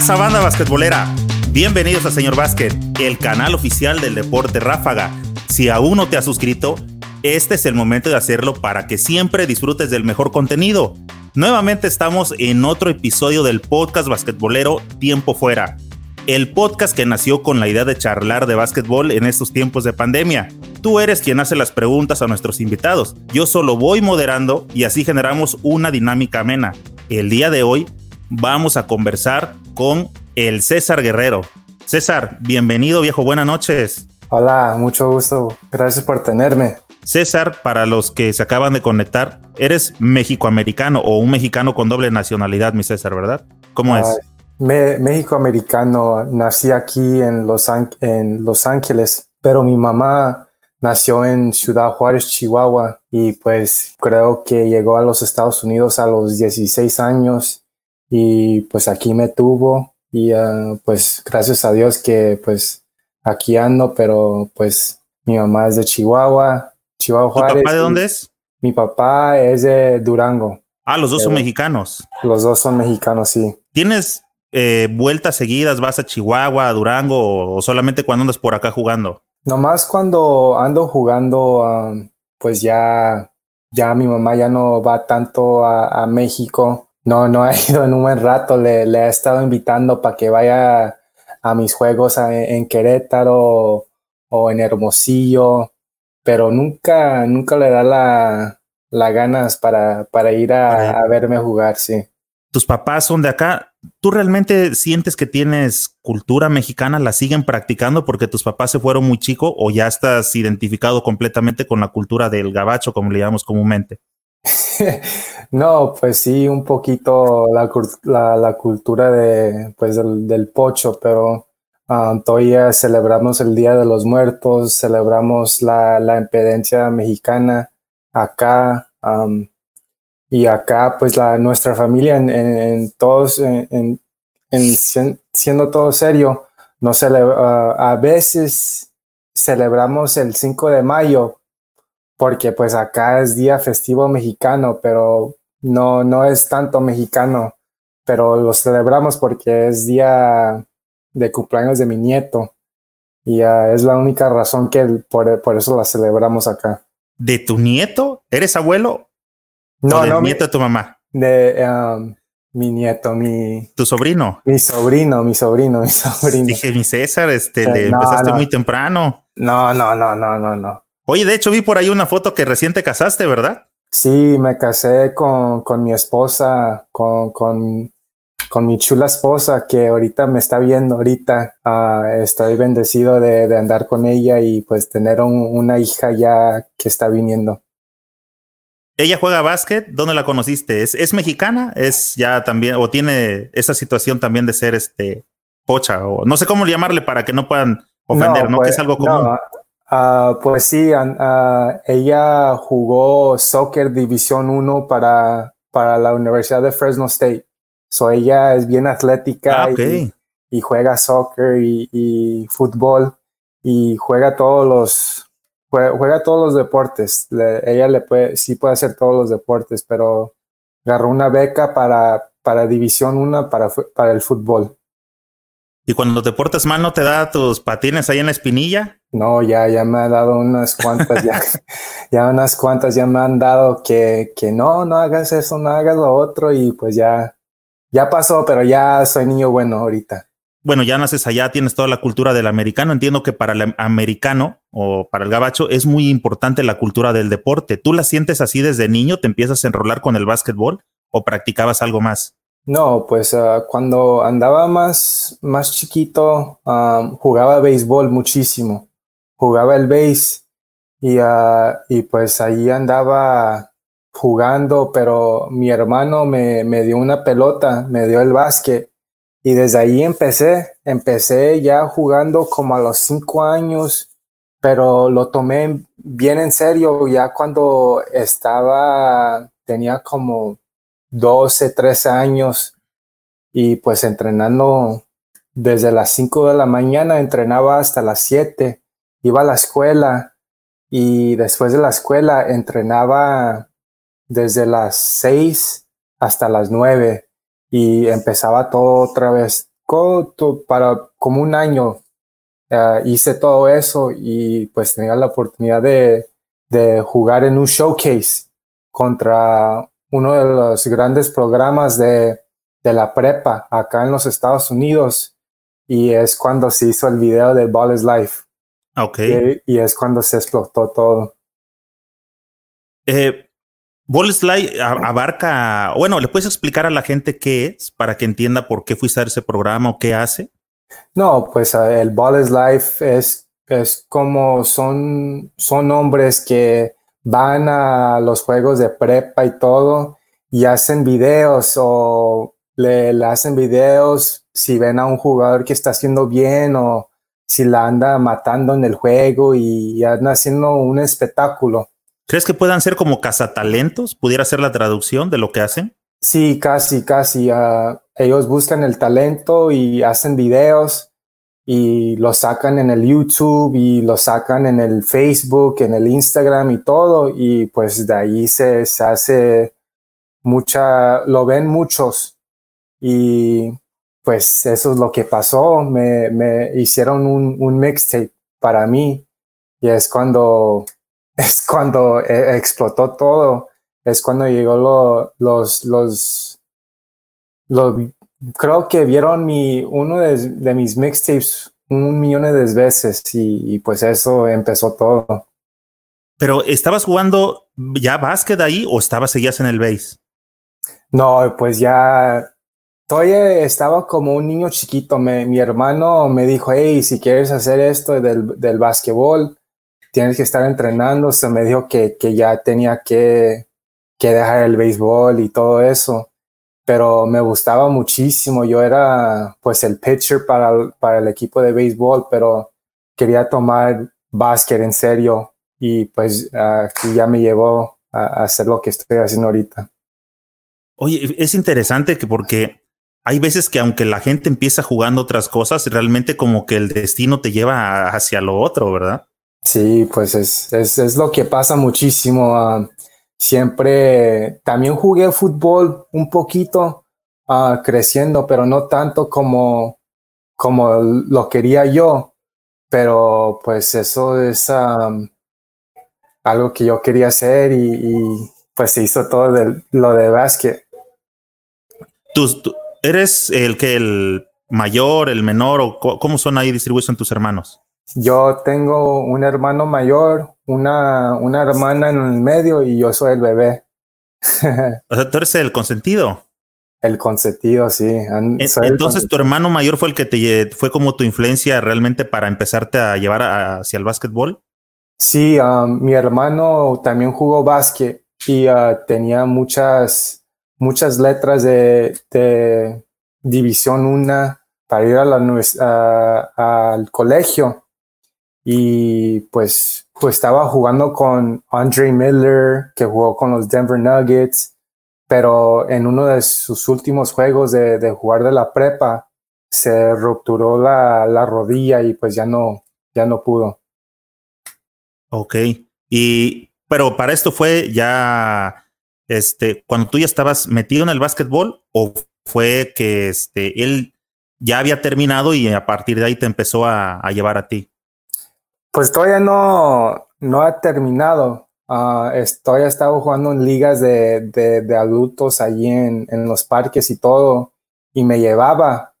raza banda basquetbolera? Bienvenidos a Señor Básquet, el canal oficial del deporte ráfaga. Si aún no te has suscrito, este es el momento de hacerlo para que siempre disfrutes del mejor contenido. Nuevamente estamos en otro episodio del podcast basquetbolero Tiempo Fuera, el podcast que nació con la idea de charlar de básquetbol en estos tiempos de pandemia. Tú eres quien hace las preguntas a nuestros invitados. Yo solo voy moderando y así generamos una dinámica amena. El día de hoy vamos a conversar con el César Guerrero. César, bienvenido viejo, buenas noches. Hola, mucho gusto. Gracias por tenerme. César, para los que se acaban de conectar, eres mexicoamericano o un mexicano con doble nacionalidad, mi César, ¿verdad? ¿Cómo es? México-americano, nací aquí en Los, en Los Ángeles, pero mi mamá nació en Ciudad Juárez, Chihuahua, y pues creo que llegó a los Estados Unidos a los 16 años y pues aquí me tuvo y uh, pues gracias a Dios que pues aquí ando, pero pues mi mamá es de Chihuahua, Chihuahua Juárez. ¿Tu papá de dónde es? Mi papá es de Durango. Ah, los dos son mexicanos. Los dos son mexicanos, sí. ¿Tienes eh, vueltas seguidas? ¿Vas a Chihuahua, a Durango o solamente cuando andas por acá jugando? Nomás cuando ando jugando, um, pues ya, ya mi mamá ya no va tanto a, a México no, no ha ido en un buen rato. Le, le he estado invitando para que vaya a mis juegos en Querétaro o en Hermosillo, pero nunca, nunca le da la, la ganas para, para ir a, a, verme jugar, sí. Tus papás son de acá. ¿Tú realmente sientes que tienes cultura mexicana? ¿La siguen practicando porque tus papás se fueron muy chicos o ya estás identificado completamente con la cultura del gabacho, como le llamamos comúnmente? no, pues sí, un poquito la, la, cultura de, pues del, pocho, pero um, todavía celebramos el Día de los Muertos, celebramos la, la impedencia mexicana acá. Y acá, pues la, nuestra familia en, todos, en, siendo todo serio, no celebra, uh, a veces celebramos el 5 de mayo, porque pues acá es día festivo mexicano, pero no, no es tanto mexicano, pero lo celebramos porque es día de cumpleaños de mi nieto y uh, es la única razón que por, por, eso la celebramos acá. ¿De tu nieto? ¿Eres abuelo? No, ¿O del no. nieto de tu mamá? De um, mi nieto, mi... ¿Tu sobrino? Mi sobrino, mi sobrino, mi sobrino. Dije, mi César, este, eh, le no, empezaste no. muy temprano. No, no, no, no, no, no. Oye, de hecho vi por ahí una foto que recién te casaste, ¿verdad? Sí, me casé con, con mi esposa, con, con, con, mi chula esposa que ahorita me está viendo, ahorita uh, estoy bendecido de, de, andar con ella y pues tener un, una hija ya que está viniendo. Ella juega básquet, ¿dónde la conociste? ¿Es, ¿Es mexicana? ¿Es ya también, o tiene esa situación también de ser este pocha? O no sé cómo llamarle para que no puedan ofender, ¿no? ¿no? Pues, que es algo común. No. Uh, pues sí, uh, ella jugó soccer División 1 para, para la Universidad de Fresno State. So ella es bien atlética ah, okay. y, y, juega soccer y, y, fútbol y juega todos los juega, juega todos los deportes. Le, ella le puede, sí puede hacer todos los deportes, pero agarró una beca para, para División 1 para, para el fútbol. ¿Y cuando te portas mal no te da tus patines ahí en la espinilla? No, ya, ya me ha dado unas cuantas, ya, ya unas cuantas ya me han dado que, que no, no hagas eso, no hagas lo otro y pues ya, ya pasó, pero ya soy niño bueno ahorita. Bueno, ya naces allá, tienes toda la cultura del americano. Entiendo que para el americano o para el gabacho es muy importante la cultura del deporte. ¿Tú la sientes así desde niño? ¿Te empiezas a enrolar con el básquetbol o practicabas algo más? No, pues uh, cuando andaba más, más chiquito, um, jugaba béisbol muchísimo. Jugaba el béis y, uh, y pues ahí andaba jugando, pero mi hermano me, me dio una pelota, me dio el básquet y desde ahí empecé, empecé ya jugando como a los cinco años, pero lo tomé bien en serio ya cuando estaba, tenía como 12, 13 años y pues entrenando desde las 5 de la mañana, entrenaba hasta las 7, iba a la escuela y después de la escuela entrenaba desde las 6 hasta las 9 y empezaba todo otra vez para como un año. Uh, hice todo eso y pues tenía la oportunidad de, de jugar en un showcase contra uno de los grandes programas de, de la prepa acá en los Estados Unidos y es cuando se hizo el video de Ball is Life. Ok. Y, y es cuando se explotó todo. Eh, Ball is Life abarca, bueno, ¿le puedes explicar a la gente qué es para que entienda por qué fuiste a ese programa o qué hace? No, pues uh, el Ball is Life es, es como son, son hombres que van a los juegos de prepa y todo y hacen videos o le, le, hacen videos si ven a un jugador que está haciendo bien o si la anda matando en el juego y anda haciendo un espectáculo. ¿Crees que puedan ser como cazatalentos? ¿Pudiera ser la traducción de lo que hacen? Sí, casi, casi. Uh, ellos buscan el talento y hacen videos y lo sacan en el YouTube y lo sacan en el Facebook, en el Instagram y todo. Y pues de ahí se, se hace mucha, lo ven muchos. Y pues eso es lo que pasó. Me, me hicieron un, un mixtape para mí y es cuando, es cuando eh, explotó todo. Es cuando llegó lo, los, los, los, creo que vieron mi, uno de, de mis mixtapes un millón de veces y, y, pues eso empezó todo. Pero ¿estabas jugando ya básquet ahí o estabas, seguías en el base? No, pues ya todavía estaba como un niño chiquito. Me, mi hermano me dijo, hey, si quieres hacer esto del, del básquetbol, tienes que estar entrenando. Se me dijo que, que ya tenía que, que dejar el béisbol y todo eso pero me gustaba muchísimo. Yo era pues el pitcher para, para el equipo de béisbol, pero quería tomar básquet en serio y pues uh, ya me llevó a, a, hacer lo que estoy haciendo ahorita. Oye, es interesante que porque hay veces que aunque la gente empieza jugando otras cosas, realmente como que el destino te lleva hacia lo otro, ¿verdad? Sí, pues es, es, es lo que pasa muchísimo. Uh, siempre también jugué fútbol un poquito uh, creciendo, pero no tanto como, como lo quería yo. Pero pues eso es um, algo que yo quería hacer y, y pues se hizo todo de, lo de básquet. ¿Tú, ¿Tú, eres el que el mayor, el menor o cómo son ahí distribuidos tus hermanos? Yo tengo un hermano mayor, una, una hermana en el medio y yo soy el bebé. o sea, tú eres el consentido. El consentido, sí. Entonces, tu hermano mayor fue el que te fue como tu influencia realmente para empezarte a llevar a, hacia el básquetbol. Sí, um, mi hermano también jugó básquet y uh, tenía muchas, muchas letras de, de División 1 para ir a la, al colegio y pues, pues estaba jugando con Andre Miller, que jugó con los Denver Nuggets, pero en uno de sus últimos juegos de, jugar de la prepa se rupturó la, la, rodilla y pues ya no, ya no pudo. Ok, y pero para esto fue ya, este, cuando tú ya estabas metido en el básquetbol o fue que este, él ya había terminado y a partir de ahí te empezó a, a llevar a ti? Pues todavía no, no ha terminado. Uh, estoy estado jugando en ligas de, de, de adultos allí en, en, los parques y todo, y me llevaba.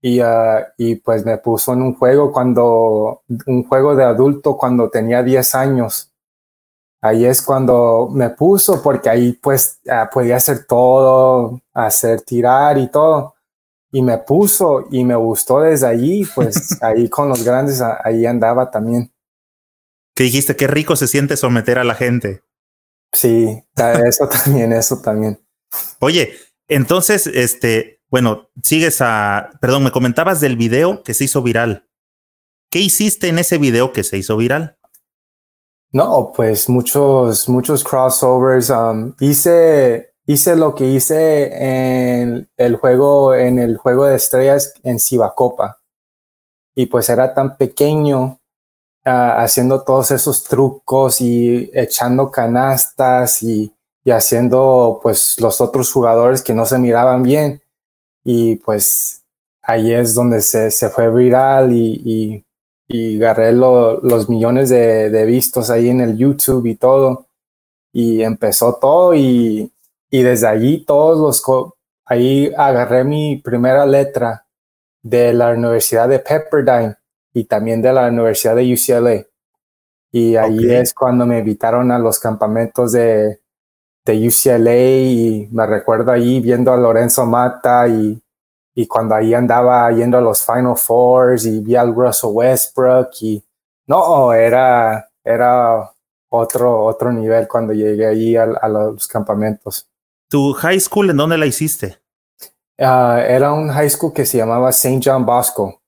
Y, uh, y pues me puso en un juego cuando, un juego de adulto cuando tenía 10 años. Ahí es cuando me puso, porque ahí pues uh, podía hacer todo, hacer tirar y todo y me puso y me gustó desde allí, pues ahí con los grandes, ahí andaba también. ¿Qué dijiste? Qué rico se siente someter a la gente. Sí, eso también, eso también. Oye, entonces, este, bueno, sigues a, perdón, me comentabas del video que se hizo viral. ¿Qué hiciste en ese video que se hizo viral? No, pues muchos, muchos crossovers. Um, hice hice lo que hice en el juego, en el juego de estrellas en Cibacopa. Y pues era tan pequeño uh, haciendo todos esos trucos y echando canastas y, y, haciendo pues los otros jugadores que no se miraban bien. Y pues ahí es donde se, se fue viral y, y, y agarré los millones de, de, vistos ahí en el YouTube y todo. Y empezó todo y, y desde allí todos los... Ahí agarré mi primera letra de la Universidad de Pepperdine y también de la Universidad de UCLA. Y ahí es cuando me invitaron a los campamentos de, de UCLA y me recuerdo ahí viendo a Lorenzo Mata y, y cuando ahí andaba yendo a los Final Fours y vi al Russell Westbrook y no, era, era otro, otro nivel cuando llegué allí a, a los campamentos. ¿Tu high school en dónde la hiciste? Uh, era un high school que se llamaba St. John Bosco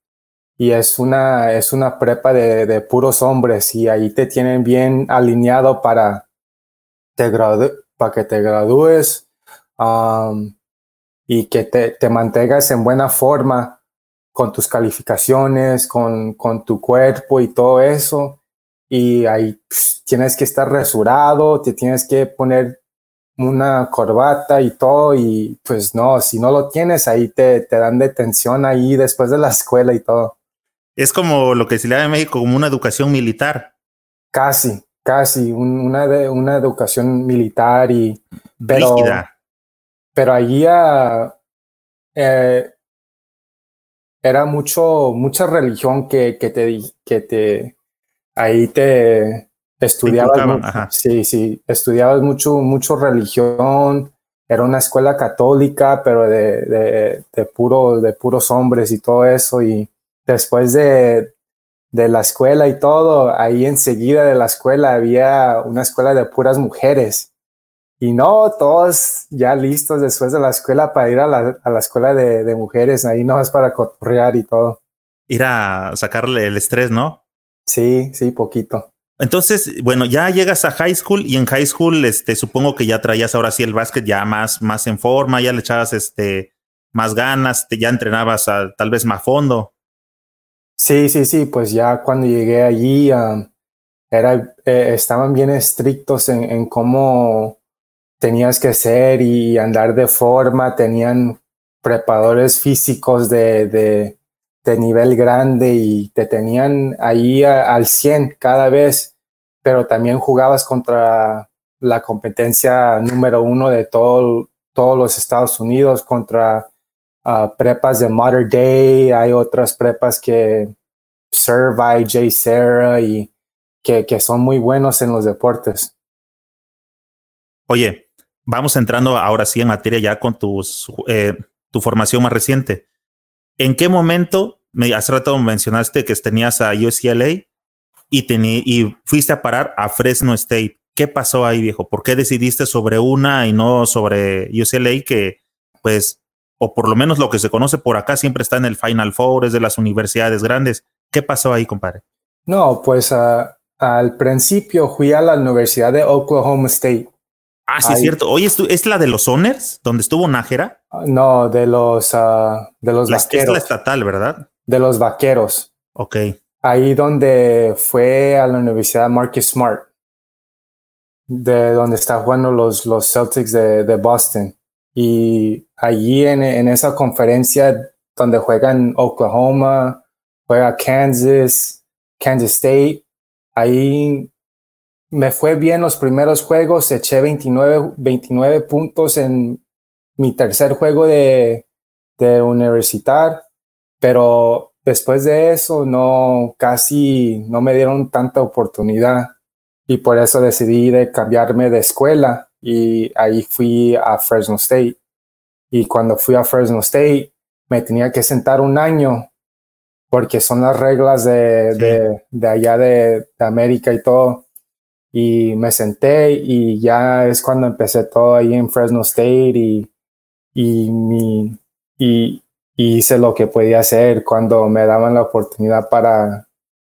y es una, es una prepa de, de puros hombres y ahí te tienen bien alineado para te para que te gradúes y que te, te, mantengas en buena forma con tus calificaciones, con, con tu cuerpo y todo eso. Y ahí pss, tienes que estar resurado, te tienes que poner una corbata y todo y pues no, si no lo tienes ahí te, te dan detención ahí después de la escuela y todo. Es como lo que se le da en México como una educación militar. Casi, casi, un, una, de, una educación militar y... Pero, Rígida. pero allí uh, eh, era mucho, mucha religión que, que, te, que te, ahí te estudiabas, mucho, sí, sí, estudiabas mucho, mucho religión, era una escuela católica, pero de, de, de, puro, de puros hombres y todo eso, y después de, de la escuela y todo, ahí enseguida de la escuela había una escuela de puras mujeres. Y no, todos ya listos después de la escuela para ir a la, a la escuela de, de, mujeres, ahí no es para correar y todo. Ir a sacarle el estrés, ¿no? Sí, sí, poquito. Entonces, bueno, ya llegas a high school y en high school, este, supongo que ya traías ahora sí el básquet ya más, más en forma, ya le echabas este, más ganas, te, ya entrenabas a, tal vez más fondo. Sí, sí, sí, pues ya cuando llegué allí um, era, eh, estaban bien estrictos en, cómo tenías que ser y andar de forma, tenían preparadores físicos de, de nivel grande y te tenían ahí al 100 cada vez, pero también jugabas contra la competencia número uno de todo, todos los Estados Unidos, contra uh, prepas de Modern Day, hay otras prepas que Servi, Jay Serra y que, que son muy buenos en los deportes. Oye, vamos entrando ahora sí en materia ya con tus, eh, tu formación más reciente. ¿En qué momento, me, hace rato mencionaste que tenías a UCLA y, tení, y fuiste a parar a Fresno State? ¿Qué pasó ahí, viejo? ¿Por qué decidiste sobre una y no sobre UCLA que, pues, o por lo menos lo que se conoce por acá, siempre está en el Final Four, es de las universidades grandes. ¿Qué pasó ahí, compadre? No, pues uh, al principio fui a la Universidad de Oklahoma State. Ah, sí, es cierto. Oye, ¿es la de los Honors, donde estuvo Nájera? Uh, no, de los, uh, de los la, vaqueros. Es la estatal, ¿verdad? De los vaqueros. Ok. Ahí donde fue a la Universidad Marcus Smart, de donde está jugando los, los Celtics de, de Boston. Y allí en, en, esa conferencia donde juegan Oklahoma, juega Kansas, Kansas State, ahí me fue bien los primeros juegos, eché 29, 29 puntos en mi tercer juego de, de universitar, pero después de eso no, casi no me dieron tanta oportunidad y por eso decidí de cambiarme de escuela y ahí fui a Fresno State. Y cuando fui a Fresno State, me tenía que sentar un año porque son las reglas de, sí. de, de, allá de, de, América y todo. Y me senté y ya es cuando empecé todo ahí en Fresno State y, y, mi, y, y hice lo que podía hacer cuando me daban la oportunidad para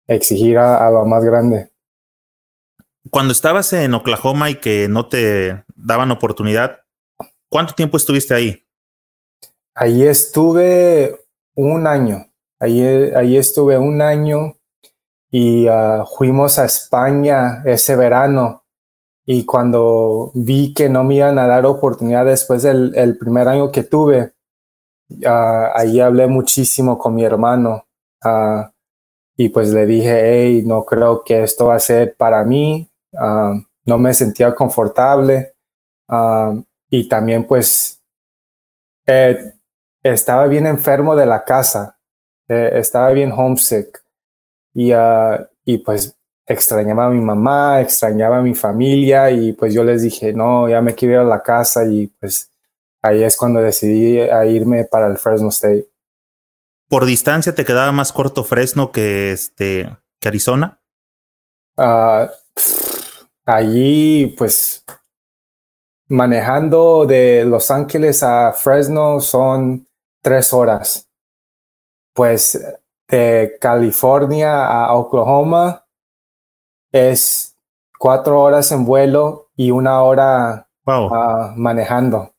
exigir a, a lo más grande cuando estabas en Oklahoma y que no te daban oportunidad, ¿cuánto tiempo estuviste ahí? Ahí estuve un año. Ahí, ahí estuve un año y uh, fuimos a España ese verano. Y cuando vi que no me iban a dar oportunidad después del el primer año que tuve, ahí hablé muchísimo con mi hermano y pues le dije, hey, no creo que esto va a ser para mí, no me sentía confortable y también pues eh, estaba bien enfermo de la casa, eh, estaba bien homesick y, y pues extrañaba a mi mamá, extrañaba a mi familia y pues yo les dije, no, ya me quiero ir a la casa y pues ahí es cuando decidí a irme para el Fresno State. ¿Por distancia te quedaba más corto Fresno que, este, que Arizona? Uh, allí pues manejando de Los Ángeles a Fresno son tres horas. Pues de California a Oklahoma es cuatro horas en vuelo y una hora ah, manejando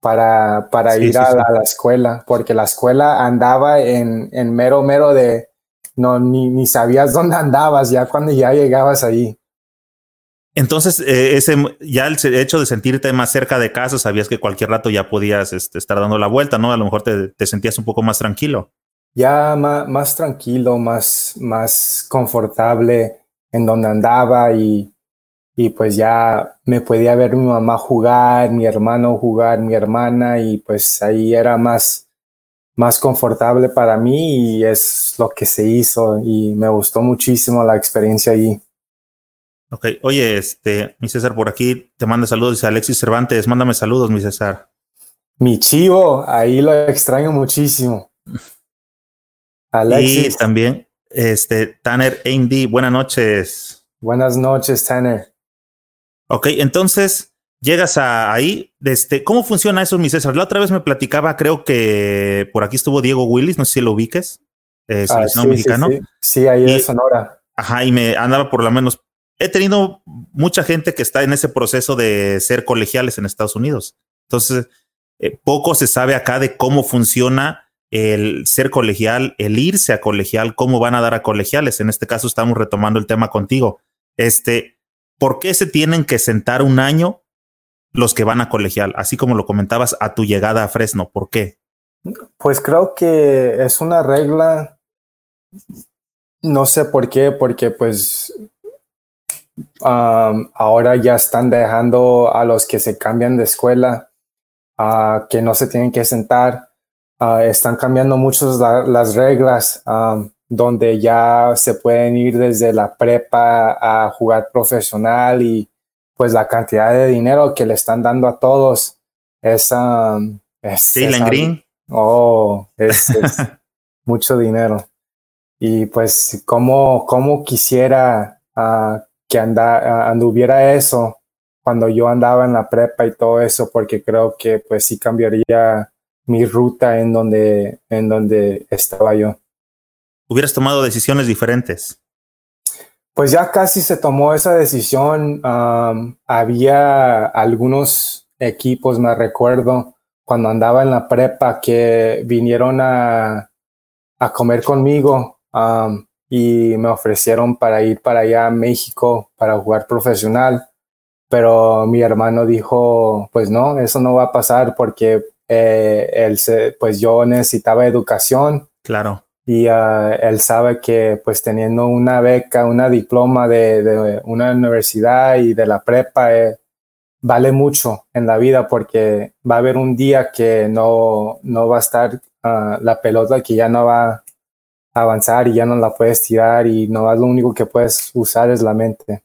para, para ir a, La, escuela, porque la escuela andaba en, en mero, mero de, no, ni, ni sabías dónde andabas ya cuando ya llegabas ahí. Entonces, eh, ese, ya el hecho de sentirte más cerca de casa, sabías que cualquier rato ya podías este, estar dando la vuelta, ¿no? A lo mejor te, te sentías un poco más tranquilo. Ya más, más tranquilo, más, más confortable en donde andaba y, y pues ya me podía ver mi mamá jugar, mi hermano jugar, mi hermana y pues ahí era más, más confortable para mí y es lo que se hizo y me gustó muchísimo la experiencia allí. Ok, oye, este, mi César, por aquí te manda saludos, dice Alexis Cervantes, mándame saludos, mi César. Mi chivo, ahí lo extraño muchísimo. Alexis. Y también este, Tanner Andy, buenas noches. Buenas noches, Tanner. Ok, entonces llegas a ahí. Este, ¿Cómo funciona eso, mi César? La otra vez me platicaba, creo que por aquí estuvo Diego Willis, no sé si lo ubiques, eh, ah, mexicano. Sí, ahí en Sonora. Ajá, y me andaba por lo menos. He tenido mucha gente que está en ese proceso de ser colegiales en Estados Unidos. Entonces, eh, poco se sabe acá de cómo funciona el ser colegial, el irse a colegial, cómo van a dar a colegiales. En este caso estamos retomando el tema contigo. Este, ¿por qué se tienen que sentar un año los que van a colegial? Así como lo comentabas a tu llegada a Fresno, ¿por qué? Pues creo que es una regla, no sé por qué, porque pues ahora ya están dejando a los que se cambian de escuela a que no se tienen que sentar Ah, están cambiando mucho las reglas donde ya se pueden ir desde la prepa a jugar profesional y pues la cantidad de dinero que le están dando a todos es... sí, Green. Oh, es, mucho dinero. Y pues como, como quisiera ah, que anda, anduviera eso cuando yo andaba en la prepa y todo eso, porque creo que pues sí cambiaría mi ruta en donde, en donde estaba yo. ¿Hubieras tomado decisiones diferentes? Pues ya casi se tomó esa decisión. había algunos equipos, me recuerdo, cuando andaba en la prepa, que vinieron a, a comer conmigo y me ofrecieron para ir para allá a México para jugar profesional. Pero mi hermano dijo, pues no, eso no va a pasar porque eh, él se, pues yo necesitaba educación. Claro. Y uh, él sabe que pues teniendo una beca, una diploma de, de una universidad y de la prepa eh, vale mucho en la vida porque va a haber un día que no, no va a estar uh, la pelota que ya no va a avanzar y ya no la puedes tirar y no es lo único que puedes usar es la mente.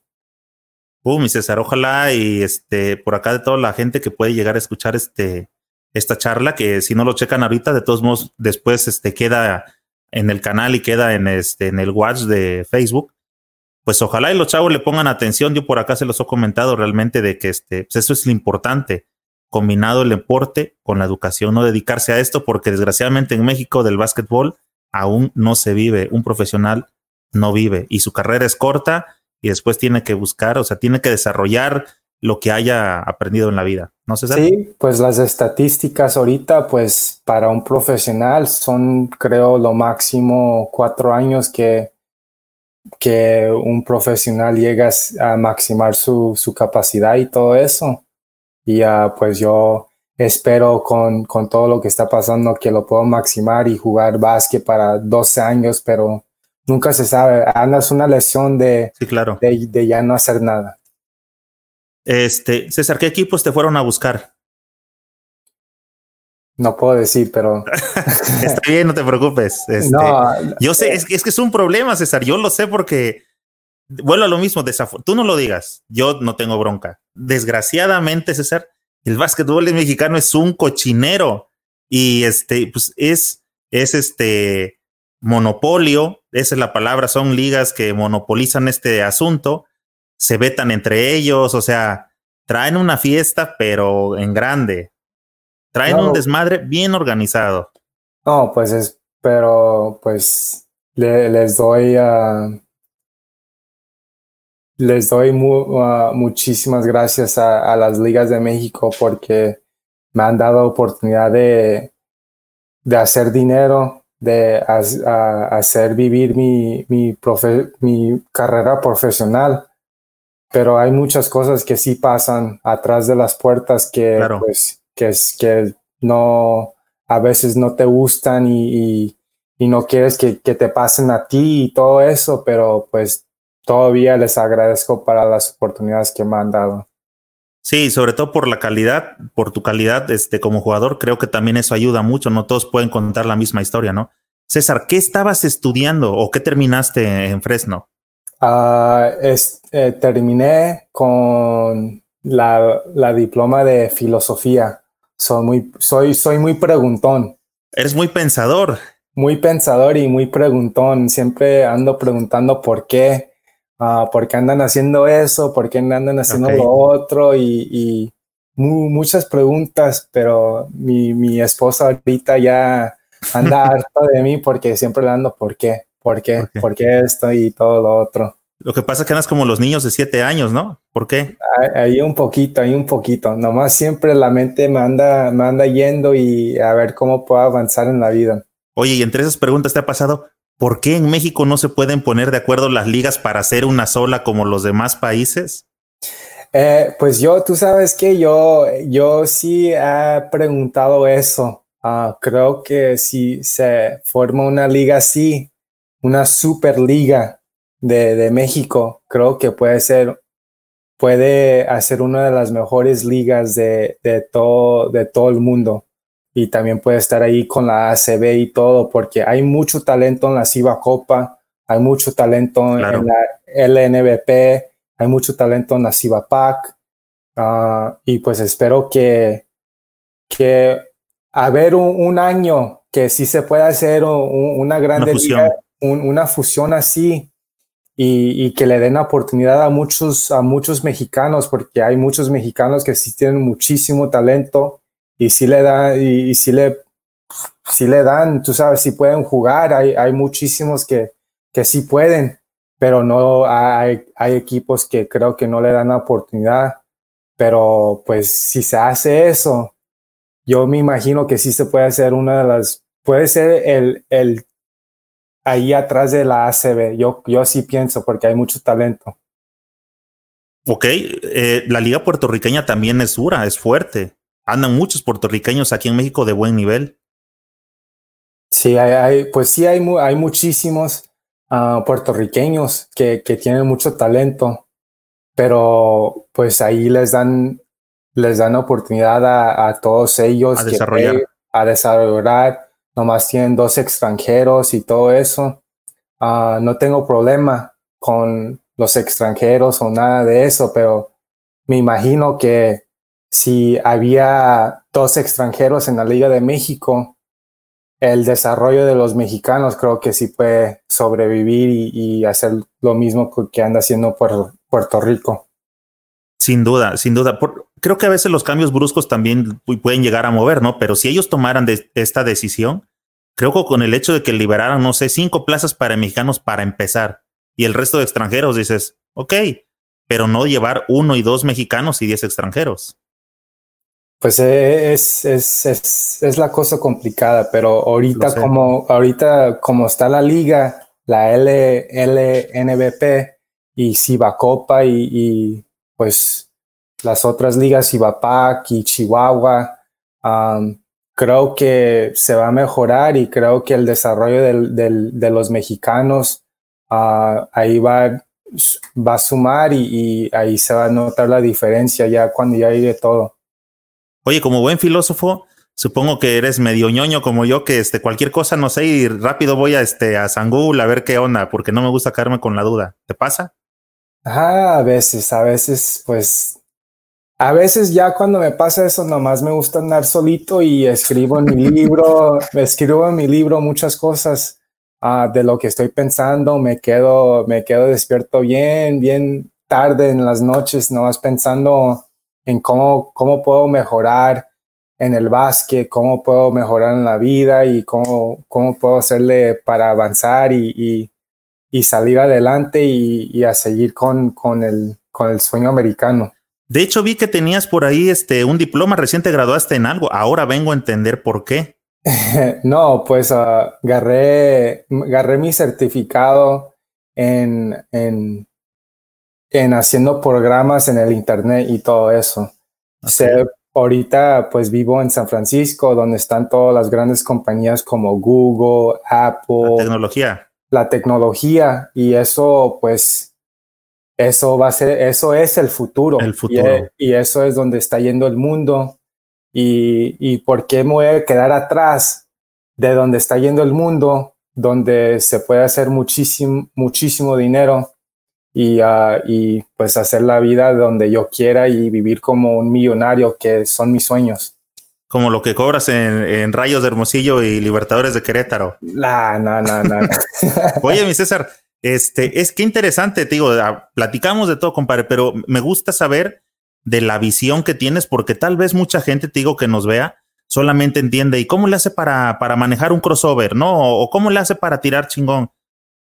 Uh, mi César, ojalá y este por acá de toda la gente que puede llegar a escuchar este esta charla, que si no lo checan ahorita, de todos modos, después este, queda en el canal y queda en, este, en el watch de Facebook. Pues ojalá y los chavos le pongan atención. Yo por acá se los he comentado realmente de que este, pues eso es lo importante, combinado el deporte con la educación, no dedicarse a esto, porque desgraciadamente en México del básquetbol aún no se vive. Un profesional no vive y su carrera es corta y después tiene que buscar, o sea, tiene que desarrollar lo que haya aprendido en la vida. ¿No sé? Sí, pues las estadísticas ahorita, pues para un profesional son, creo, lo máximo cuatro años que, que un profesional llega a maximar su, su capacidad y todo eso. Y uh, pues yo espero con, con todo lo que está pasando que lo puedo maximar y jugar básquet para 12 años, pero nunca se sabe. Andas una lesión de, sí, claro. de, de ya no hacer nada. Este, César, ¿qué equipos te fueron a buscar? No puedo decir, pero. Está bien, no te preocupes. Este, no, yo sé, es, es, que es un problema, César. Yo lo sé porque. Vuelvo a lo mismo, tú no lo digas, yo no tengo bronca. Desgraciadamente, César, el básquetbol mexicano es un cochinero y este, pues es, es este monopolio, esa es la palabra, son ligas que monopolizan este asunto, se vetan entre ellos, o sea, traen una fiesta, pero en grande, traen un desmadre bien organizado. No, pues es, pero pues les doy a les doy uh, muchísimas gracias a, las ligas de México porque me han dado oportunidad de, de hacer dinero, de hacer vivir mi, mi, mi carrera profesional. Pero hay muchas cosas que sí pasan atrás de las puertas que, pues, que, que no, a veces no te gustan y, y, y no quieres que, que, te pasen a ti y todo eso, pero pues todavía les agradezco para las oportunidades que me han dado. Sí, sobre todo por la calidad, por tu calidad este, como jugador, creo que también eso ayuda mucho, no todos pueden contar la misma historia, ¿no? César, ¿qué estabas estudiando o qué terminaste en Fresno? Uh, eh, terminé con la, la, diploma de filosofía. Soy muy, soy, soy muy preguntón. Eres muy pensador. Muy pensador y muy preguntón. Siempre ando preguntando por qué, uh, por qué andan haciendo eso, por qué andan haciendo lo otro y, y muchas preguntas, pero mi, mi, esposa ahorita ya anda harta de mí porque siempre le ando por qué, por qué, por qué esto y todo lo otro. Lo que pasa es que andas como los niños de siete años, ¿no? ¿Por qué? Ahí un poquito, ahí un poquito. Nomás siempre la mente me anda, me anda yendo y a ver cómo puedo avanzar en la vida. Oye, y entre esas preguntas te ha pasado, ¿por qué en México no se pueden poner de acuerdo las ligas para hacer una sola como los demás países? Eh, pues yo, tú sabes que yo, yo sí he preguntado eso. Uh, creo que si se forma una liga así, una superliga de, de México, creo que puede ser, puede hacer una de las mejores ligas de, de, todo, de todo el mundo y también puede estar ahí con la ACB y todo, porque hay mucho talento en la CIVA Copa, hay mucho talento en la LNBP, hay mucho talento en la CIVA PAC, uh, y pues espero que, que haber un, un, año que sí se pueda hacer un, una grande una. Liga, un, una fusión así, y, que le den oportunidad a muchos, a muchos mexicanos, porque hay muchos mexicanos que sí tienen muchísimo talento y si le dan, y, si le, si le dan, tú sabes, si pueden jugar, hay, hay muchísimos que, que sí pueden, pero no hay, hay equipos que creo que no le dan la oportunidad. Pero pues si se hace eso, yo me imagino que sí se puede hacer una de las, puede ser el, el ahí atrás de la ACB. Yo, yo sí pienso porque hay mucho talento. Ok, eh, la liga puertorriqueña también es dura, es fuerte andan muchos puertorriqueños aquí en México de buen nivel. Sí, hay, hay pues sí, hay, hay muchísimos uh, puertorriqueños que, que tienen mucho talento, pero pues ahí les dan, les dan oportunidad a, a todos ellos a desarrollar. Que, a desarrollar. Nomás tienen dos extranjeros y todo eso. Uh, no tengo problema con los extranjeros o nada de eso, pero me imagino que si había dos extranjeros en la Liga de México, el desarrollo de los mexicanos creo que sí puede sobrevivir y, y hacer lo mismo que anda haciendo Puerto Rico. Sin duda, sin duda. Por, creo que a veces los cambios bruscos también pueden llegar a mover, ¿no? Pero si ellos tomaran de esta decisión, creo que con el hecho de que liberaran, no sé, cinco plazas para mexicanos para empezar y el resto de extranjeros, dices, ok, pero no llevar uno y dos mexicanos y diez extranjeros. Pues eh, es, es, es, es, la cosa complicada, pero ahorita como, ahorita como está la liga, la LNBP y Copa y, y pues las otras ligas, Cibapac y Chihuahua, creo que se va a mejorar y creo que el desarrollo de los mexicanos ah, ahí va, va a sumar y, ahí se va a notar la diferencia ya cuando ya de todo. Oye, como buen filósofo, supongo que eres medio ñoño como yo, que este, cualquier cosa no sé y rápido voy a, este, a San Google a ver qué onda, porque no me gusta caerme con la duda. ¿Te pasa? Ah, a veces, a veces, pues a veces ya cuando me pasa eso, nomás me gusta andar solito y escribo en mi libro, escribo en mi libro muchas cosas uh, de lo que estoy pensando, me quedo, me quedo despierto bien, bien tarde en las noches, nomás pensando en cómo, cómo puedo mejorar en el básquet, cómo puedo mejorar en la vida y cómo, cómo puedo hacerle para avanzar y, y, y salir adelante y, y, a seguir con, con, el, con el sueño americano. De hecho, vi que tenías por ahí este, un diploma, recién te graduaste en algo. Ahora vengo a entender por qué. no, pues uh, agarré, mi certificado en, en, en, haciendo programas en el Internet y todo eso. ahorita pues vivo en San Francisco, donde están todas las grandes compañías como Google, Apple. La tecnología. La tecnología y eso pues eso va a ser, eso es el futuro. El futuro. Y, eso es donde está yendo el mundo. Y, y por qué me voy a quedar atrás de donde está yendo el mundo, donde se puede hacer muchísimo, muchísimo dinero y, uh, y pues hacer la vida donde yo quiera y vivir como un millonario, que son mis sueños. Como lo que cobras en, en Rayos de Hermosillo y Libertadores de Querétaro. No, no, no, no. Oye, mi César, este, es que interesante, te digo, ah, platicamos de todo, compadre, pero me gusta saber de la visión que tienes, porque tal vez mucha gente, te digo, que nos vea, solamente entiende, ¿y cómo le hace para, para manejar un crossover? ¿No? O cómo le hace para tirar chingón.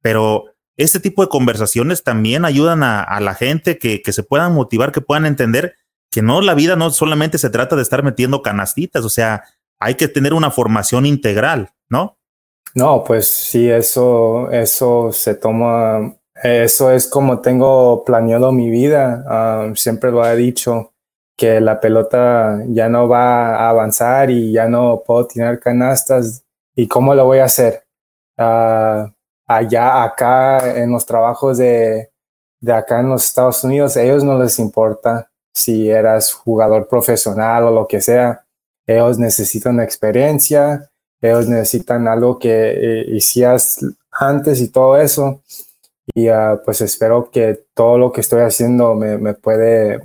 Pero este tipo de conversaciones también ayudan a, la gente que, que se puedan motivar, que puedan entender que no, la vida no solamente se trata de estar metiendo canastitas, o sea, hay que tener una formación integral, ¿no? No, pues sí, eso, eso se toma, eso es como tengo planeado mi vida. Ah, siempre lo he dicho, que la pelota ya no va a avanzar y ya no puedo tirar canastas. ¿Y cómo lo voy a hacer? Uh, allá, acá, en los trabajos de, de acá en los Estados Unidos, a ellos no les importa si eras jugador profesional o lo que sea. Ellos necesitan experiencia ellos necesitan algo que eh, hicieras antes y todo eso. Y uh, pues espero que todo lo que estoy haciendo me, me, puede,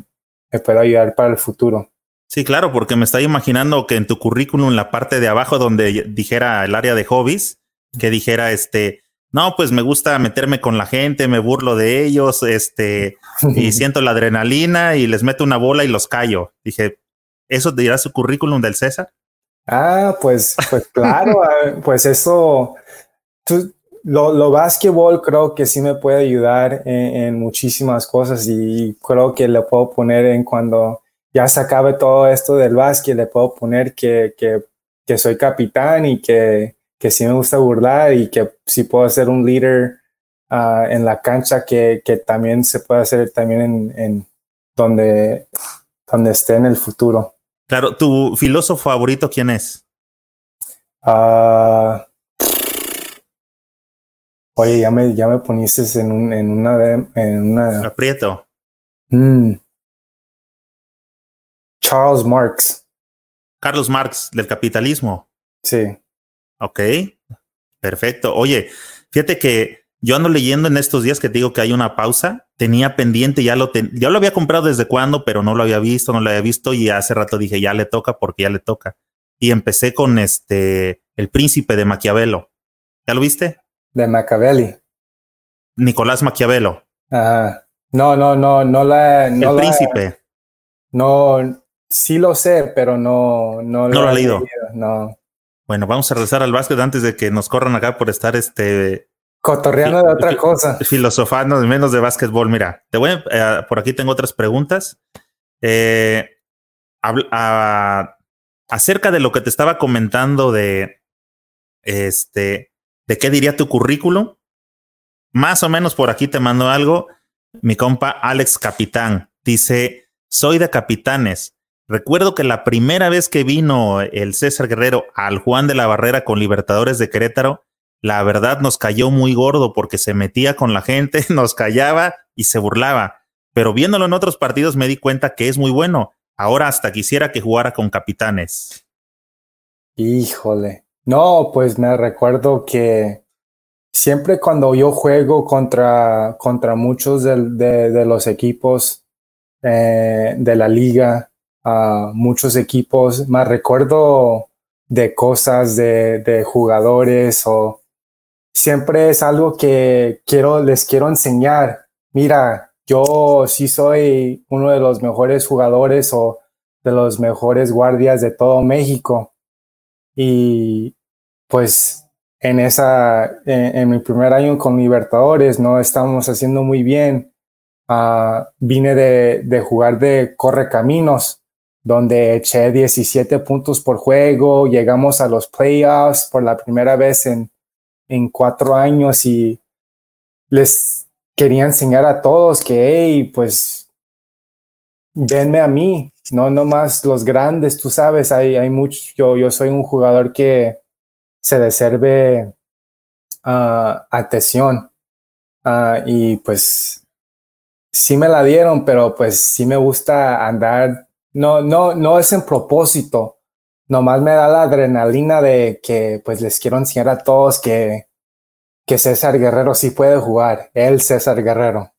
me puede ayudar para el futuro. Sí, claro, porque me estoy imaginando que en tu currículum, la parte de abajo donde dijera el área de hobbies, que dijera este, no, pues me gusta meterme con la gente, me burlo de ellos, este, y siento la adrenalina y les meto una bola y los callo. Dije, ¿eso dirá su currículum del César? Ah, pues, pues claro, ah, pues eso, lo, lo básquetbol creo que sí me puede ayudar en, muchísimas cosas y creo que le puedo poner en cuando ya se acabe todo esto del básquet, le puedo poner que, que, que soy capitán y que, que sí me gusta burlar y que sí puedo ser un líder uh, en la cancha que, que también se puede hacer también en, en donde, donde esté en el futuro. Claro, ¿tu filósofo favorito quién es? Uh, oye, ya me, ya me poniste en, un, en, una, en una... Aprieto. Mm. Charles Marx. Carlos Marx, del capitalismo. Sí. Ok, perfecto. Oye, fíjate que yo ando leyendo en estos días que te digo que hay una pausa. Tenía pendiente, ya lo, ya lo había comprado desde cuándo, pero no lo había visto, no lo había visto y hace rato dije, ya le toca porque ya le toca. Y empecé con este, El Príncipe de Maquiavelo. ¿Ya lo viste? De Machiavelli. Nicolás Maquiavelo. Ajá. No, no, no, no la. el Príncipe. No, sí lo sé, pero no, no, no lo, he leído. No. Bueno, vamos a regresar al básquet antes de que nos corran acá por estar este Cotorreando de otra cosa. Filosofando menos de básquetbol. Mira, te voy a, eh, por aquí tengo otras preguntas. Eh, acerca de lo que te estaba comentando de este, de qué diría tu currículum. Más o menos por aquí te mando algo. Mi compa Alex Capitán dice: Soy de capitanes Recuerdo que la primera vez que vino el César Guerrero al Juan de la Barrera con Libertadores de Querétaro, la verdad nos cayó muy gordo porque se metía con la gente, nos callaba y se burlaba. Pero viéndolo en otros partidos me di cuenta que es muy bueno. Ahora hasta quisiera que jugara con capitanes. Híjole. No, pues me recuerdo que siempre cuando yo juego contra, contra muchos de, los equipos eh, de la liga, muchos equipos, me recuerdo de cosas de, de, jugadores o siempre es algo que quiero, les quiero enseñar. Mira, yo sí soy uno de los mejores jugadores o de los mejores guardias de todo México. Y pues en esa, en, mi primer año con Libertadores, no estamos haciendo muy bien. Ah, vine de, de, jugar de Correcaminos, donde eché 17 puntos por juego, llegamos a los playoffs por la primera vez en, en cuatro años y les quería enseñar a todos que, hey, pues, venme a mí, no nomás los grandes, tú sabes, hay, hay mucho, yo, yo soy un jugador que se deserve uh, atención. Uh, y pues sí me la dieron, pero pues sí me gusta andar. No, no, no es en propósito. Nomás me da la adrenalina de que pues les quiero enseñar a todos que, que César Guerrero sí puede jugar. El César Guerrero.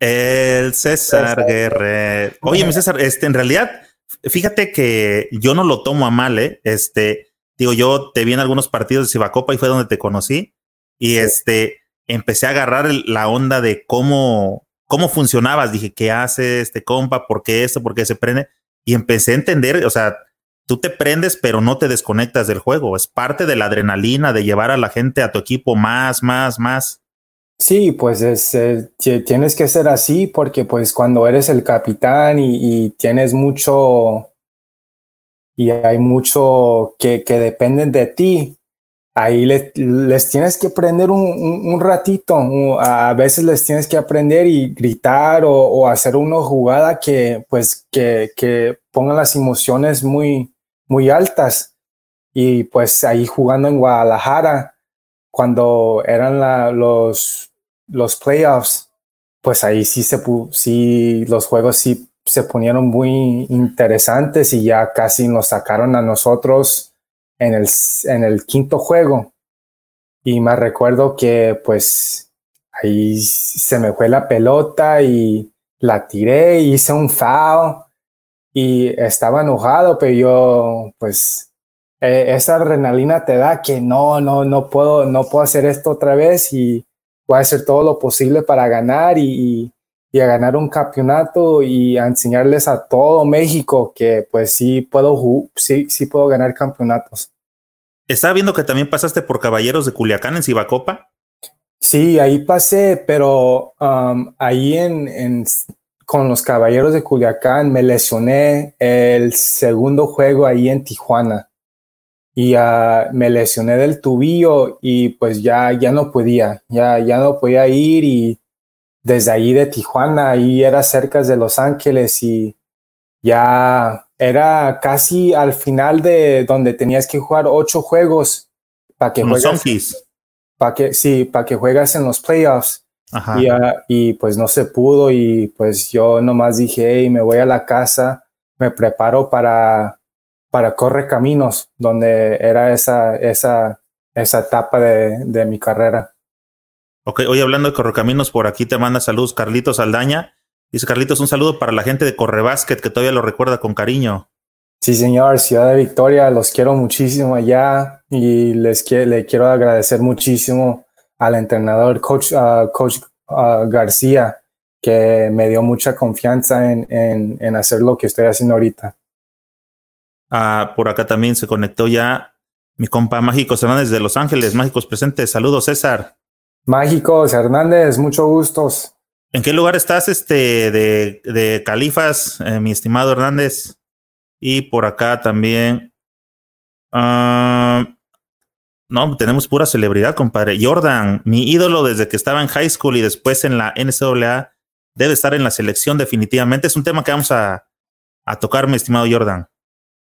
El César, Guerrero. Oye, mi César, este, en realidad, fíjate que yo no lo tomo a mal, ¿eh? Este, digo, yo te vi en algunos partidos de Cibacopa y fue donde te conocí. Y este, empecé a agarrar la onda de cómo, cómo funcionabas. Dije, ¿qué hace este compa? ¿Por qué esto? ¿Por qué se prende? Y empecé a entender, o sea, tú te prendes, pero no te desconectas del juego. Es parte de la adrenalina de llevar a la gente a tu equipo más, más, más. Sí, pues es, eh, tienes que ser así porque pues cuando eres el capitán y tienes mucho, y hay mucho que, que dependen de ti, ahí les tienes que aprender un, un, ratito, a veces les tienes que aprender y gritar o, hacer una jugada que pues que, que ponga las emociones muy, muy altas. Y pues ahí jugando en Guadalajara, cuando eran la, los, los playoffs, pues ahí sí se sí los juegos sí se ponieron muy interesantes y ya casi nos sacaron a nosotros en el, en el quinto juego. Y me recuerdo que pues ahí se me fue la pelota y la tiré, hice un foul y estaba enojado, pero yo pues e, esa adrenalina te da que no, no, no puedo, no puedo hacer esto otra vez y voy a hacer todo lo posible para ganar y a ganar un campeonato y a enseñarles a todo México que pues sí puedo, sí, sí puedo ganar campeonatos. Estaba viendo que también pasaste por Caballeros de Culiacán en Cibacopa. Sí, ahí pasé, pero um, ahí en, en, con los Caballeros de Culiacán me lesioné el segundo juego ahí en Tijuana y uh, me lesioné del tubillo y pues ya, ya no podía, ya, ya no podía ir y desde ahí de Tijuana, ahí era cerca de Los Ángeles y ya era casi al final de donde tenías que jugar ocho juegos para que juegues. Para que, sí, para que juegas en los playoffs. Y, y, pues no se pudo y pues yo nomás dije, hey, me voy a la casa, me preparo para, para correr caminos, donde era esa, esa, esa etapa de, de mi carrera. Ok, hoy hablando de Correcaminos, por aquí te manda saludos Carlitos Aldaña. Dice Carlitos, un saludo para la gente de Correbásquet que todavía lo recuerda con cariño. Sí, señor, Ciudad de Victoria, los quiero muchísimo allá y les le quiero agradecer muchísimo al entrenador, coach, uh, coach uh, García, que me dio mucha confianza en, en, en, hacer lo que estoy haciendo ahorita. Ah, por acá también se conectó ya mi compa Mágicos Hernández de Los Ángeles. Mágicos presentes. Saludos, César. Mágicos, Hernández, mucho gustos. ¿En qué lugar estás este de, de Califas, eh, mi estimado Hernández? Y por acá también. Uh, no, tenemos pura celebridad, compadre. Jordan, mi ídolo desde que estaba en high school y después en la NCAA, debe estar en la selección definitivamente. Es un tema que vamos a, a tocar, mi estimado Jordan.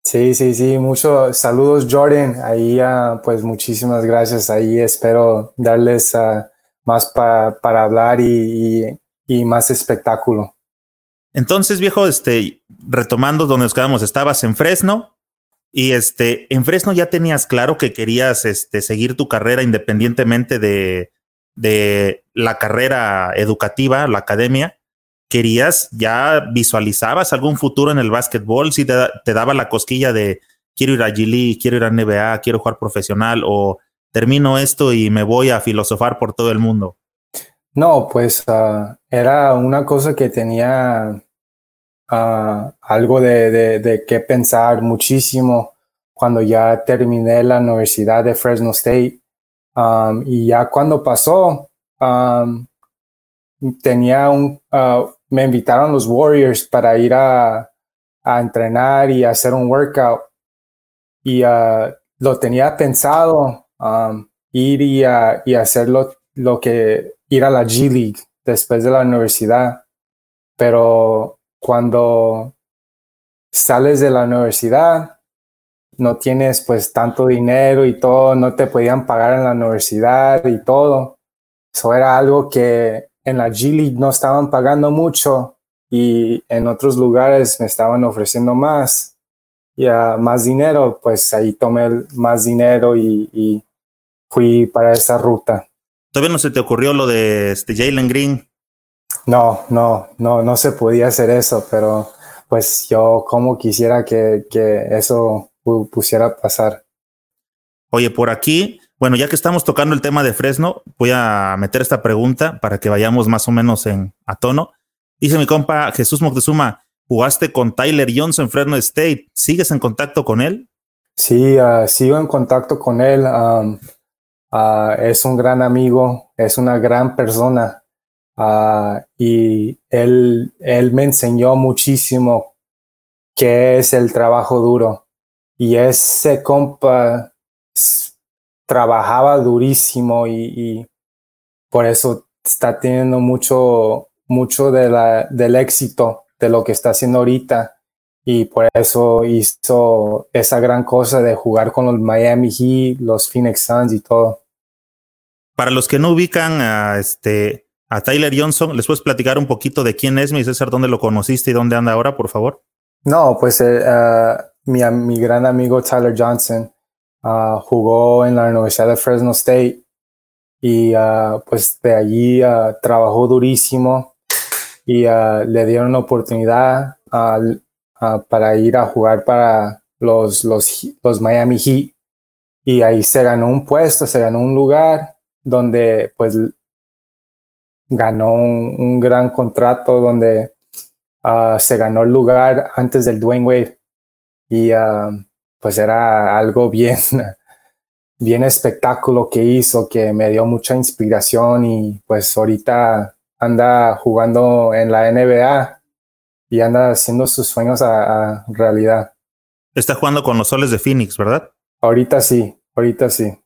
Sí, sí, sí, muchos saludos Jordan. Ahí uh, pues muchísimas gracias. Ahí espero darles uh, más pa para hablar y, y, más espectáculo. Entonces, viejo, este, retomando donde nos quedamos, estabas en Fresno y este, en Fresno ya tenías claro que querías este, seguir tu carrera independientemente de, de la carrera educativa, la academia. Querías, ya visualizabas algún futuro en el básquetbol, si te, te daba la cosquilla de quiero ir a G quiero ir a NBA, quiero jugar profesional o termino esto y me voy a filosofar por todo el mundo. No, pues uh, era una cosa que tenía uh, algo de, de, qué pensar muchísimo cuando ya terminé la Universidad de Fresno State. Um, y ya cuando pasó, um, tenía un, uh, me invitaron los Warriors para ir a, a entrenar y hacer un workout. Y lo tenía pensado um, ir y, y hacer lo, lo, que ir a la G League después de la universidad. Pero cuando sales de la universidad, no tienes pues tanto dinero y todo, no te podían pagar en la universidad y todo. Eso era algo que en la G League no estaban pagando mucho y en otros lugares me estaban ofreciendo más y más dinero, pues ahí tomé más dinero y, y, fui para esa ruta. ¿Todavía no se te ocurrió lo de este Jalen Green? No, no, no, no se podía hacer eso, pero pues yo como quisiera que, que eso pusiera pasar. Oye, por aquí bueno, ya que estamos tocando el tema de Fresno, voy a meter esta pregunta para que vayamos más o menos en a tono. Dice mi compa Jesús Moctezuma, jugaste con Tyler Johnson en Fresno State. ¿Sigues en contacto con él? Sí, uh, sigo en contacto con él. Uh, es un gran amigo, es una gran persona. Uh, y él, él me enseñó muchísimo qué es el trabajo duro. Y ese compa trabajaba durísimo y, por eso está teniendo mucho, mucho del éxito de lo que está haciendo ahorita. Y por eso hizo esa gran cosa de jugar con los Miami Heat, los Phoenix Suns y todo. Para los que no ubican a este a Tyler Johnson, ¿les puedes platicar un poquito de quién es, mi César, dónde lo conociste y dónde anda ahora, por favor? No, pues eh, uh, mi, mi gran amigo Tyler Johnson Uh, jugó en la Universidad de Fresno State y uh, pues de allí uh, trabajó durísimo y le dieron oportunidad para ir a jugar para los, los, los Miami Heat. Y ahí se ganó un puesto, se ganó un lugar donde pues ganó un, gran contrato donde se ganó el lugar antes del Dwayne Wade. Y pues era algo bien, bien espectáculo que hizo, que me dio mucha inspiración y pues ahorita anda jugando en la NBA y anda haciendo sus sueños a, a realidad. Está jugando con los soles de Phoenix, ¿verdad? Ahorita sí, ahorita sí.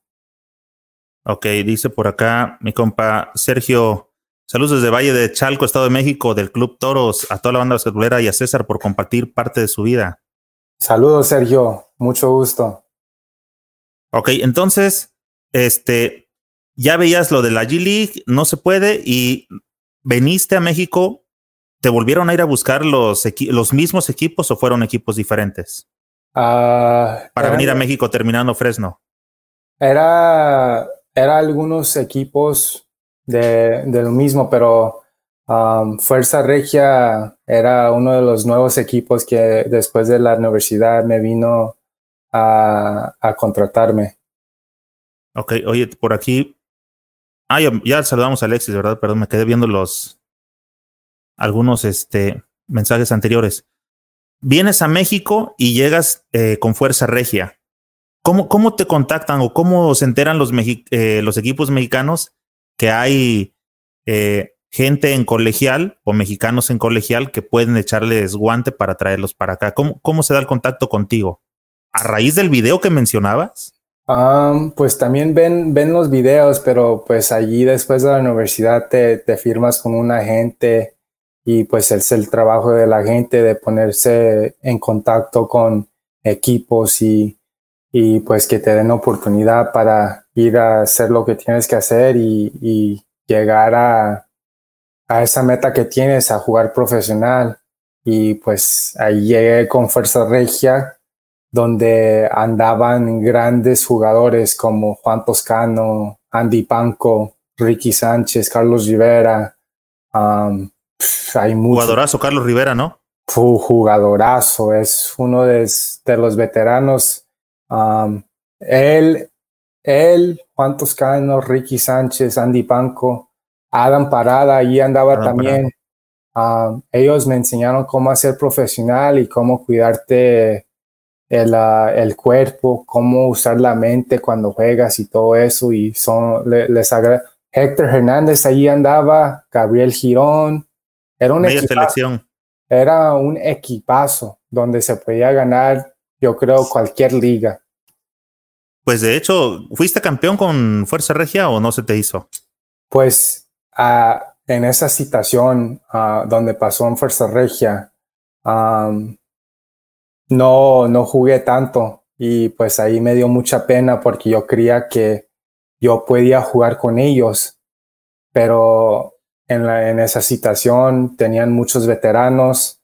Ok, dice por acá mi compa Sergio, saludos desde Valle de Chalco, Estado de México, del Club Toros, a toda la banda basquetbolera y a César por compartir parte de su vida. Saludos, Sergio. Mucho gusto. Ok, entonces, este, ya veías lo de la G League, no se puede, y veniste a México, ¿te volvieron a ir a buscar los, los mismos equipos o fueron equipos diferentes? Uh, Para venir a México terminando Fresno. Era, era algunos equipos de, de lo mismo, pero Um, Fuerza Regia era uno de los nuevos equipos que después de la universidad me vino a, a contratarme. Ok, oye, por aquí. Ah, ya, saludamos a Alexis, ¿verdad? Perdón, me quedé viendo los algunos este, mensajes anteriores. Vienes a México y llegas eh, con Fuerza Regia. ¿Cómo, ¿Cómo te contactan o cómo se enteran los, eh, los equipos mexicanos que hay eh, gente en colegial o mexicanos en colegial que pueden echarles guante para traerlos para acá. ¿Cómo, cómo se da el contacto contigo? ¿A raíz del video que mencionabas? Um, pues también ven, ven los videos, pero pues allí después de la universidad te, te firmas con un agente y pues es el trabajo de la gente de ponerse en contacto con equipos y, y pues que te den oportunidad para ir a hacer lo que tienes que hacer y, llegar a, a esa meta que tienes, a jugar profesional. Y pues ahí llegué con Fuerza Regia, donde andaban grandes jugadores como Juan Toscano, Andy Panco, Ricky Sánchez, Carlos Rivera. Um, hay Jugadorazo Carlos Rivera, ¿no? jugadorazo, es uno de, de los veteranos. Um, él, él, Juan Toscano, Ricky Sánchez, Andy Panco, Adam Parada, ahí andaba también. Um, ellos me enseñaron cómo hacer profesional y cómo cuidarte el, uh, el, cuerpo, cómo usar la mente cuando juegas y todo eso. Y son, les. Héctor Hernández ahí andaba, Gabriel Girón. Era una selección era un equipazo donde se podía ganar, yo creo, cualquier liga. Pues de hecho, ¿fuiste campeón con Fuerza Regia o no se te hizo? Pues uh, en esa situación uh, donde pasó en Fuerza Regia, um, no, no jugué tanto y pues ahí me dio mucha pena porque yo creía que yo podía jugar con ellos, pero en, la, en esa situación tenían muchos veteranos,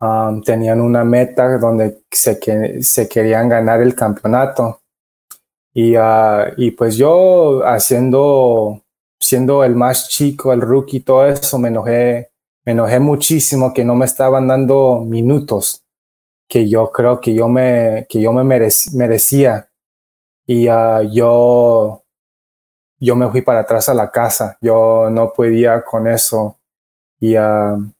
um, tenían una meta donde se, que, se querían ganar el campeonato. Y, uh, y pues yo haciendo, siendo el más chico, el rookie, todo eso, me enojé, me enojé muchísimo que no me estaban dando minutos que yo creo que yo me, que yo me merecía. Y uh, yo yo me fui para atrás a la casa, yo no podía con eso. Y, uh,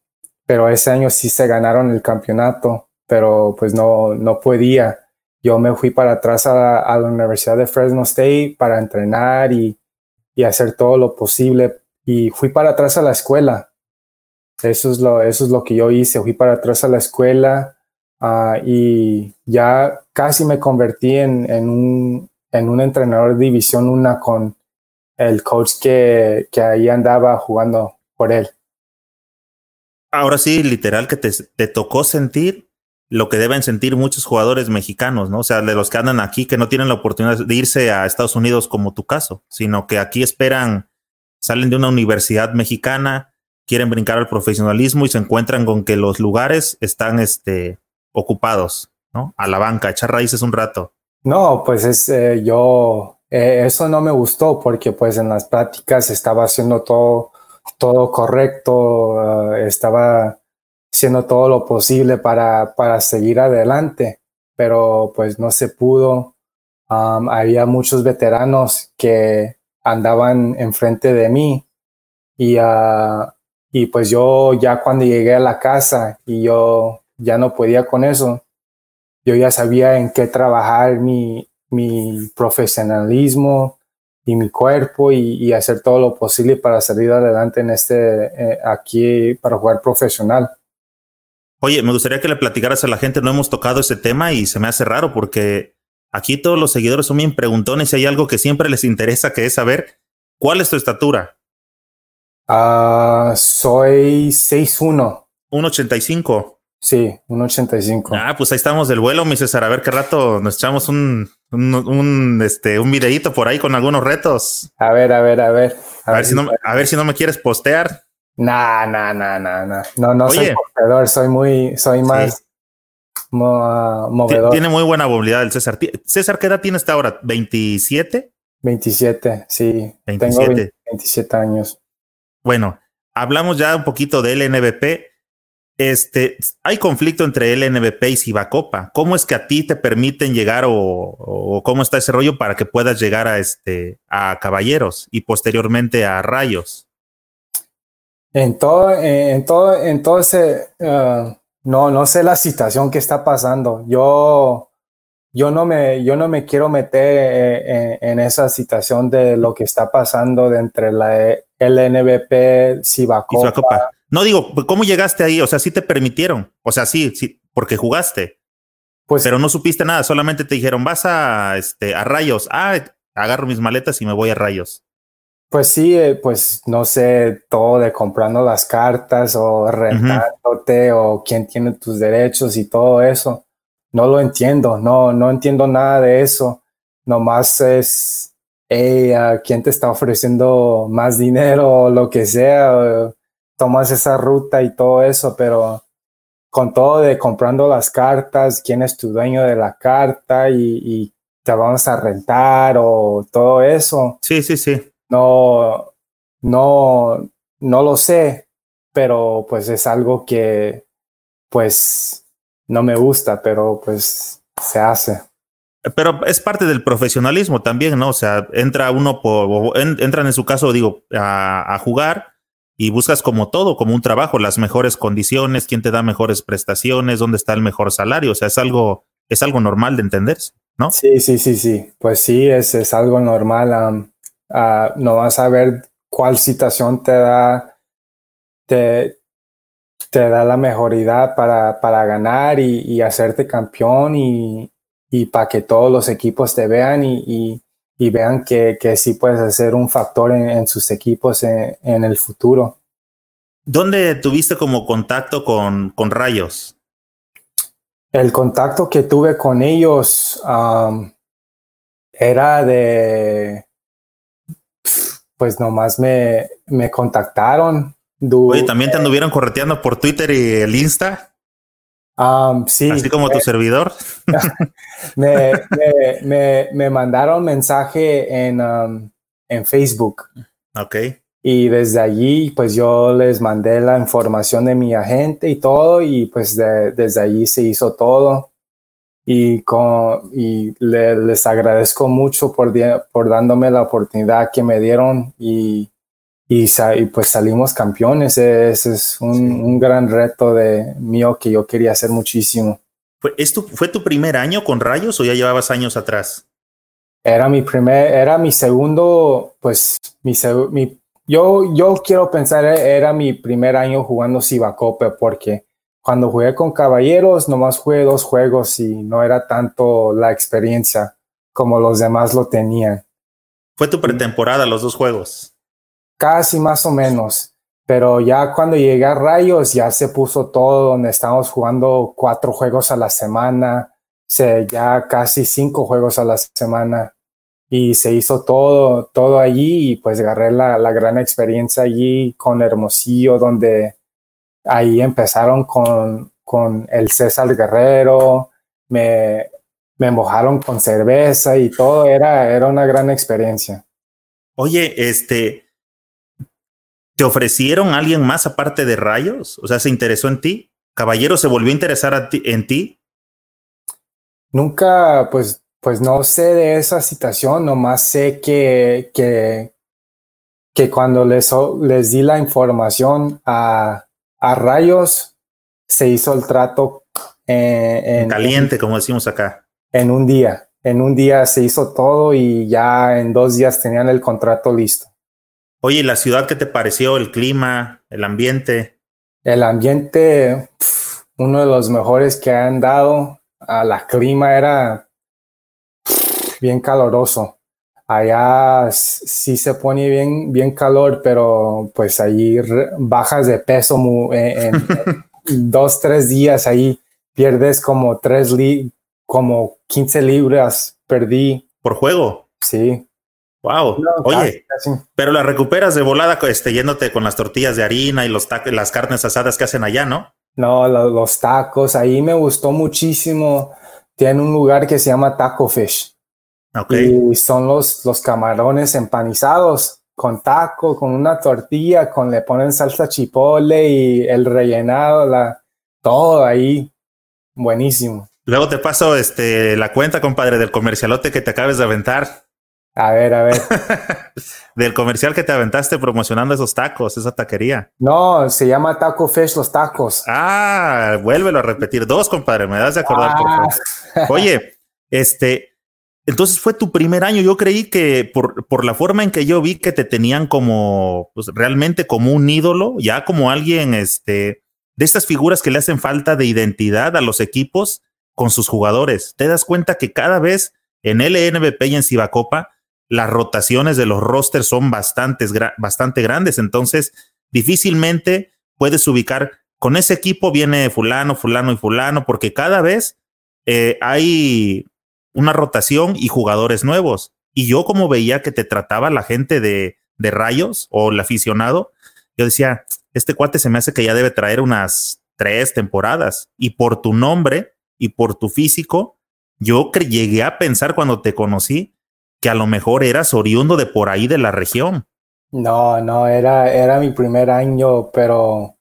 pero ese año sí se ganaron el campeonato, pero pues no, no podía. Yo me fui para atrás a, a la Universidad de Fresno State para entrenar y, y, hacer todo lo posible. Y fui para atrás a la escuela. Eso es lo, eso es lo que yo hice. Fui para atrás a la escuela uh, y ya casi me convertí en, en, un, en un entrenador de División 1 con, el coach que, que ahí andaba jugando por él. Ahora sí, literal que te, te tocó sentir lo que deben sentir muchos jugadores mexicanos, ¿no? O sea, de los que andan aquí, que no tienen la oportunidad de irse a Estados Unidos como tu caso, sino que aquí esperan, salen de una universidad mexicana, quieren brincar al profesionalismo y se encuentran con que los lugares están este, ocupados, ¿no? A la banca, echar raíces un rato. No, pues es, eh, yo eh, eso no me gustó porque pues en las prácticas estaba haciendo todo, todo correcto, uh, estaba haciendo todo lo posible para, para seguir adelante, pero pues no se pudo. Um, había muchos veteranos que andaban enfrente de mí y, uh, y pues yo ya cuando llegué a la casa y yo ya no podía con eso, yo ya sabía en qué trabajar mi, mi profesionalismo y mi cuerpo y, hacer todo lo posible para salir adelante en este eh, aquí para jugar profesional. Oye, me gustaría que le platicaras a la gente, no hemos tocado ese tema y se me hace raro porque aquí todos los seguidores son bien preguntones y hay algo que siempre les interesa que es saber cuál es tu estatura. Ah, soy 6'1. 1.85. Sí, un 85. Ah, pues ahí estamos del vuelo, mi César. A ver qué rato nos echamos un, un, un, este, un videíto por ahí con algunos retos. A ver, a ver, a ver. A, ver, si no, a ver si no me quieres postear. Nah, nah, nah, nah, nah. No, no soy posteador, soy muy, soy más movedor. Tiene muy buena movilidad el César. César, ¿qué edad tiene hasta ahora? ¿27? 27, sí. 27. Tengo 27 años. Bueno, hablamos ya un poquito del NBP este, hay conflicto entre el NBP y Cibacopa. ¿Cómo es que a ti te permiten llegar o, cómo está ese rollo para que puedas llegar a este a Caballeros y posteriormente a Rayos? En todo, en todo, en todo ese, uh, no, no sé la situación que está pasando. Yo, yo no me, yo no me quiero meter eh, en, esa situación de lo que está pasando de entre la LNBP, Cibacopa no digo, ¿cómo llegaste ahí? O sea, sí te permitieron. O sea, sí, sí, porque jugaste. Pues, pero no supiste nada, solamente te dijeron, vas a, este, a rayos. Ah, agarro mis maletas y me voy a rayos. Pues sí, eh, pues no sé, todo de comprando las cartas o rentándote o quién tiene tus derechos y todo eso. No lo entiendo, no, no entiendo nada de eso. Nomás es, hey, ¿a quién te está ofreciendo más dinero o lo que sea? Tomas esa ruta y todo eso, pero con todo de comprando las cartas, quién es tu dueño de la carta y, y te vamos a rentar o todo eso. Sí, sí, sí no, no, no lo sé, pero pues es algo que pues no me gusta, pero pues se hace. Pero es parte del profesionalismo también, ¿no? O sea, entra uno por, entran en su caso, digo, a, a, jugar y buscas como todo, como un trabajo, las mejores condiciones, quién te da mejores prestaciones, dónde está el mejor salario. O sea, es algo, es algo normal de entenderse, ¿no? Sí, sí, sí, sí. Pues sí, es, es algo normal. No vas a ver cuál situación te da, te, te da la mejoridad para, para ganar y, hacerte campeón y, y para que todos los equipos te vean y, vean que, que, sí puedes ser un factor en, sus equipos en, el futuro. ¿Dónde tuviste como contacto con, con Rayos? El contacto que tuve con ellos era de pues nomás me, me contactaron. Oye, ¿también te anduvieron correteando por Twitter y el Insta? Um, sí. Así como tu servidor. me, me, me, mandaron mensaje en, um, en Facebook. Ok. Y desde allí, pues yo les mandé la información de mi agente y todo, y pues desde allí se hizo todo y, con, y les agradezco mucho por, por dándome la oportunidad que me dieron y, y, pues salimos campeones. Ese es un, un, gran reto de mío que yo quería hacer muchísimo. ¿Fue, esto, ¿Fue tu primer año con Rayos o ya llevabas años atrás? Era mi primer, era mi segundo, pues mi, mi yo, yo quiero pensar, era mi primer año jugando Cibacope porque cuando jugué con Caballeros, nomás jugué dos juegos y no era tanto la experiencia como los demás lo tenían. ¿Fue tu pretemporada los dos juegos? Casi más o menos. Pero ya cuando llegué a Rayos ya se puso todo, donde estábamos jugando cuatro juegos a la semana, se, ya casi cinco juegos a la semana. Y se hizo todo, todo allí y pues agarré la, la gran experiencia allí con Hermosillo, donde ahí empezaron con, con el César Guerrero, me, me mojaron con cerveza y todo, era, era una gran experiencia. Oye, este, ¿te ofrecieron alguien más aparte de Rayos? O sea, ¿se interesó en ti? ¿Caballero se volvió a interesar en ti? Nunca, pues, pues no sé de esa situación, nomás sé que, que, que cuando les, les di la información a, a rayos se hizo el trato eh, en, caliente, como decimos acá. En un día. En un día se hizo todo y ya en dos días tenían el contrato listo. Oye, ¿la ciudad qué te pareció? ¿El clima? ¿El ambiente? El ambiente, uno de los mejores que han dado. A la clima era bien caloroso allá sí se pone bien, bien calor, pero pues ahí bajas de peso en, dos, tres días, ahí pierdes como tres, li como 15 libras, perdí. ¿Por juego? Sí. Wow. Oye, pero la recuperas de volada este, yéndote con las tortillas de harina y los las carnes asadas que hacen allá, ¿no? No, los tacos, ahí me gustó muchísimo. Tiene un lugar que se llama Taco Fish y son los, los camarones empanizados con taco, con una tortilla, con le ponen salsa chipole y el rellenado, la, todo ahí. Buenísimo. Luego te paso este, la cuenta, compadre, del comercialote que te acabes de aventar. A ver, a ver. del comercial que te aventaste promocionando esos tacos, esa taquería. No, se llama Taco Fish los tacos. Ah, vuélvelo a repetir. Dos, compadre, me das de acordar. Ah. Oye, este, entonces fue tu primer año. Yo creí que por, por, la forma en que yo vi que te tenían como pues, realmente como un ídolo, ya como alguien este, de estas figuras que le hacen falta de identidad a los equipos con sus jugadores. Te das cuenta que cada vez en LNBP y en Cibacopa las rotaciones de los rosters son bastante grandes, entonces difícilmente puedes ubicar con ese equipo viene fulano, fulano y fulano, porque cada vez eh, hay una rotación y jugadores nuevos. Y yo como veía que te trataba la gente de, de rayos o el aficionado, yo decía, este cuate se me hace que ya debe traer unas tres temporadas. Y por tu nombre y por tu físico, yo llegué a pensar cuando te conocí que a lo mejor eras oriundo de por ahí de la región. No, no, era, era mi primer año, pero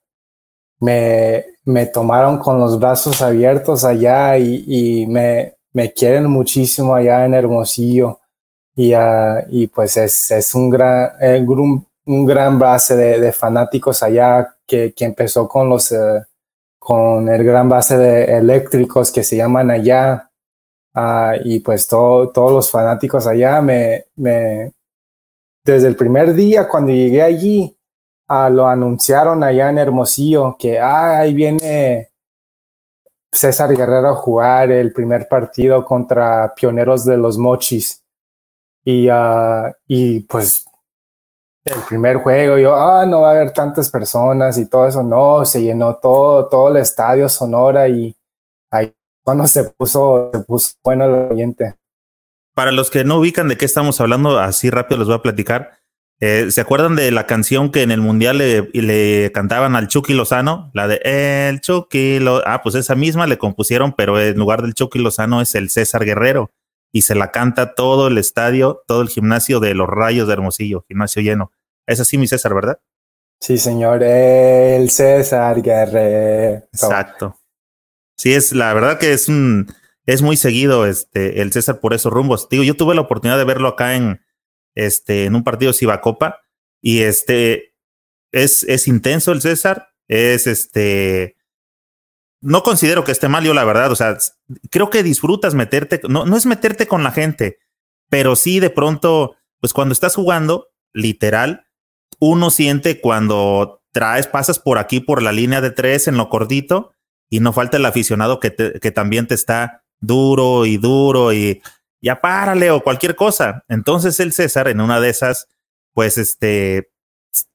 me, me tomaron con los brazos abiertos allá y, me, me, quieren muchísimo allá en Hermosillo. Y, uh, y pues es, es un, gran, eh, un, gran base de, fanáticos allá que, que empezó con los uh, con el gran base de eléctricos que se llaman allá. Uh, y pues todo, todos los fanáticos allá me, me, desde el primer día cuando llegué allí, Ah, lo anunciaron allá en Hermosillo que ah, ahí viene César Guerrero a jugar el primer partido contra Pioneros de los Mochis. Y, uh, y pues el primer juego, yo, ah, no va a haber tantas personas y todo eso. No, se llenó todo, todo el estadio Sonora y cuando se puso, se puso bueno el ambiente. Para los que no ubican de qué estamos hablando, así rápido les voy a platicar. Eh, ¿Se acuerdan de la canción que en el mundial le, le, cantaban al Chucky Lozano? La de El Chucky Lozano. Ah, pues esa misma le compusieron, pero en lugar del Chucky Lozano es el César Guerrero. Y se la canta todo el estadio, todo el gimnasio de los Rayos de Hermosillo, gimnasio lleno. Es así, mi César, ¿verdad? Sí, señor, el César Guerrero. Exacto. Sí, es la verdad que es un es muy seguido este el César por esos rumbos. Digo, yo tuve la oportunidad de verlo acá en, este, en un partido Copa y este es, es intenso el César, es este, no considero que esté mal yo la verdad, o sea, creo que disfrutas meterte, no, no es meterte con la gente, pero sí de pronto, pues cuando estás jugando, literal, uno siente cuando traes, pasas por aquí por la línea de tres en lo cortito y no falta el aficionado que, que también te está duro y duro y ya párale o cualquier cosa. Entonces el César en una de esas, pues este,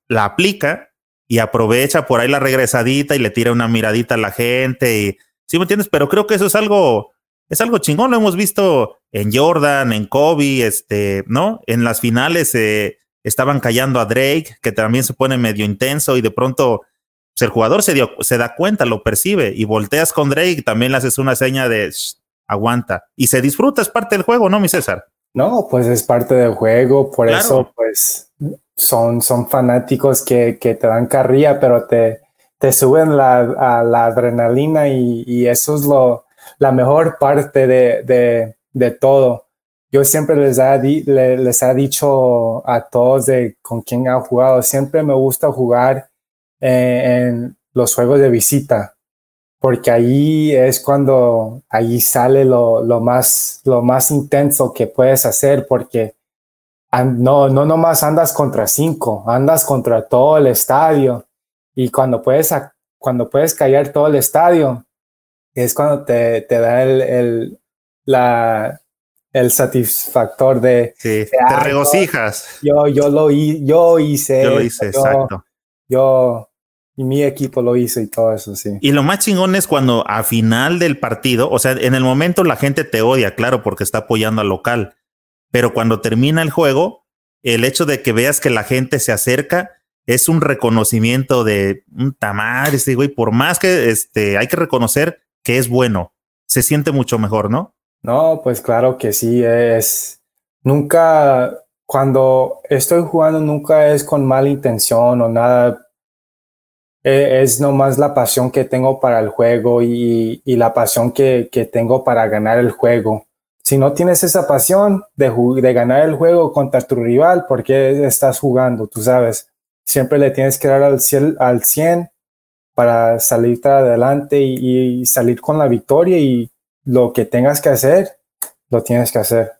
la aplica y aprovecha por ahí la regresadita y le tira una miradita a la gente y, ¿sí me entiendes? Pero creo que eso es algo, es algo chingón, lo hemos visto en Jordan, en Kobe, este, ¿no? En las finales eh, estaban callando a Drake, que también se pone medio intenso y de pronto pues, el jugador se, dio, se da cuenta, lo percibe y volteas con Drake, también le haces una seña de aguanta y se disfruta, es parte del juego, ¿no, mi César? No, pues es parte del juego, por eso pues son, son fanáticos que, que, te dan carrilla, pero te, te suben la, a la adrenalina y, y, eso es lo, la mejor parte de, de, de todo. Yo siempre les, ha di, les ha dicho a todos de con quién ha jugado, siempre me gusta jugar en los juegos de visita porque ahí es cuando ahí sale lo, lo, más, lo más intenso que puedes hacer, porque no, no nomás andas contra cinco, andas contra todo el estadio y cuando puedes, cuando puedes callar todo el estadio, es cuando te, te da el, el, la, el satisfactor de... Sí, te ah, regocijas. Yo, yo, lo, yo hice. Yo lo hice, exacto. Yo, y mi equipo lo hizo y todo eso, sí. Y lo más chingón es cuando a final del partido, o sea, en el momento la gente te odia, claro, porque está apoyando al local. Pero cuando termina el juego, el hecho de que veas que la gente se acerca es un reconocimiento de un tamar, este güey, por más que este, hay que reconocer que es bueno, se siente mucho mejor, ¿no? No, pues claro que sí, es. Nunca, cuando estoy jugando, nunca es con mala intención o nada eh, es nomás la pasión que tengo para el juego y, la pasión que, tengo para ganar el juego. Si no tienes esa pasión de, de ganar el juego contra tu rival, ¿por qué estás jugando? Tú sabes, siempre le tienes que dar al 100, al 100 para salir adelante y salir con la victoria y lo que tengas que hacer, lo tienes que hacer.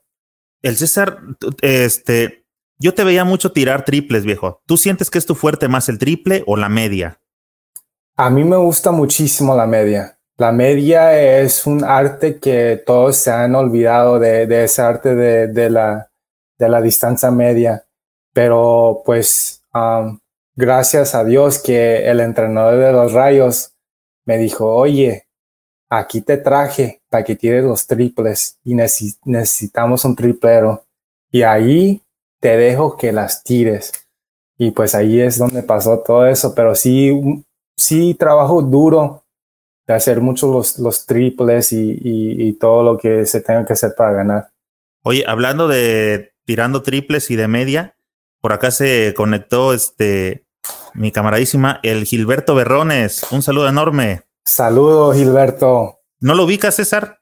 El César, este, yo te veía mucho tirar triples, viejo. ¿Tú sientes que es tu fuerte más el triple o la media? A mí me gusta muchísimo la media. La media es un arte que todos se han olvidado de, ese arte de, la, de la distancia media. Pero pues gracias a Dios que el entrenador de los rayos me dijo, oye, aquí te traje para que tires los triples y necesitamos un triplero. Y ahí te dejo que las tires. Y pues ahí es donde pasó todo eso, pero sí, sí trabajo duro de hacer muchos los, los triples y, y, todo lo que se tenga que hacer para ganar. Oye, hablando de tirando triples y de media, por acá se conectó este mi camaradísima, el Gilberto Berrones. Un saludo enorme. Saludos, Gilberto. ¿No lo ubicas, César?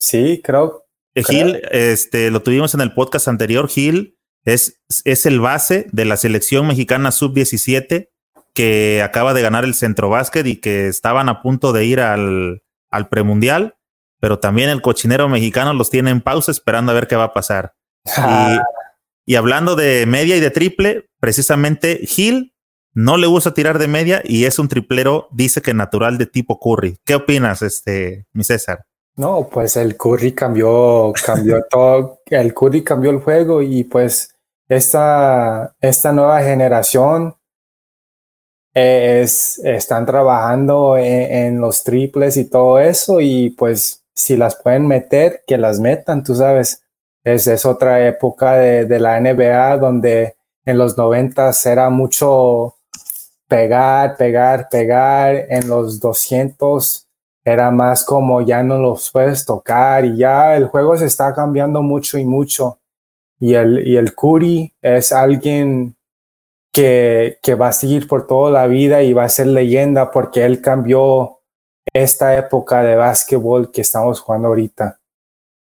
Sí, creo. Eh, Gil, este, lo tuvimos en el podcast anterior. Gil es, es el base de la selección mexicana sub-17 que acaba de ganar el centro básquet y que estaban a punto de ir al, al premundial, pero también el cochinero mexicano los tiene en pausa esperando a ver qué va a pasar. y, y hablando de media y de triple, precisamente Gil no le gusta tirar de media y es un triplero, dice que natural de tipo Curry. ¿Qué opinas, este, mi César? No, pues el Curry cambió, cambió todo, el Curry cambió el juego y pues esta, esta nueva generación es, están trabajando en, los triples y todo eso y pues si las pueden meter, que las metan, tú sabes. Es, es otra época de, de la NBA donde en los noventas era mucho pegar, pegar, pegar. En los 200 era más como ya no los puedes tocar y ya el juego se está cambiando mucho y mucho. Y el, y el Curry es alguien que, que va a seguir por toda la vida y va a ser leyenda porque él cambió esta época de básquetbol que estamos jugando ahorita.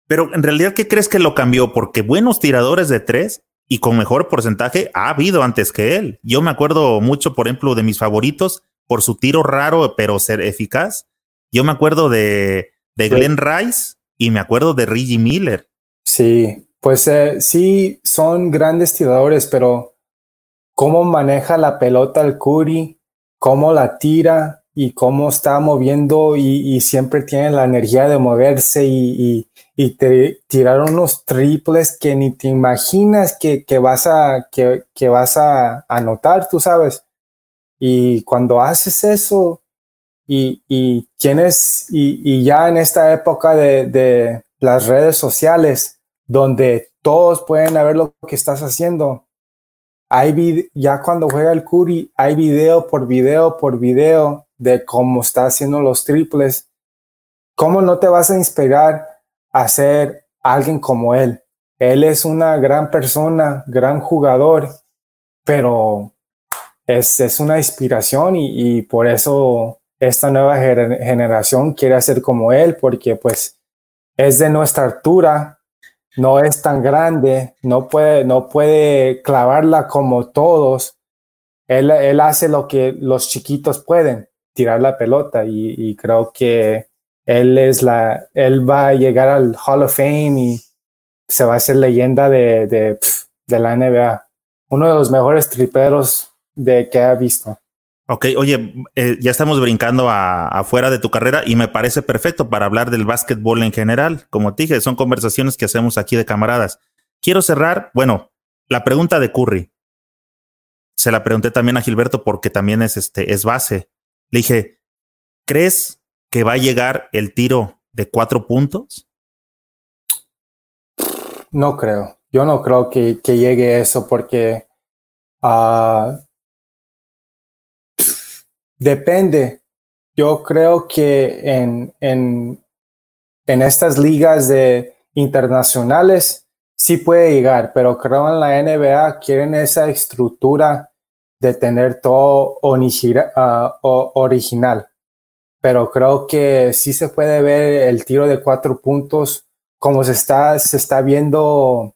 Pero en realidad, ¿qué crees que lo cambió? Porque buenos tiradores de tres y con mejor porcentaje ha habido antes que él. Yo me acuerdo mucho, por ejemplo, de mis favoritos por su tiro raro, pero ser eficaz. Yo me acuerdo de, de Glenn Rice y me acuerdo de Reggie Miller. Sí, pues eh, sí, son grandes tiradores, pero cómo maneja la pelota el Curry, cómo la tira y cómo está moviendo y, siempre tiene la energía de moverse y, y te tiraron unos triples que ni te imaginas que, vas a que, que, vas a anotar, tú sabes. Y cuando haces eso y, y tienes, y, y, ya en esta época de, de, las redes sociales, donde todos pueden ver lo que estás haciendo, hay ya cuando juega el Curry, hay video por video por video de cómo está haciendo los triples. ¿Cómo no te vas a inspirar? a ser alguien como él. Él es una gran persona, gran jugador, pero es, es una inspiración y, por eso esta nueva generación quiere ser como él, porque pues es de nuestra altura, no es tan grande, no puede, no puede clavarla como todos. Él, él hace lo que los chiquitos pueden, tirar la pelota y, creo que él es la, él va a llegar al Hall of Fame y se va a hacer leyenda de, de, de la NBA. Uno de los mejores triperos de que ha visto. Ok, oye, eh, ya estamos brincando afuera de tu carrera y me parece perfecto para hablar del básquetbol en general. Como te dije, son conversaciones que hacemos aquí de camaradas. Quiero cerrar, bueno, la pregunta de Curry. Se la pregunté también a Gilberto porque también es, este, es base. Le dije, ¿crees que va a llegar el tiro de cuatro puntos? No creo. Yo no creo que, llegue eso porque uh, depende. Yo creo que en, en, en estas ligas de internacionales sí puede llegar, pero creo en la NBA quieren esa estructura de tener todo uh, original pero creo que sí se puede ver el tiro de cuatro puntos como se está, se está viendo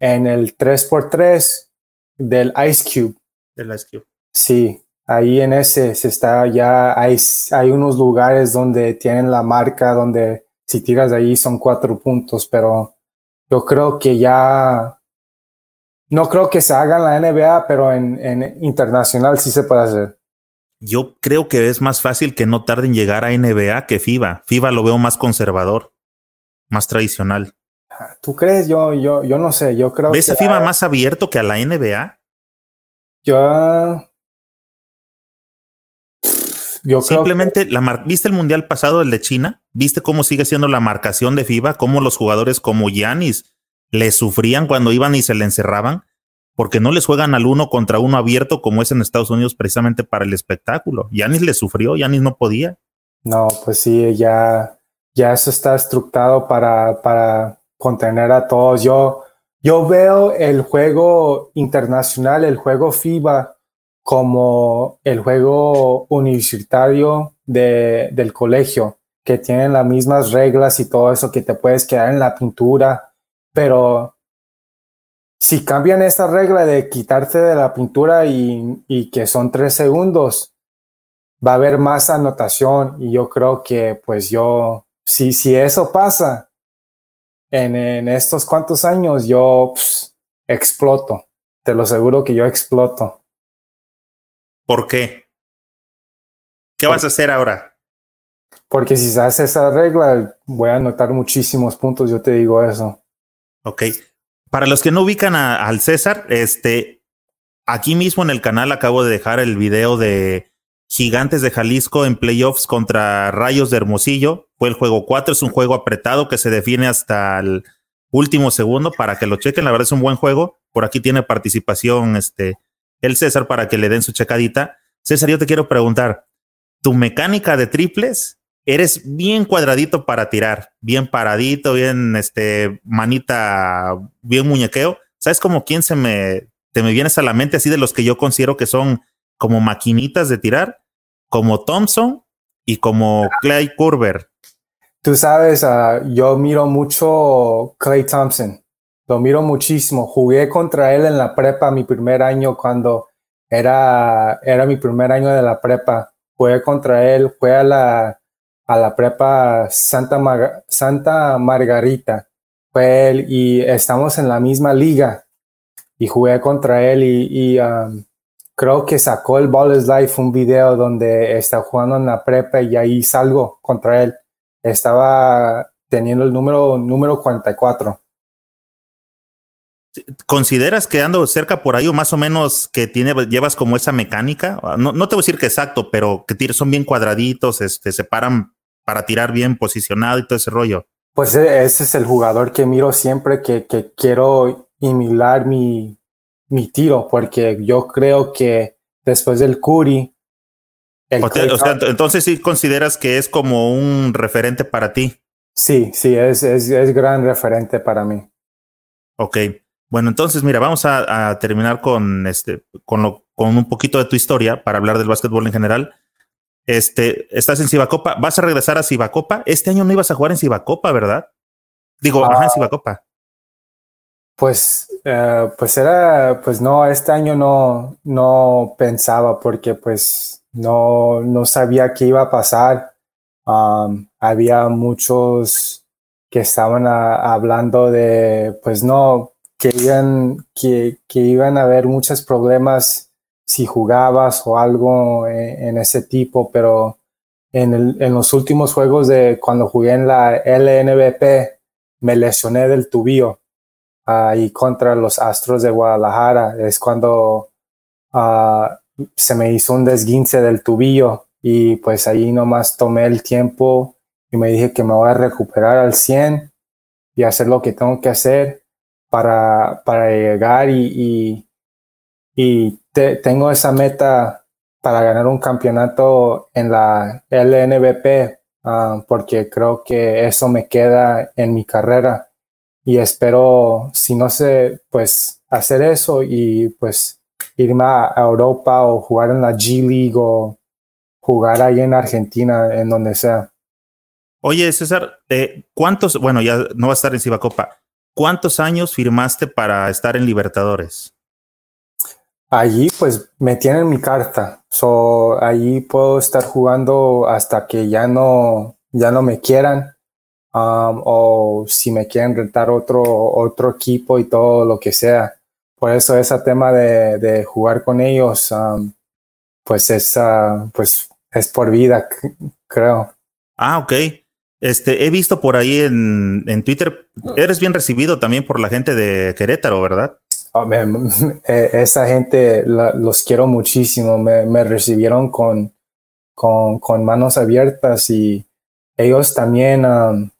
en el 3x3 del Ice Cube. Del Ice Cube. Sí, ahí en ese se está ya, hay, hay unos lugares donde tienen la marca, donde si tiras de ahí son cuatro puntos, pero yo creo que ya, no creo que se haga en la NBA, pero en, en internacional sí se puede hacer. Yo creo que es más fácil que no tarden en llegar a NBA que FIBA. FIBA lo veo más conservador, más tradicional. ¿Tú crees? Yo, yo, yo no sé. Yo creo ¿Ves a FIBA más abierto que a la NBA? Yo. Yo Simplemente, la ¿viste el mundial pasado, el de China? ¿Viste cómo sigue siendo la marcación de FIBA? ¿Cómo los jugadores como Yanis le sufrían cuando iban y se le encerraban? Porque no les juegan al uno contra uno abierto como es en Estados Unidos precisamente para el espectáculo. Yanis le sufrió, Yanis no podía. No, pues sí, ya, ya eso está estructurado para, para contener a todos. Yo, yo veo el juego internacional, el juego FIBA, como el juego universitario de, del colegio, que tienen las mismas reglas y todo eso, que te puedes quedar en la pintura, pero si cambian esta regla de quitarte de la pintura y, y que son tres segundos, va a haber más anotación y yo creo que pues yo, si, si eso pasa en, estos cuantos años, yo exploto. Te lo aseguro que yo exploto. ¿Por qué? ¿Qué vas a hacer ahora? Porque si se hace esa regla, voy a anotar muchísimos puntos, yo te digo eso. Ok. Para los que no ubican al César, este, aquí mismo en el canal acabo de dejar el video de Gigantes de Jalisco en playoffs contra Rayos de Hermosillo. Fue el juego 4, es un juego apretado que se define hasta el último segundo para que lo chequen. La verdad es un buen juego. Por aquí tiene participación este, el César para que le den su checadita. César, yo te quiero preguntar, tu mecánica de triples, eres bien cuadradito para tirar, bien paradito, bien este manita, bien muñequeo. ¿Sabes como quién se me te me vienes a la mente así de los que yo considero que son como maquinitas de tirar, como Thompson y como Clay Curver. Tú sabes, uh, yo miro mucho Clay Thompson, lo miro muchísimo. Jugué contra él en la prepa mi primer año cuando era, era mi primer año de la prepa. Jugué contra él, fue a la, a la prepa Santa, Santa Margarita. Fue él y estamos en la misma liga y jugué contra él y, um, creo que sacó el Ball is Life un video donde está jugando en la prepa y ahí salgo contra él. Estaba teniendo el número, número 44. ¿Consideras que ando cerca por ahí o más o menos que tiene, llevas como esa mecánica? No, no te voy a decir que exacto, pero que son bien cuadraditos, este, se paran para tirar bien posicionado y todo ese rollo. Pues e, ese es el jugador que miro siempre que, que quiero imitar mi, mi tiro, porque yo creo que después del Curry. entonces sí consideras que es como un referente para ti. Sí, sí, es, es, es gran referente para mí. Ok. Bueno, entonces, mira, vamos a, a terminar con este, con lo, con un poquito de tu historia para hablar del básquetbol en general. Este, estás en Cibacopa, vas a regresar a Cibacopa. Este año no ibas a jugar en Cibacopa, ¿verdad? Digo, ajá, en ah. Cibacopa. Pues, eh, pues era, pues no, este año no, no pensaba porque pues no, no sabía qué iba a pasar. Um, había muchos que estaban hablando de, pues no, que iban, que, que, iban a haber muchos problemas si jugabas o algo en, en ese tipo, pero en, el, en los últimos juegos de cuando jugué en la LNBP me lesioné del tubillo ahí contra los Astros de Guadalajara. Es cuando ah, se me hizo un desguince del tubillo y pues ahí nomás tomé el tiempo y me dije que me voy a recuperar al 100 y hacer lo que tengo que hacer para, para llegar y, y, tengo esa meta para ganar un campeonato en la LNBP ah, porque creo que eso me queda en mi carrera. Y espero, si no sé, pues hacer eso y pues irme a Europa o jugar en la G League o jugar ahí en Argentina, en donde sea. Oye, César, eh, ¿cuántos, bueno, ya no va a estar en Cibacopa, ¿cuántos años firmaste para estar en Libertadores? Allí pues me tienen mi carta, so allí puedo estar jugando hasta que ya no, ya no me quieran Um, o si me quieren rentar otro, otro equipo y todo lo que sea. Por eso ese tema de, de jugar con ellos, um, pues es, uh, pues es por vida, creo. Ah, ok. Este, he visto por ahí en, en Twitter, eres bien recibido también por la gente de Querétaro, ¿verdad? Oh, esa gente los quiero muchísimo, me, recibieron con, con, con, manos abiertas y ellos también, um,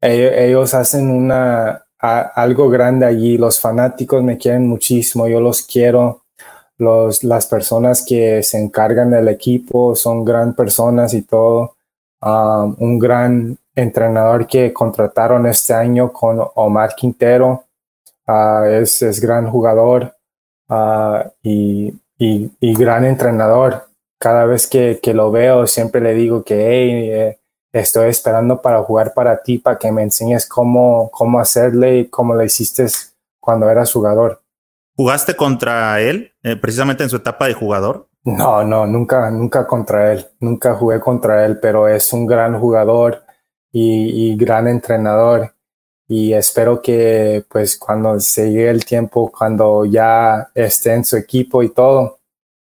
ellos, hacen una, algo grande allí, los fanáticos me quieren muchísimo, yo los quiero, los, las personas que se encargan del equipo son gran personas y todo, un gran entrenador que contrataron este año con Omar Quintero, Ah, es, es, gran jugador uh, y, y, gran entrenador. Cada vez que, que, lo veo, siempre le digo que hey, eh, estoy esperando para jugar para ti, para que me enseñes cómo, cómo hacerle y cómo lo hiciste cuando eras jugador. ¿Jugaste contra él eh, precisamente en su etapa de jugador? No, no, nunca, nunca contra él. Nunca jugué contra él, pero es un gran jugador y, gran entrenador y espero que pues cuando se llegue el tiempo, cuando ya esté en su equipo y todo,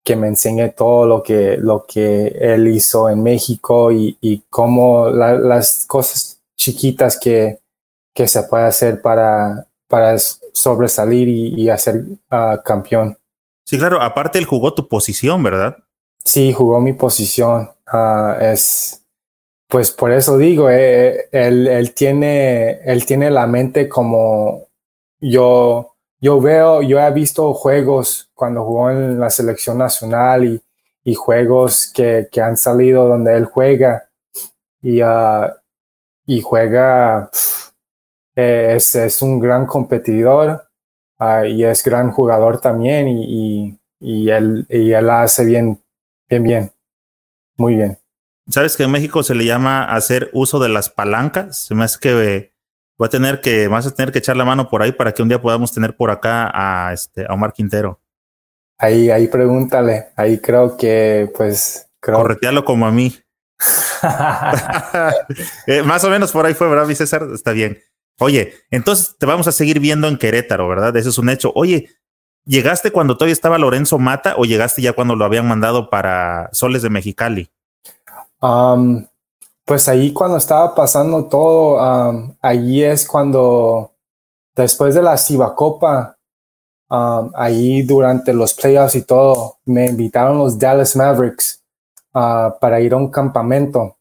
que me enseñe todo lo que, lo que él hizo en México y, y cómo las cosas chiquitas que, que se puede hacer para, para sobresalir y, y hacer uh, campeón. Sí, claro, aparte él jugó tu posición, ¿verdad? Sí, jugó mi posición. Uh, es, pues por eso digo, eh, él, él, tiene, él tiene la mente como yo, yo veo, yo he visto juegos cuando jugó en la selección nacional y, y juegos que, que, han salido donde él juega y, uh, y juega, es, es, un gran competidor uh, y es gran jugador también y, y, y, él, y él hace bien, bien, bien, muy bien. ¿Sabes que en México se le llama hacer uso de las palancas? Se me hace que voy a tener que, vas a tener que echar la mano por ahí para que un día podamos tener por acá a, este, a Omar Quintero. Ahí, ahí pregúntale. Ahí creo que, pues. Creo... Corretealo como a mí. eh, más o menos por ahí fue, ¿verdad, mi César? Está bien. Oye, entonces te vamos a seguir viendo en Querétaro, ¿verdad? Eso es un hecho. Oye, ¿llegaste cuando todavía estaba Lorenzo Mata o llegaste ya cuando lo habían mandado para Soles de Mexicali? Pues ahí cuando estaba pasando todo, allí es cuando, después de la Cibacopa, ahí durante los playoffs y todo, me invitaron los Dallas Mavericks uh, para ir a un campamento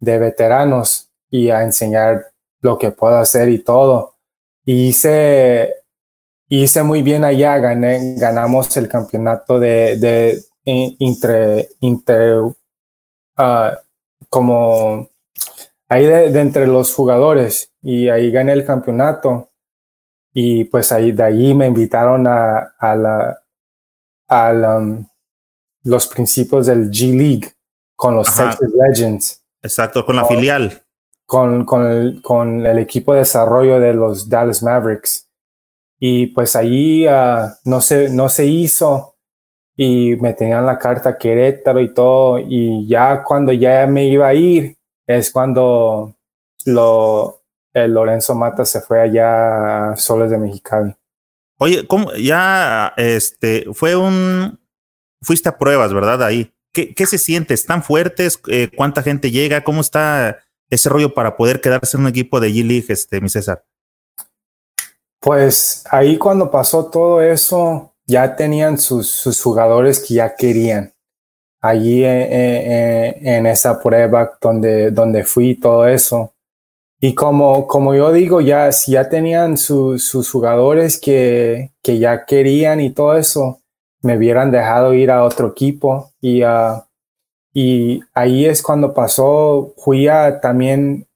de veteranos y a enseñar lo que puedo hacer y todo. Y hice, hice muy bien allá, gané, ganamos el campeonato de, de, entre, entre uh, como ahí de, entre los jugadores y ahí gané el campeonato y pues ahí de ahí me invitaron a, a la a um, los principios del G League con los Texas Legends. Exacto, con la filial. Con, con, el, con el equipo de desarrollo de los Dallas Mavericks. Y pues ahí uh, no, se, no se hizo y me tenían la carta Querétaro y todo, y ya cuando ya me iba a ir, es cuando lo, el Lorenzo Mata se fue allá a Soles de Mexicali. Oye, ¿cómo ya este fue un fuiste a pruebas, verdad? Ahí. ¿Qué, qué se siente? ¿Están fuertes? Eh, ¿Cuánta gente llega? ¿Cómo está ese rollo para poder quedarse en un equipo de G-League, este, mi César? Pues ahí cuando pasó todo eso, ya tenían sus, sus jugadores que ya querían. Allí en, en, esa prueba donde, donde fui todo eso. Y como, como yo digo, ya, si ya tenían sus jugadores que, que ya querían y todo eso, me hubieran dejado ir a otro equipo. Y, uh, y ahí es cuando pasó, fui a, también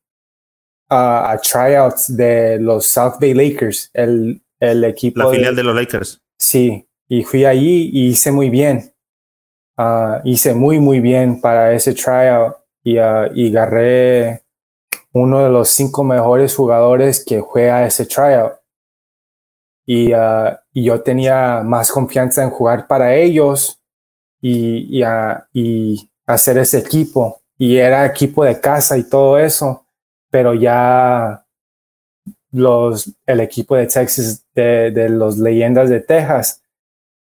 a tryouts de los South Bay Lakers, el, el equipo. La filial de los Lakers. Sí, y fui allí y hice muy bien. Uh, hice muy, muy bien para ese tryout y, uh, y agarré uno de los cinco mejores jugadores que juega ese tryout. Y, uh, y yo tenía más confianza en jugar para ellos y, y, y hacer ese equipo. Y era equipo de casa y todo eso, pero ya los, el equipo de Texas, de, de los leyendas de Texas,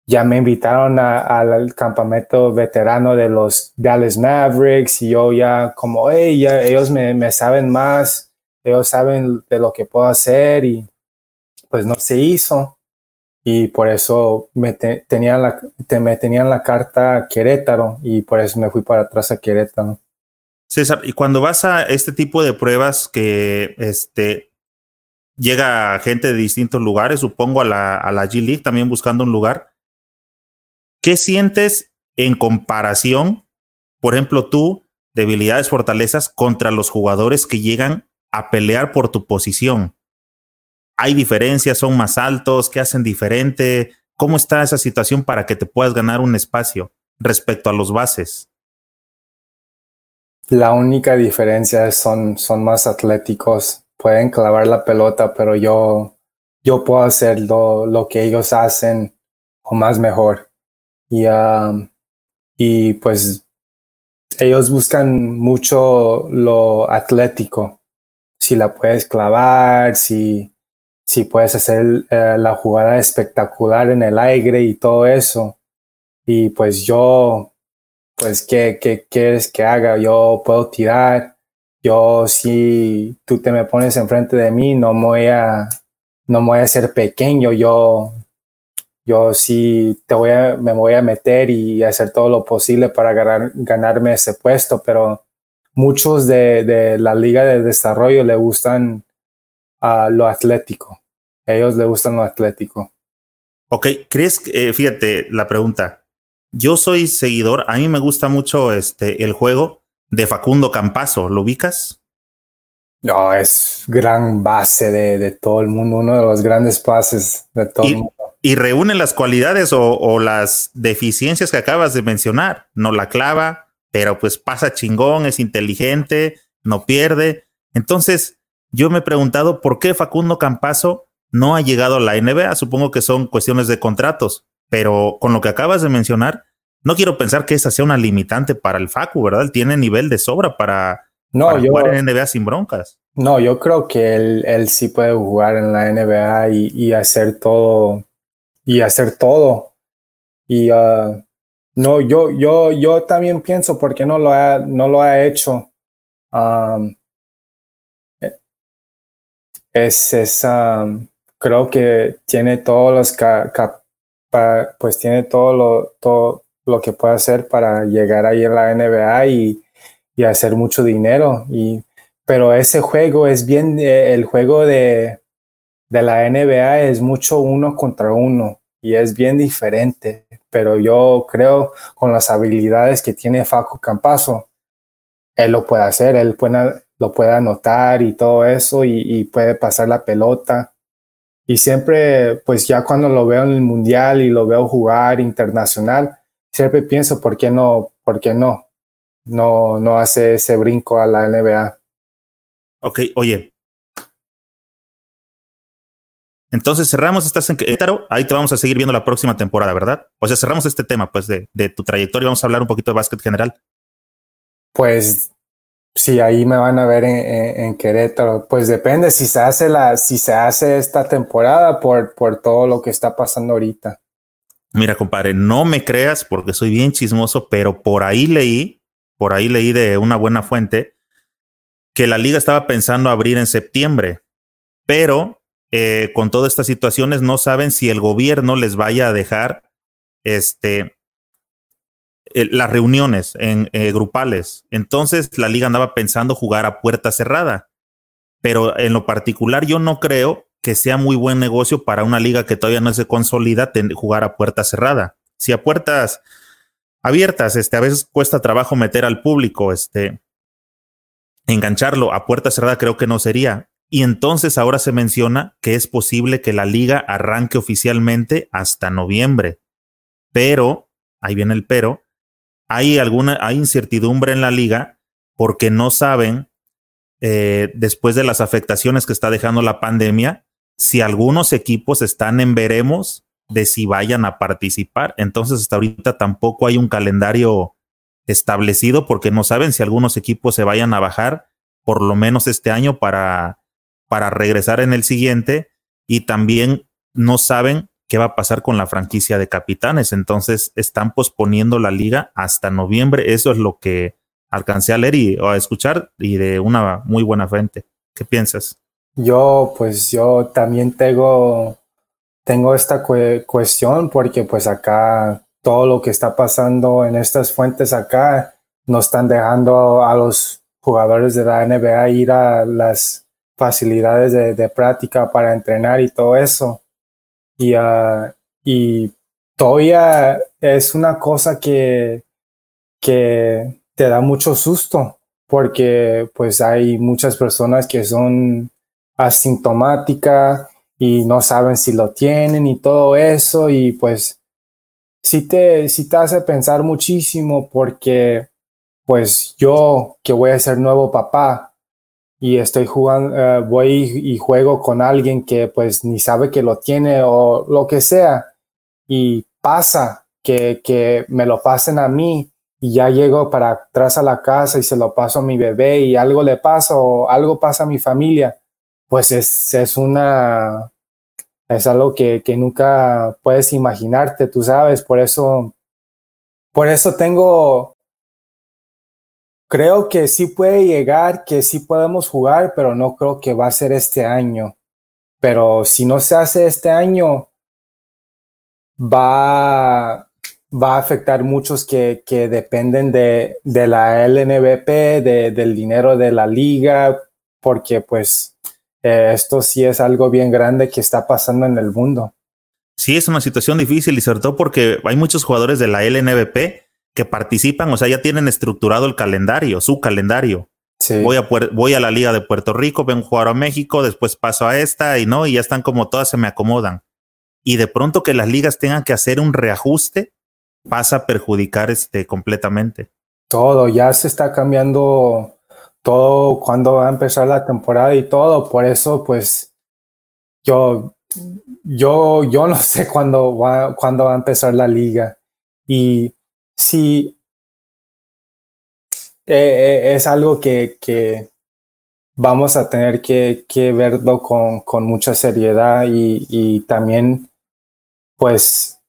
ya me invitaron al campamento veterano de los Dallas Mavericks y yo ya como, hey, ya ellos me, saben más, ellos saben de lo que puedo hacer y pues no se hizo. Y por eso me, tenían, la, me tenían la carta Querétaro y por eso me fui para atrás a Querétaro. César, y cuando vas a este tipo de pruebas que este, llega gente de distintos lugares, supongo a la, a la G League también buscando un lugar, ¿Qué sientes en comparación, por ejemplo, tú, debilidades, fortalezas contra los jugadores que llegan a pelear por tu posición? ¿Hay diferencias? ¿Son más altos? ¿Qué hacen diferente? ¿Cómo está esa situación para que te puedas ganar un espacio respecto a los bases? La única diferencia es son, son más atléticos. Pueden clavar la pelota, pero yo, yo puedo hacer lo, lo que ellos hacen o más mejor. Y, y pues ellos buscan mucho lo atlético. Si la puedes clavar, si, si puedes hacer eh, la jugada espectacular en el aire y todo eso. Y pues yo, pues, ¿qué, qué quieres que haga? Yo puedo tirar. Yo, si tú te me pones enfrente de mí, no me voy a, no me voy a ser pequeño. Yo, yo sí te voy a, me voy a meter y hacer todo lo posible para ganar, ganarme ese puesto, pero muchos de, de la liga de desarrollo le gustan a lo atlético. ellos le gustan lo atlético. Ok, ¿crees, eh, fíjate la pregunta, yo soy seguidor, a mí me gusta mucho este, el juego de Facundo Campazo, ¿lo ubicas? No, es gran base de, de, todo el mundo, uno de los grandes pases de todo el mundo y reúne las cualidades o, las deficiencias que acabas de mencionar. No la clava, pero pues pasa chingón, es inteligente, no pierde. Entonces, yo me he preguntado por qué Facundo Campazo no ha llegado a la NBA. Supongo que son cuestiones de contratos, pero con lo que acabas de mencionar, no quiero pensar que esa sea una limitante para el Facu, ¿verdad? Él tiene nivel de sobra para, no, jugar en NBA sin broncas. No, yo creo que él, él sí puede jugar en la NBA y, y hacer todo y hacer todo. Y uh, no, yo, yo, yo también pienso por qué no lo ha, no lo ha hecho. Um, es, es um, creo que tiene todos los pues tiene todo lo, todo lo que puede hacer para llegar ahí a la NBA y, y hacer mucho dinero. Y, pero ese juego es bien, eh, el juego de, de la NBA es mucho uno contra uno y es bien diferente, pero yo creo con las habilidades que tiene Faco Campazo, él lo puede hacer, él puede, lo puede anotar y todo eso y, puede pasar la pelota. Y siempre, pues ya cuando lo veo en el mundial y lo veo jugar internacional, siempre pienso, ¿por qué no? ¿Por qué no? No, no hace ese brinco a la NBA. Ok, oye, entonces cerramos, estás en Querétaro, ahí te vamos a seguir viendo la próxima temporada, ¿verdad? O sea, cerramos este tema, pues, de, de tu trayectoria, vamos a hablar un poquito de básquet general. Pues sí, ahí me van a ver en, Querétaro. Pues depende si se hace la, si se hace esta temporada por, por todo lo que está pasando ahorita. Mira, compadre, no me creas porque soy bien chismoso, pero por ahí leí, por ahí leí de una buena fuente que la liga estaba pensando abrir en septiembre, pero eh, con todas estas situaciones no saben si el gobierno les vaya a dejar este, las reuniones en, eh, grupales. Entonces la liga andaba pensando jugar a puerta cerrada. Pero en lo particular yo no creo que sea muy buen negocio para una liga que todavía no se consolida jugar a puerta cerrada. Si a puertas abiertas, este, a veces cuesta trabajo meter al público, este, engancharlo a puerta cerrada creo que no sería. Y entonces ahora se menciona que es posible que la liga arranque oficialmente hasta noviembre. Pero, ahí viene el pero, hay alguna, incertidumbre en la liga porque no saben, eh, después de las afectaciones que está dejando la pandemia, si algunos equipos están en veremos de si vayan a participar. Entonces, hasta ahorita tampoco hay un calendario establecido porque no saben si algunos equipos se vayan a bajar, por lo menos este año, para para regresar en el siguiente y también no saben qué va a pasar con la franquicia de capitanes. Entonces están posponiendo la liga hasta noviembre. Eso es lo que alcancé a leer y a escuchar y de una muy buena frente. ¿Qué piensas? Yo, pues yo también tengo, tengo esta cuestión porque pues acá todo lo que está pasando en estas fuentes acá no están dejando a los jugadores de la NBA ir a las facilidades de, práctica para entrenar y todo eso. Y, uh, y todavía es una cosa que, que te da mucho susto porque pues hay muchas personas que son asintomáticas y no saben si lo tienen y todo eso y pues sí te, sí te hace pensar muchísimo porque pues yo que voy a ser nuevo papá y estoy jugando, eh, voy y juego con alguien que pues ni sabe que lo tiene o lo que sea y pasa que, que me lo pasen a mí y ya llego para atrás a la casa y se lo paso a mi bebé y algo le pasa o algo pasa a mi familia, pues es, es una, es algo que, que nunca puedes imaginarte, tú sabes, por eso, por eso tengo, creo que sí puede llegar, que sí podemos jugar, pero no creo que va a ser este año. Pero si no se hace este año, va, va a afectar muchos que, dependen de, de, la LNBP, de, del dinero de la liga, porque pues eh, esto sí es algo bien grande que está pasando en el mundo. Sí, es una situación difícil y sobre todo porque hay muchos jugadores de la LNBP que participan, o sea, ya tienen estructurado el calendario, su calendario. Sí. Voy, a, voy a la Liga de Puerto Rico, vengo a jugar a México, después paso a esta y no, y ya están como todas se me acomodan. Y de pronto que las ligas tengan que hacer un reajuste, pasa a perjudicar este completamente. Todo, ya se está cambiando todo cuando va a empezar la temporada y todo, por eso pues yo yo yo no sé cuándo va cuándo va a empezar la liga y si eh, eh, es algo que, que vamos a tener que, que verlo con, con, mucha seriedad y, y también pues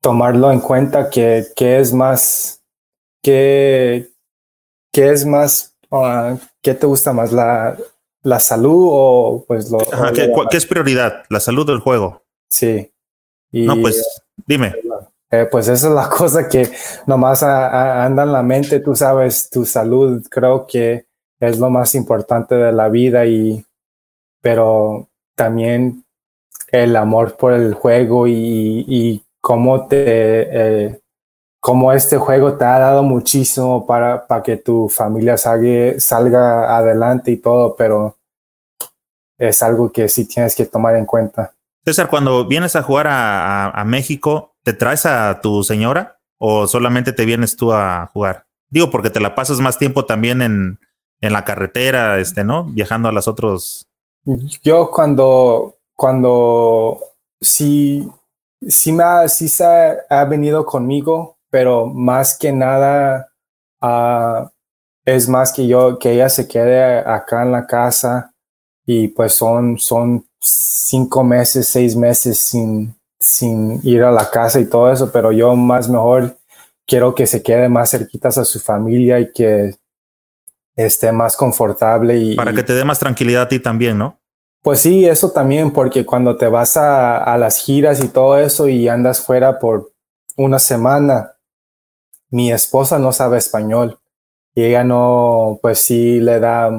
tomarlo en cuenta que, que es más, que, que es más, uh, ¿qué te gusta más? La, la salud o pues lo... Ajá, ¿qué, ¿qué, es prioridad? ¿La salud del juego? Sí. Y, no, pues dime. Eh, pues esa es la cosa que nomás a, anda en la mente, tú sabes, tu salud creo que es lo más importante de la vida y pero también el amor por el juego y, cómo te, eh, cómo este juego te ha dado muchísimo para, para que tu familia salga, salga adelante y todo, pero es algo que sí tienes que tomar en cuenta. César, cuando vienes a jugar a México, ¿te traes a tu señora o solamente te vienes tú a jugar? Digo, porque te la pasas más tiempo también en, en la carretera, este, ¿no? Viajando a las otros. Yo cuando, cuando sí sí, me ha, sí se ha, venido conmigo, pero más que nada uh, es más que yo, que ella se quede acá en la casa y pues son, son cinco meses, seis meses sin, sin ir a la casa y todo eso, pero yo más mejor quiero que se quede más cerquitas a su familia y que esté más confortable. Y, Para que te dé más tranquilidad a ti también, ¿no? Pues sí, eso también, porque cuando te vas a, a, las giras y todo eso y andas fuera por una semana, mi esposa no sabe español y ella no, pues sí le da,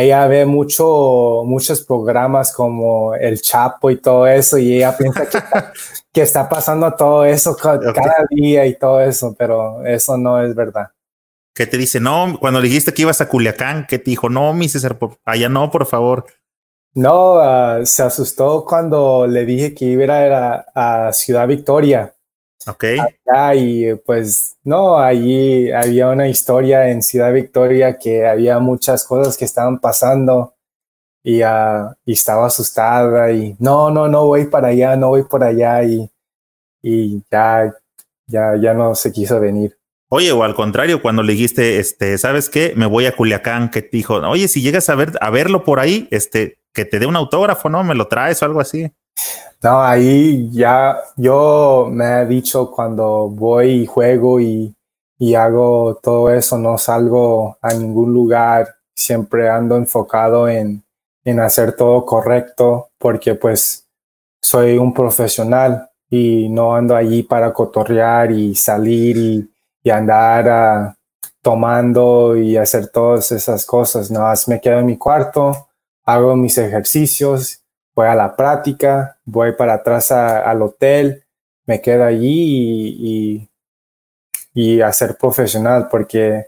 ella ve mucho, muchos programas como El Chapo y todo eso y ella piensa que, está, que está pasando todo eso cada, día y todo eso, pero eso no es verdad que te dice, no, cuando dijiste que ibas a Culiacán, que te dijo, no, mi César, allá no, por favor. No, uh, se asustó cuando le dije que iba a ir a, a Ciudad Victoria. Ok. Acá, y pues no, allí había una historia en Ciudad Victoria que había muchas cosas que estaban pasando y, uh, y estaba asustada y no, no, no voy para allá, no voy por allá y, y ya, ya, ya no se quiso venir. Oye, o al contrario, cuando le dijiste, este, ¿sabes qué? Me voy a Culiacán, que te dijo, oye, si llegas a ver, a verlo por ahí, este, que te dé un autógrafo, ¿no? Me lo traes o algo así. No, ahí ya yo me he dicho cuando voy y juego y, y hago todo eso, no salgo a ningún lugar, siempre ando enfocado en, en hacer todo correcto porque pues soy un profesional y no ando allí para cotorrear y salir y, y andar ah, tomando y hacer todas esas cosas. No, me quedo en mi cuarto, hago mis ejercicios, voy a la práctica, voy para atrás al hotel, me quedo allí y, y, a ser profesional porque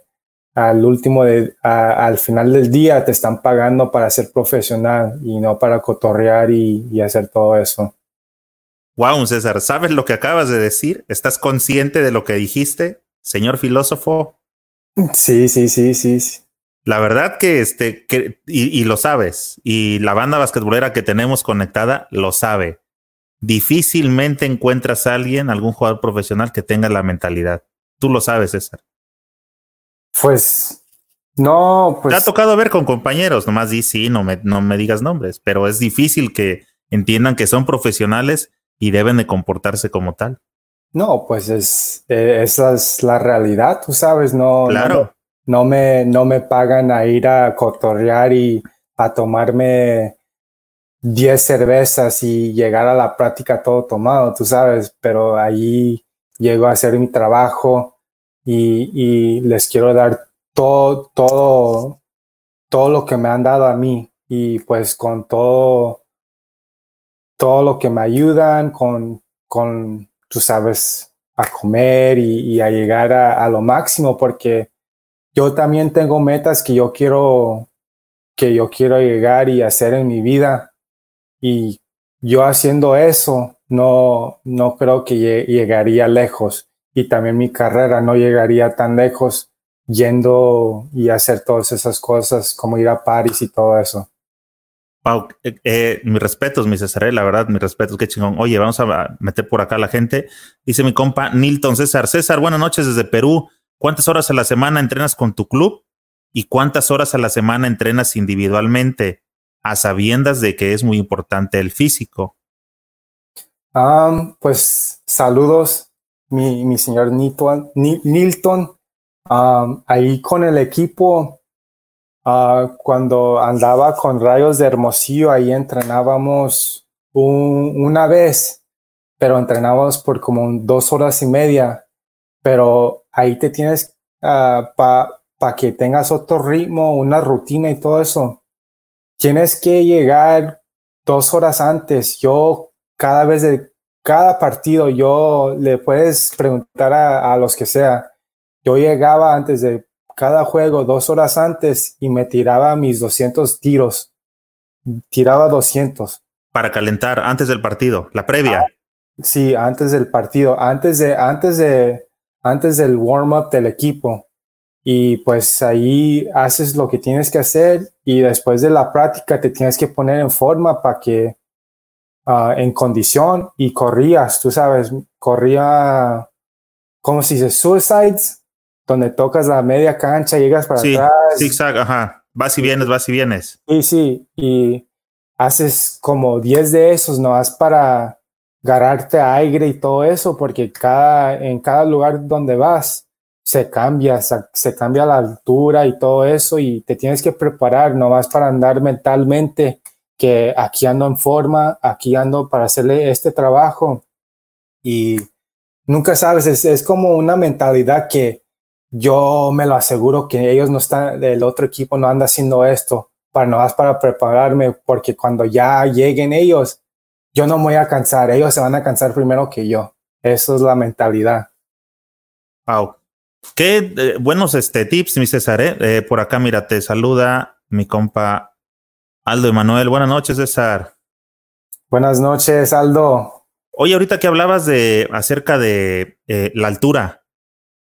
al último de, al final del día te están pagando para ser profesional y no para cotorrear y, y hacer todo eso. Wow, César, ¿sabes lo que acabas de decir? ¿Estás consciente de lo que dijiste, señor filósofo? Sí, sí, sí, sí. La verdad que este, que, y, y, lo sabes, y la banda basquetbolera que tenemos conectada lo sabe. Difícilmente encuentras a alguien, algún jugador profesional que tenga la mentalidad. Tú lo sabes, César. Pues, no, pues. Te ha tocado ver con compañeros, nomás di sí, no me, no me digas nombres, pero es difícil que entiendan que son profesionales y deben de comportarse como tal. No, pues es, eh, esa es la realidad, tú sabes, no, claro. no, me, no me pagan a ir a cotorrear y a tomarme 10 cervezas y llegar a la práctica todo tomado, tú sabes, pero ahí llego a hacer mi trabajo y, y les quiero dar todo, todo, todo lo que me han dado a mí y pues con todo, todo lo que me ayudan, con, con tú sabes, a comer y, a llegar a, lo máximo, porque yo también tengo metas que yo quiero, que yo quiero llegar y hacer en mi vida. Y yo haciendo eso, no, no creo que llegaría lejos. Y también mi carrera no llegaría tan lejos yendo y hacer todas esas cosas como ir a París y todo eso. Wow, eh, eh, mis respetos, mi César, eh, la verdad, mis respetos, qué chingón. Oye, vamos a meter por acá a la gente. Dice mi compa Nilton César. César, buenas noches desde Perú. ¿Cuántas horas a la semana entrenas con tu club? ¿Y cuántas horas a la semana entrenas individualmente? A sabiendas de que es muy importante el físico. Pues saludos, mi, señor Nilton. Ahí con el equipo Uh, cuando andaba con Rayos de Hermosillo, ahí entrenábamos un, una vez, pero entrenábamos por como dos horas y media. Pero ahí te tienes uh, para pa que tengas otro ritmo, una rutina y todo eso. Tienes que llegar dos horas antes. Yo cada vez de cada partido, yo le puedes preguntar a, a los que sea. Yo llegaba antes de cada juego dos horas antes y me tiraba mis 200 tiros. Tiraba 200. Para calentar antes del partido, la previa. Ah, sí, antes del partido, antes de, antes de, antes del warm up del equipo. Y pues ahí haces lo que tienes que hacer y después de la práctica te tienes que poner en forma para que uh, en condición y corrías, tú sabes, corría, ¿cómo se dice? Suicides donde tocas la media cancha, llegas para sí, atrás. Zigzag, ajá. Vas y vienes, vas y vienes. Sí, sí. Y haces como 10 de esos, no has para ganarte aire y todo eso, porque cada, en cada lugar donde vas se cambia, se, cambia la altura y todo eso, y te tienes que preparar, no vas para andar mentalmente que aquí ando en forma, aquí ando para hacerle este trabajo. Y nunca sabes, es, es como una mentalidad que yo me lo aseguro que ellos no están, el otro equipo no anda haciendo esto para no más para prepararme, porque cuando ya lleguen ellos, yo no me voy a cansar, ellos se van a cansar primero que yo. Eso es la mentalidad. Wow. Qué eh, buenos este, tips, mi César. ¿eh? ¿eh? por acá, mira, te saluda mi compa Aldo Emanuel. Buenas noches, César. Buenas noches, Aldo. Oye, ahorita que hablabas de acerca de eh, la altura,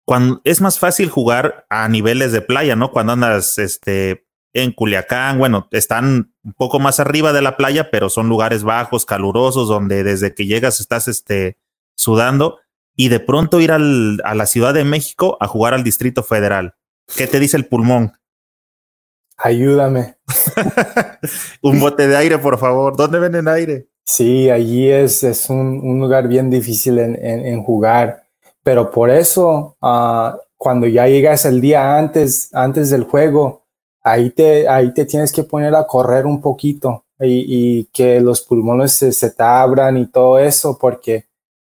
cuando es más fácil jugar a niveles de playa, ¿no? Cuando andas este, en Culiacán, bueno, están un poco más arriba de la playa, pero son lugares bajos, calurosos, donde desde que llegas estás este, sudando y de pronto ir al, a la Ciudad de México a jugar al Distrito Federal. ¿Qué te dice el pulmón? Ayúdame. un bote de aire, por favor. ¿Dónde venden aire? Sí, allí es, es un, lugar bien difícil en, jugar, pero por eso uh, cuando ya llegas el día antes, antes del juego, ahí te, ahí te tienes que poner a correr un poquito y, que los pulmones se, se, te abran y todo eso, porque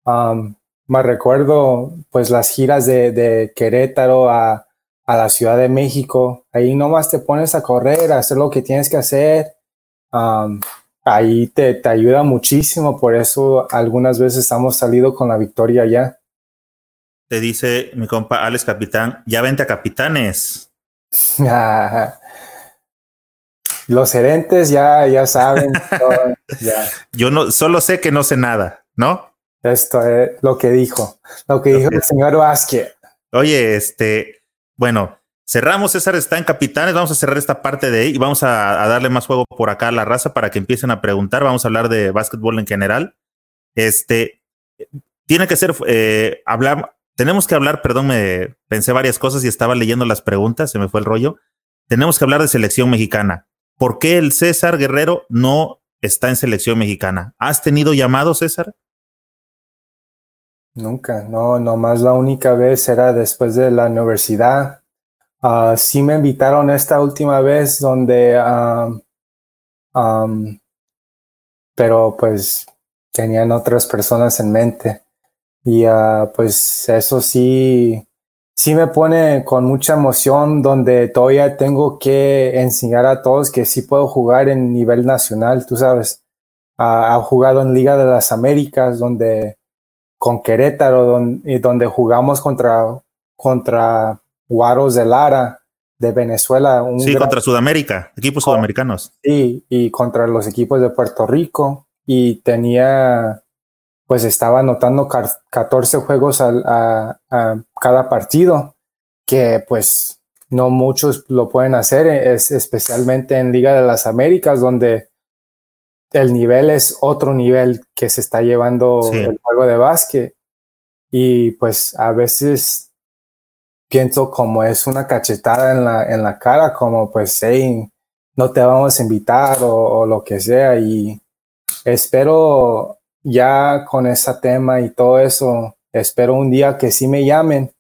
um, me recuerdo pues las giras de, Querétaro a, a, la Ciudad de México, ahí nomás te pones a correr, a hacer lo que tienes que hacer. Um, ahí te, te ayuda muchísimo, por eso algunas veces hemos salido con la victoria ya. Te dice mi compa Alex Capitán, ya vente a Capitanes. Los gerentes ya, ya saben. Yo no, solo sé que no sé nada, ¿no? Esto es lo que dijo, lo que dijo el señor Vázquez. Oye, este, bueno, cerramos, César está en Capitanes, vamos a cerrar esta parte de ahí y vamos a, darle más juego por acá a la raza para que empiecen a preguntar, vamos a hablar de básquetbol en general. Este, tiene que ser, eh, hablar, tenemos que hablar, perdón, me pensé varias cosas y estaba leyendo las preguntas, se me fue el rollo. Tenemos que hablar de selección mexicana. ¿Por qué el César Guerrero no está en selección mexicana? ¿Has tenido llamado, César? Nunca, no, nomás la única vez era después de la universidad. Uh, sí me invitaron esta última vez donde, pero pues tenían otras personas en mente. Y uh, pues eso sí, sí me pone con mucha emoción donde todavía tengo que enseñar a todos que sí puedo jugar en nivel nacional, tú sabes. ha jugado en Liga de las Américas, donde con Querétaro, donde, donde jugamos contra, contra Guaros de Lara de Venezuela. sí, contra Sudamérica, equipos sudamericanos. Sí, y contra los equipos de Puerto Rico. Y tenía pues estaba anotando 14 juegos a, cada partido, que pues no muchos lo pueden hacer, es especialmente en Liga de las Américas, donde el nivel es otro nivel que se está llevando el juego de básquet. Y pues a veces pienso como es una cachetada en la, en la cara, como pues, hey, no te vamos a invitar o, o lo que sea. Y espero ya con ese tema y todo eso, espero un día que sí me llamen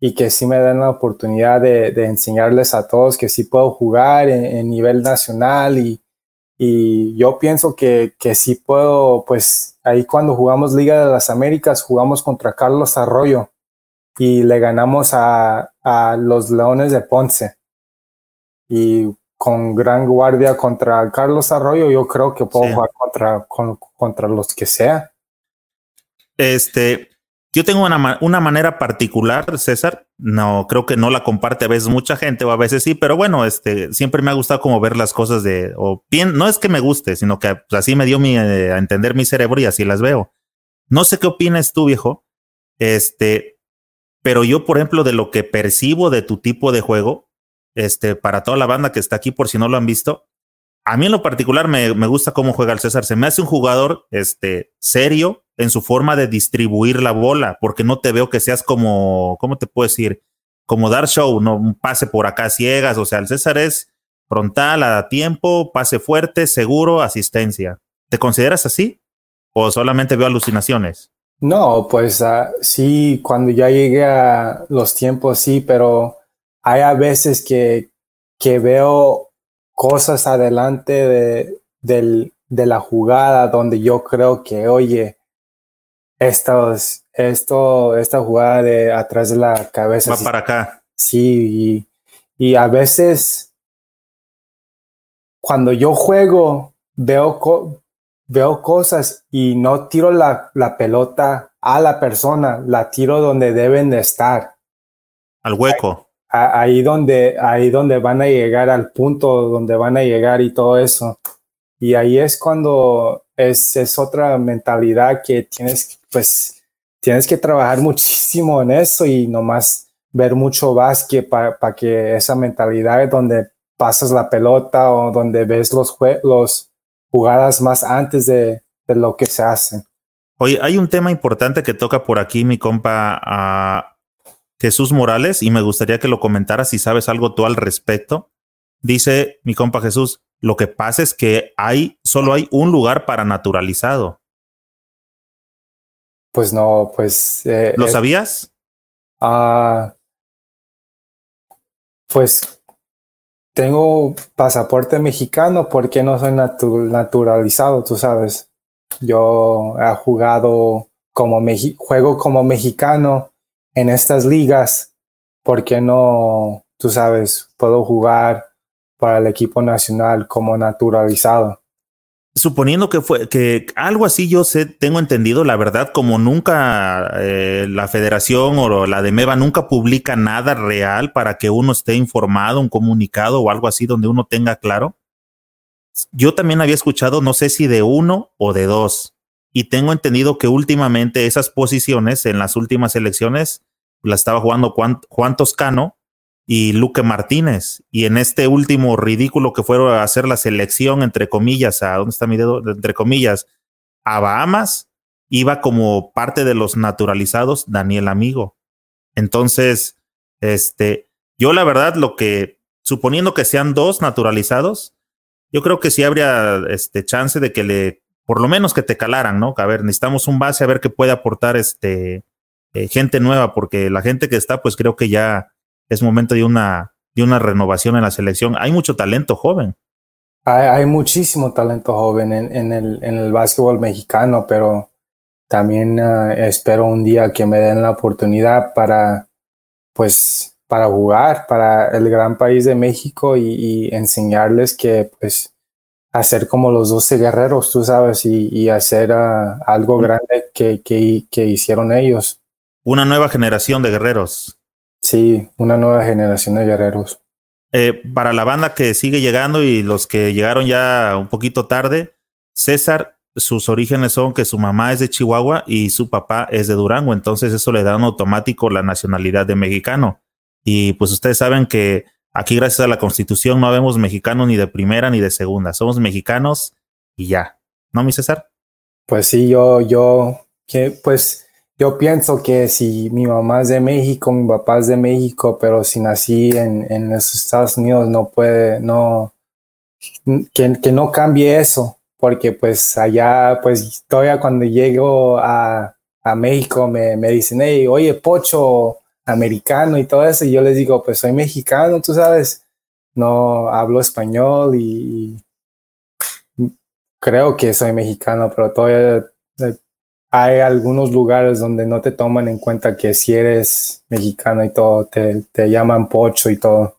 y que sí me den la oportunidad de, enseñarles a todos que sí puedo jugar en, nivel nacional y, y yo pienso que, que, sí puedo, pues ahí cuando jugamos Liga de las Américas jugamos contra Carlos Arroyo y le ganamos a, a los Leones de Ponce. Y con gran guardia contra Carlos Arroyo, yo creo que puedo jugar contra, contra los que sea. Este, yo tengo una, una, manera particular, César. No, creo que no la comparte a veces mucha gente o a veces sí, pero bueno, este, siempre me ha gustado como ver las cosas de, o bien, no es que me guste, sino que pues, así me dio mi, eh, a entender mi cerebro y así las veo. No sé qué opinas tú, viejo. Este, pero yo, por ejemplo, de lo que percibo de tu tipo de juego, este, para toda la banda que está aquí, por si no lo han visto. A mí en lo particular me, me gusta cómo juega el César. Se me hace un jugador este, serio en su forma de distribuir la bola, porque no te veo que seas como, ¿cómo te puedo decir? Como dar show, no un pase por acá ciegas. O sea, el César es frontal, a tiempo, pase fuerte, seguro, asistencia. ¿Te consideras así? ¿O solamente veo alucinaciones? No, pues uh, sí, cuando ya llegué a los tiempos sí, pero hay a veces que, que veo cosas adelante de, del, de la jugada donde yo creo que, oye, estos, esto, esta jugada de atrás de la cabeza. Va para acá. Sí, y, y, a veces cuando yo juego veo, veo cosas y no tiro la, la pelota a la persona, la tiro donde deben de estar. Al hueco ahí donde, ahí donde van a llegar al punto donde van a llegar y todo eso. Y ahí es cuando es, es otra mentalidad que tienes, pues, tienes que trabajar muchísimo en eso y nomás ver mucho básquet para que esa mentalidad es donde pasas la pelota o donde ves los, los jugadas más antes de, de lo que se hacen. Oye, hay un tema importante que toca por aquí mi compa Jesús Morales y me gustaría que lo comentaras si sabes algo tú al respecto. Dice mi compa Jesús, Lo que pasa es que hay, solo hay un lugar para naturalizado. Pues no, pues. Eh, ¿Lo sabías? Ah. pues tengo pasaporte mexicano porque no soy naturalizado, tú sabes. Yo he jugado como juego como mexicano en estas ligas, porque no, tú sabes, puedo jugar para el equipo nacional como naturalizado. Suponiendo que fue que algo así yo sé, tengo entendido, la verdad, como nunca eh, la federación o la de MEVA nunca publica nada real para que uno esté informado, un comunicado o algo así donde uno tenga claro. Yo también había escuchado, no sé si de uno o de dos, y tengo entendido que últimamente esas posiciones en las últimas elecciones la estaba jugando Juan, Toscano y Luque Martínez. Y en este último ridículo que fueron a hacer la selección, entre comillas, a dónde está mi dedo, entre comillas, a Bahamas, iba como parte de los naturalizados Daniel Amigo. Entonces, este, yo la verdad, lo que, suponiendo que sean dos naturalizados, yo creo que sí habría este chance de que le, por lo menos que te calaran, ¿no? A ver, necesitamos un base a ver qué puede aportar este eh, gente nueva, porque la gente que está, pues creo que ya es momento de una, de una renovación en la selección. Hay mucho talento joven. Hay, muchísimo talento joven en, el, en el básquetbol mexicano, pero también eh, espero un día que me den la oportunidad para, pues, para jugar para el gran país de México y, enseñarles que, pues, hacer como los 12 guerreros, tú sabes, y, hacer ah, algo grande que, que, que hicieron ellos. Una nueva generación de guerreros. Sí, una nueva generación de guerreros. Eh, para la banda que sigue llegando y los que llegaron ya un poquito tarde, César, sus orígenes son que su mamá es de Chihuahua y su papá es de Durango, entonces eso le da un automático la nacionalidad de mexicano. Y pues ustedes saben que aquí gracias a la constitución no habemos mexicanos ni de primera ni de segunda, somos mexicanos y ya. ¿No, mi César? Pues sí, yo, yo, pues yo pienso que si mi mamá es de México, mi papá es de México, pero si nací en, en los Estados Unidos no puede, no, que, que, no cambie eso, porque pues allá, pues todavía cuando llego a, a México me, me dicen, hey, oye, pocho americano y todo eso, y yo les digo, pues soy mexicano, tú sabes, no hablo español y creo que soy mexicano, pero todavía hay algunos lugares donde no te toman en cuenta que si eres mexicano y todo, te, te llaman pocho y todo.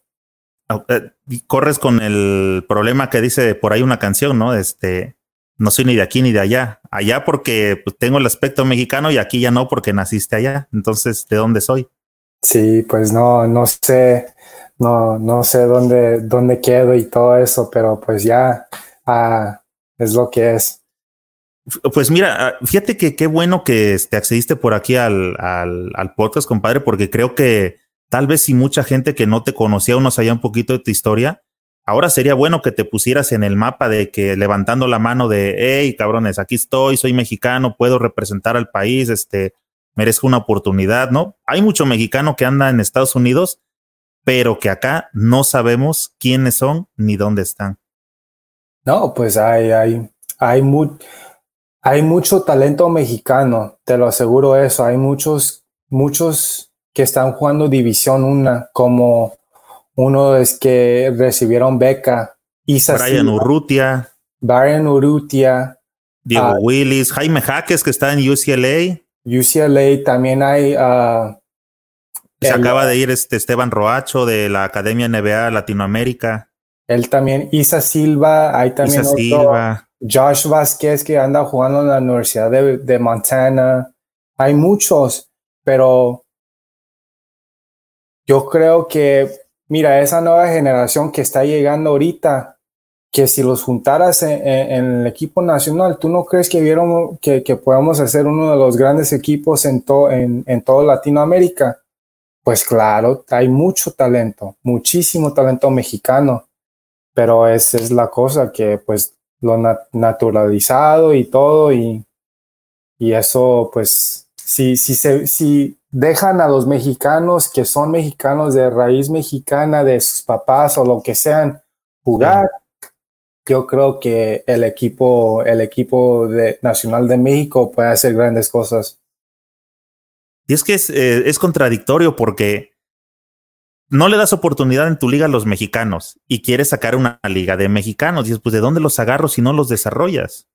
Eh, corres con el problema que dice por ahí una canción, ¿no? Este, no soy ni de aquí ni de allá. Allá porque pues, tengo el aspecto mexicano y aquí ya no porque naciste allá. Entonces, ¿de dónde soy? Sí, pues no, no sé, no, no sé dónde, dónde quedo y todo eso, pero pues ya ah, es lo que es. Pues mira, ah, fíjate que qué bueno que te accediste por aquí al, al, al, podcast, compadre, porque creo que tal vez si mucha gente que no te conocía o no sabía un poquito de tu historia, ahora sería bueno que te pusieras en el mapa de que levantando la mano de, hey, cabrones, aquí estoy, soy mexicano, puedo representar al país, este, merezco una oportunidad, ¿no? Hay mucho mexicano que anda en Estados Unidos, pero que acá no sabemos quiénes son ni dónde están. No, pues hay, hay, hay mucho hay mucho talento mexicano, te lo aseguro eso. Hay muchos, muchos que están jugando División 1, como uno es que recibieron beca. Isa Brian Urrutia. Brian Urrutia. Diego ah, Willis. Jaime Jaques, que está en UCLA. UCLA también hay. Uh, Se acaba de ir este Esteban Roacho de la Academia NBA Latinoamérica. Él también. Isa Silva. Hay también Isa Silva. Josh Vázquez que anda jugando en la Universidad de, Montana. Hay muchos, pero yo creo que, mira, esa nueva generación que está llegando ahorita, que si los juntaras en, el equipo nacional, ¿tú no crees que vieron que, podamos hacer uno de los grandes equipos en, en, en toda Latinoamérica? Pues claro, hay mucho talento, muchísimo talento mexicano, pero esa es la cosa que pues lo naturalizado y todo y, y eso pues si, si, se, si dejan a los mexicanos que son mexicanos de raíz mexicana de sus papás o lo que sean jugar, yo creo que el equipo, el equipo de, nacional de México puede hacer grandes cosas. Y es que es, eh, es contradictorio porque no le das oportunidad en tu liga a los mexicanos y quieres sacar una liga de mexicanos. Y dices, pues, ¿de dónde los agarro si no los desarrollas?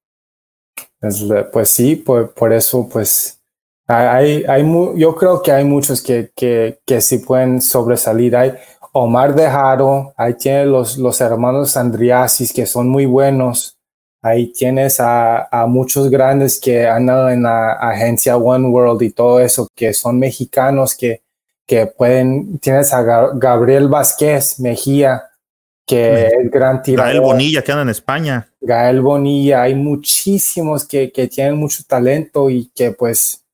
pues sí, por, por eso, pues, hay, hay, yo creo que hay muchos que, que, que sí pueden sobresalir. Hay Omar de Jaro, ahí tienes los, los hermanos Andriasis, que son muy buenos. Ahí tienes a, a, muchos grandes que andan en la agencia One World y todo eso, que son mexicanos, que, que pueden, tienes a Gabriel Vázquez Mejía, que es gran tirador. Gael Bonilla, que anda en España. Gael Bonilla, hay muchísimos que, que tienen mucho talento y que pues,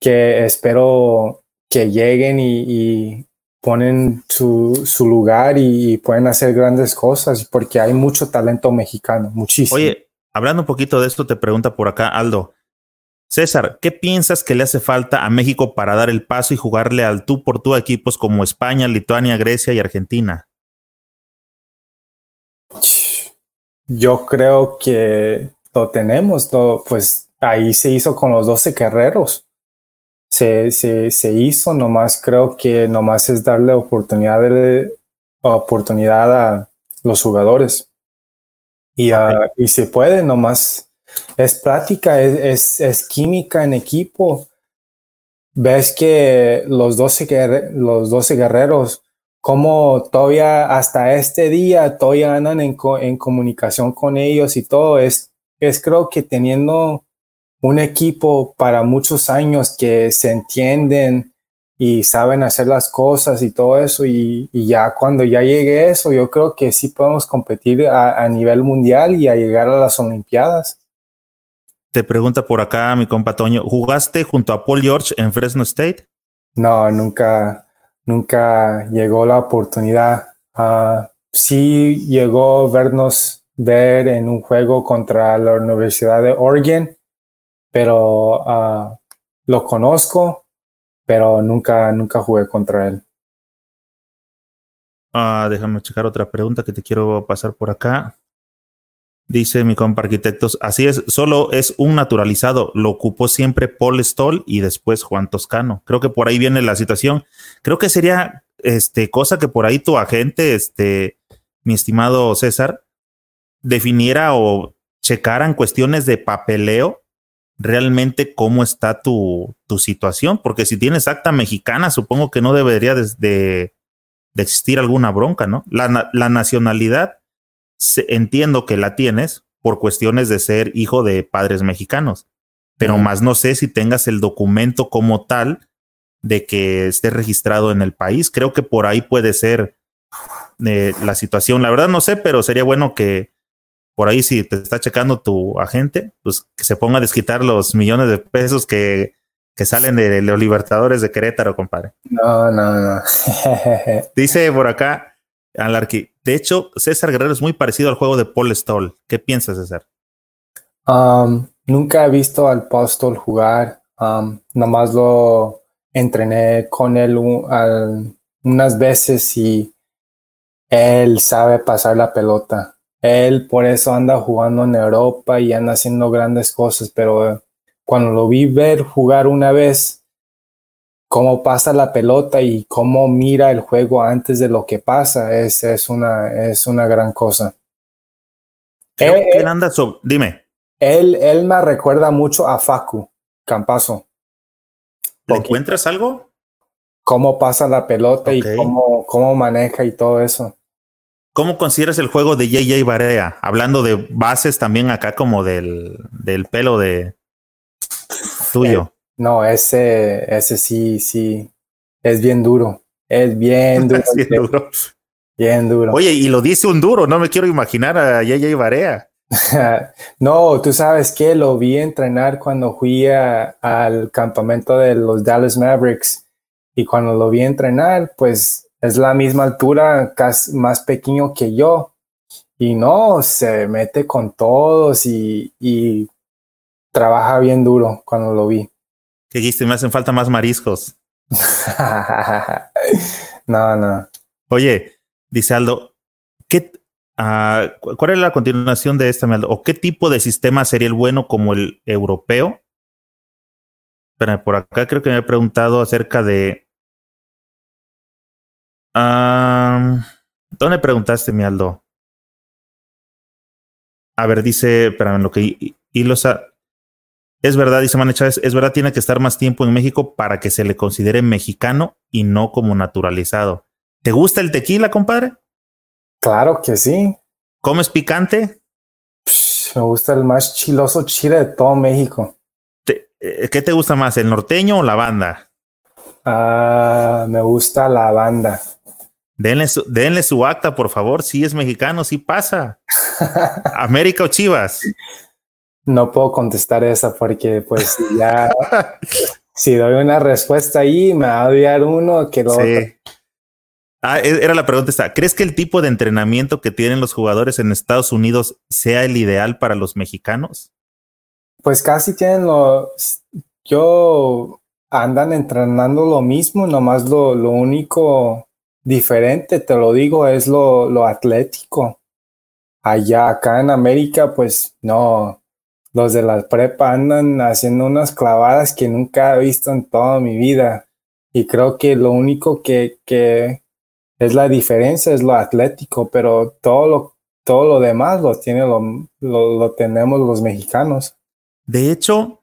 que espero que lleguen y, y ponen su, su lugar y, y, pueden hacer grandes cosas porque hay mucho talento mexicano, muchísimo. Oye, hablando un poquito de esto, te pregunta por acá Aldo, César, ¿qué piensas que le hace falta a México para dar el paso y jugarle al tú por tú a equipos como España, Lituania, Grecia y Argentina? Yo creo que lo tenemos, todo, pues ahí se hizo con los 12 guerreros. Se, se, se hizo, nomás creo que nomás es darle oportunidad, de, oportunidad a los jugadores. Y, uh, y se puede, nomás es práctica, es, es, es, química en equipo. Ves que los 12, los 12 guerreros, como todavía hasta este día, todavía andan en, en comunicación con ellos y todo, es, es creo que teniendo un equipo para muchos años que se entienden y saben hacer las cosas y todo eso y, y ya cuando ya llegue eso yo creo que sí podemos competir a, a nivel mundial y a llegar a las olimpiadas. Te pregunta por acá mi compa Toño, ¿jugaste junto a Paul George en Fresno State? No, nunca, nunca llegó la oportunidad. Uh, sí llegó vernos ver en un juego contra la Universidad de Oregon, pero uh, lo conozco, pero nunca, nunca jugué contra él. Uh, déjame checar otra pregunta que te quiero pasar por acá. Dice mi compa arquitectos, así es, solo es un naturalizado, lo ocupó siempre Paul Stoll y después Juan Toscano. Creo que por ahí viene la situación. Creo que sería este cosa que por ahí tu agente, este, mi estimado César, definiera o checaran cuestiones de papeleo realmente cómo está tu, tu situación, porque si tienes acta mexicana, supongo que no debería de, de, de existir alguna bronca, ¿no? La, la nacionalidad entiendo que la tienes por cuestiones de ser hijo de padres mexicanos, pero más no sé si tengas el documento como tal de que esté registrado en el país. Creo que por ahí puede ser eh, la situación. La verdad no sé, pero sería bueno que por ahí si te está checando tu agente, pues que se ponga a desquitar los millones de pesos que, que salen de los Libertadores de Querétaro, compadre. No, no, no. Dice por acá, Alarqui, de hecho, César Guerrero es muy parecido al juego de Paul Stoll. ¿Qué piensas, César? Um, nunca he visto al Paul Stoll jugar. Um, nomás lo entrené con él al, unas veces y él sabe pasar la pelota. Él por eso anda jugando en Europa y anda haciendo grandes cosas, pero cuando lo vi ver jugar una vez, cómo pasa la pelota y cómo mira el juego antes de lo que pasa es, es, una, es una gran cosa. Él, él anda so dime. Él, él me recuerda mucho a Facu Campazo. ¿Le encuentras algo? Cómo pasa la pelota okay. y cómo, cómo maneja y todo eso. ¿Cómo consideras el juego de JJ Barea? Hablando de bases también acá como del, del pelo de tuyo. No, ese, ese sí, sí, es bien duro. Es bien duro. es bien duro. Bien duro. Oye, y lo dice un duro, no me quiero imaginar a Yaya Barea. no, tú sabes que lo vi entrenar cuando fui a, al campamento de los Dallas Mavericks y cuando lo vi entrenar, pues es la misma altura, casi más pequeño que yo. Y no, se mete con todos y, y trabaja bien duro cuando lo vi. ¿Qué dijiste? Me hacen falta más mariscos. no, no. Oye, dice Aldo, ¿qué, Ah, ¿Cuál es la continuación de esta? ¿O qué tipo de sistema sería el bueno como el europeo? Pero por acá creo que me he preguntado acerca de. ¿Dónde preguntaste, mi Aldo? A ver, dice, espérame, lo que Ilosa. Es verdad, dice Mane Chávez, es verdad, tiene que estar más tiempo en México para que se le considere mexicano y no como naturalizado. ¿Te gusta el tequila, compadre? Claro que sí. ¿Comes picante? me gusta el más chiloso chile de todo México. Eh, ¿Qué te gusta más, el norteño o la banda? Ah, me gusta la banda. Denle su, denle su acta, por favor. Si es mexicano, si pasa. ¿América o Chivas? No puedo contestar esa porque, pues, ya. si doy una respuesta ahí, me va a odiar uno que lo sí. Ah, e, era la pregunta esta. ¿Crees que el tipo de entrenamiento que tienen los jugadores en Estados Unidos sea el ideal para los mexicanos? Pues casi tienen lo. Yo andan entrenando lo mismo, nomás lo, lo único diferente, te lo digo, es lo, lo atlético. Allá, acá en América, pues no, los de la prepa andan haciendo unas clavadas que nunca he visto en toda mi vida. Y creo que lo único que, que es la diferencia es lo atlético, pero todo lo, todo lo demás lo, tiene, lo, lo, tenemos los mexicanos. De hecho,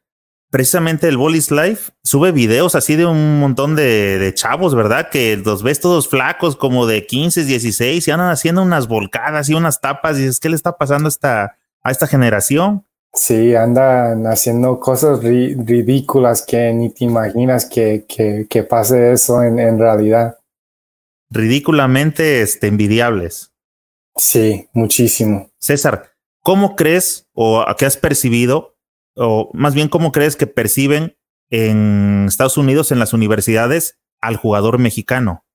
precisamente el Bolis Life sube videos así de un montón de, de, chavos, ¿verdad? Que los ves todos flacos, como de 15, 16, y andan haciendo unas volcadas y unas tapas. Y dices, ¿qué le está pasando a esta, a esta generación? Sí, andan haciendo cosas ridículas que ni te imaginas que, que, que pase eso en, en realidad ridículamente este, envidiables. Sí, muchísimo. César, ¿cómo crees o a qué has percibido, o más bien cómo crees que perciben en Estados Unidos, en las universidades, al jugador mexicano?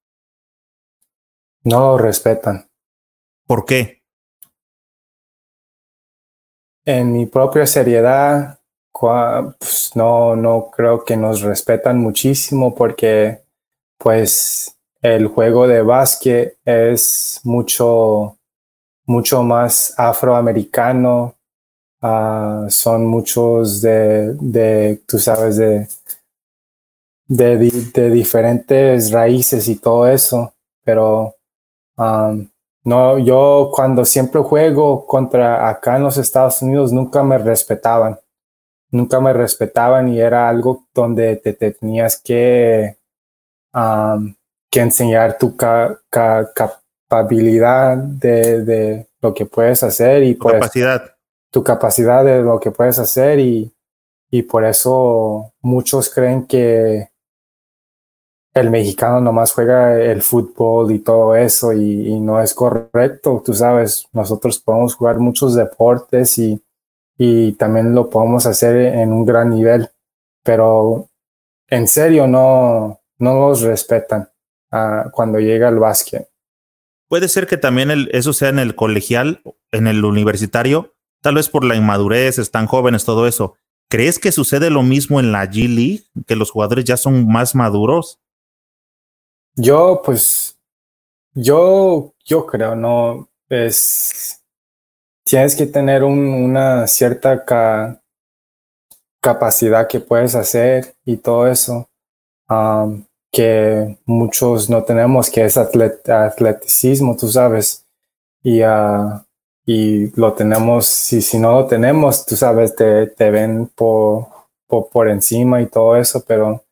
No lo respetan. ¿Por qué? En mi propia seriedad, pues no, no creo que nos respetan muchísimo porque, pues, el juego de básquet es mucho, mucho más afroamericano. Uh, son muchos de, de, tú sabes, de, de, de, diferentes raíces y todo eso. Pero um, no, yo cuando siempre juego contra acá en los Estados Unidos nunca me respetaban. Nunca me respetaban y era algo donde te, tenías que que enseñar tu ca, ca, capacidad de, lo que puedes hacer y pues, capacidad. Tu capacidad de lo que puedes hacer y, y por eso muchos creen que el mexicano nomás juega el fútbol y todo eso y, no es correcto. Tú sabes, nosotros podemos jugar muchos deportes y, y también lo podemos hacer en un gran nivel, pero en serio no, no los respetan cuando llega al básquet. Puede ser que también el, eso sea en el colegial, en el universitario, tal vez por la inmadurez, están jóvenes, todo eso. ¿Crees que sucede lo mismo en la G League, que los jugadores ya son más maduros? Yo, pues, yo, yo creo, no, es, tienes que tener un, una cierta ca, capacidad que puedes hacer y todo eso. Que muchos no tenemos, que es atleticismo, tú sabes. Y, uh, y lo tenemos, si, si no lo tenemos, tú sabes, te, te ven por, por, por, encima y todo eso, pero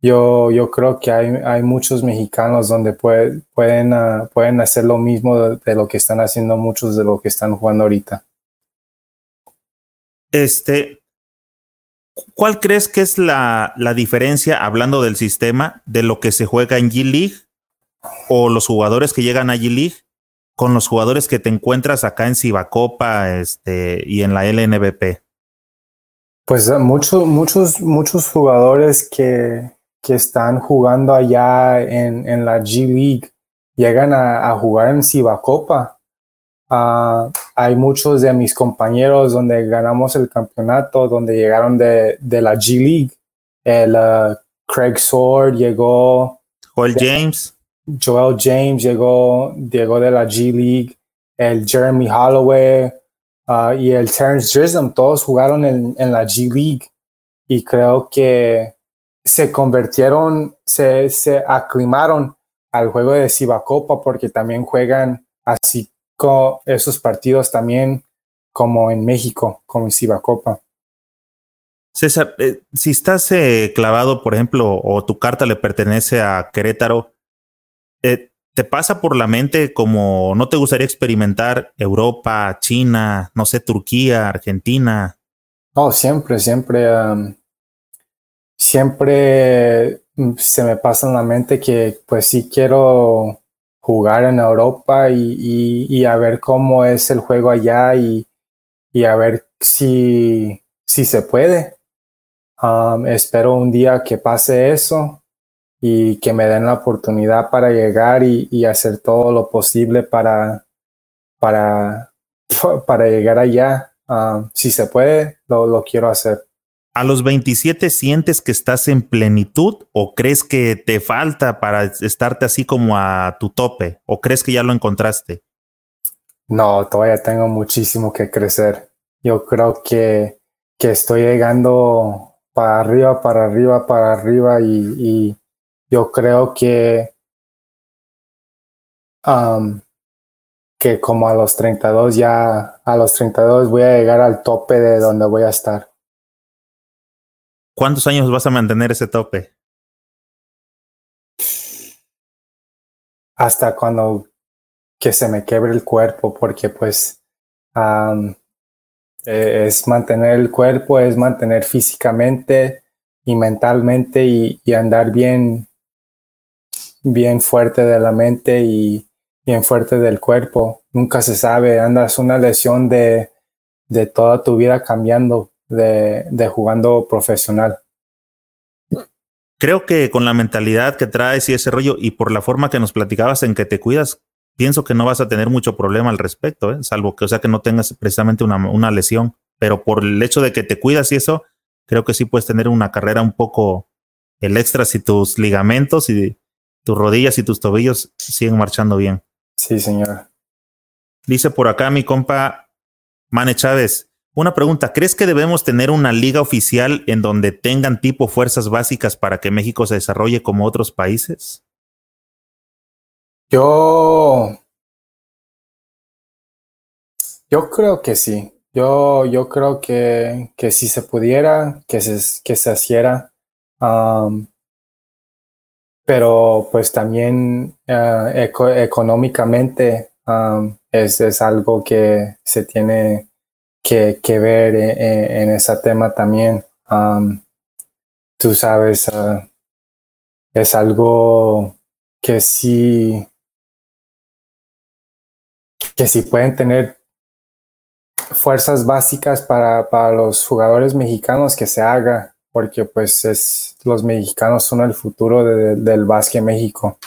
yo, yo creo que hay, hay muchos mexicanos donde puede, pueden, uh, pueden hacer lo mismo de, de, lo que están haciendo muchos de lo que están jugando ahorita. Este, ¿Cuál crees que es la, la, diferencia, hablando del sistema, de lo que se juega en G-League o los jugadores que llegan a G-League con los jugadores que te encuentras acá en Cibacopa este, y en la LNBP? Pues eh, muchos, muchos, muchos jugadores que, que están jugando allá en, en la G-League llegan a, a, jugar en Cibacopa Uh, hay muchos de mis compañeros donde ganamos el campeonato, donde llegaron de, de la G League. El uh, Craig Sword llegó. Joel James. Joel James llegó, llegó de la G League. el Jeremy Holloway uh, y el Terrence Grissom, todos jugaron en, en, la G League y creo que se convirtieron, se, se aclimaron al juego de Copa porque también juegan así con esos partidos también como en México, como en Copa. César, eh, si estás eh, clavado, por ejemplo, o tu carta le pertenece a Querétaro, eh, ¿te pasa por la mente como no te gustaría experimentar Europa, China, no sé, Turquía, Argentina? Oh, siempre, siempre, siempre mm, se me pasa en la mente que pues sí quiero jugar en Europa y, y, a ver cómo es el juego allá y, y a ver si, si se puede. espero un día que pase eso y que me den la oportunidad para llegar y, hacer todo lo posible para, para, para llegar allá. si se puede, lo, lo quiero hacer. ¿A los 27 sientes que estás en plenitud o crees que te falta para estarte así como a tu tope o crees que ya lo encontraste? No, todavía tengo muchísimo que crecer. Yo creo que, que estoy llegando para arriba, para arriba, para arriba y, yo creo que, um, que como a los 32 ya, a los 32 voy a llegar al tope de donde voy a estar. ¿Cuántos años vas a mantener ese tope? Hasta cuando que se me quebre el cuerpo, porque pues e, es mantener el cuerpo, es mantener físicamente y mentalmente y, andar bien, bien fuerte de la mente y bien fuerte del cuerpo. Nunca se sabe, andas una lesión de, de toda tu vida cambiando de, jugando profesional. Creo que con la mentalidad que traes y ese rollo y por la forma que nos platicabas en que te cuidas, pienso que no vas a tener mucho problema al respecto, ¿eh? salvo que, o sea, que no tengas precisamente una, una, lesión. Pero por el hecho de que te cuidas y eso, creo que sí puedes tener una carrera un poco el extra si tus ligamentos y tus rodillas y tus tobillos siguen marchando bien. Sí, señor. Dice por acá mi compa Mane Chávez, una pregunta, ¿crees que debemos tener una liga oficial en donde tengan tipo fuerzas básicas para que México se desarrolle como otros países? Yo yo creo que sí. Yo, yo creo que, que si se pudiera, que se, que se hiciera. Pero pues también eh, económicamente es, es algo que se tiene que, que ver en, en, ese tema también. tú sabes, ah, es algo que sí, que sí pueden tener fuerzas básicas para, para los jugadores mexicanos que se haga, porque pues es, los mexicanos son el futuro del básquet México.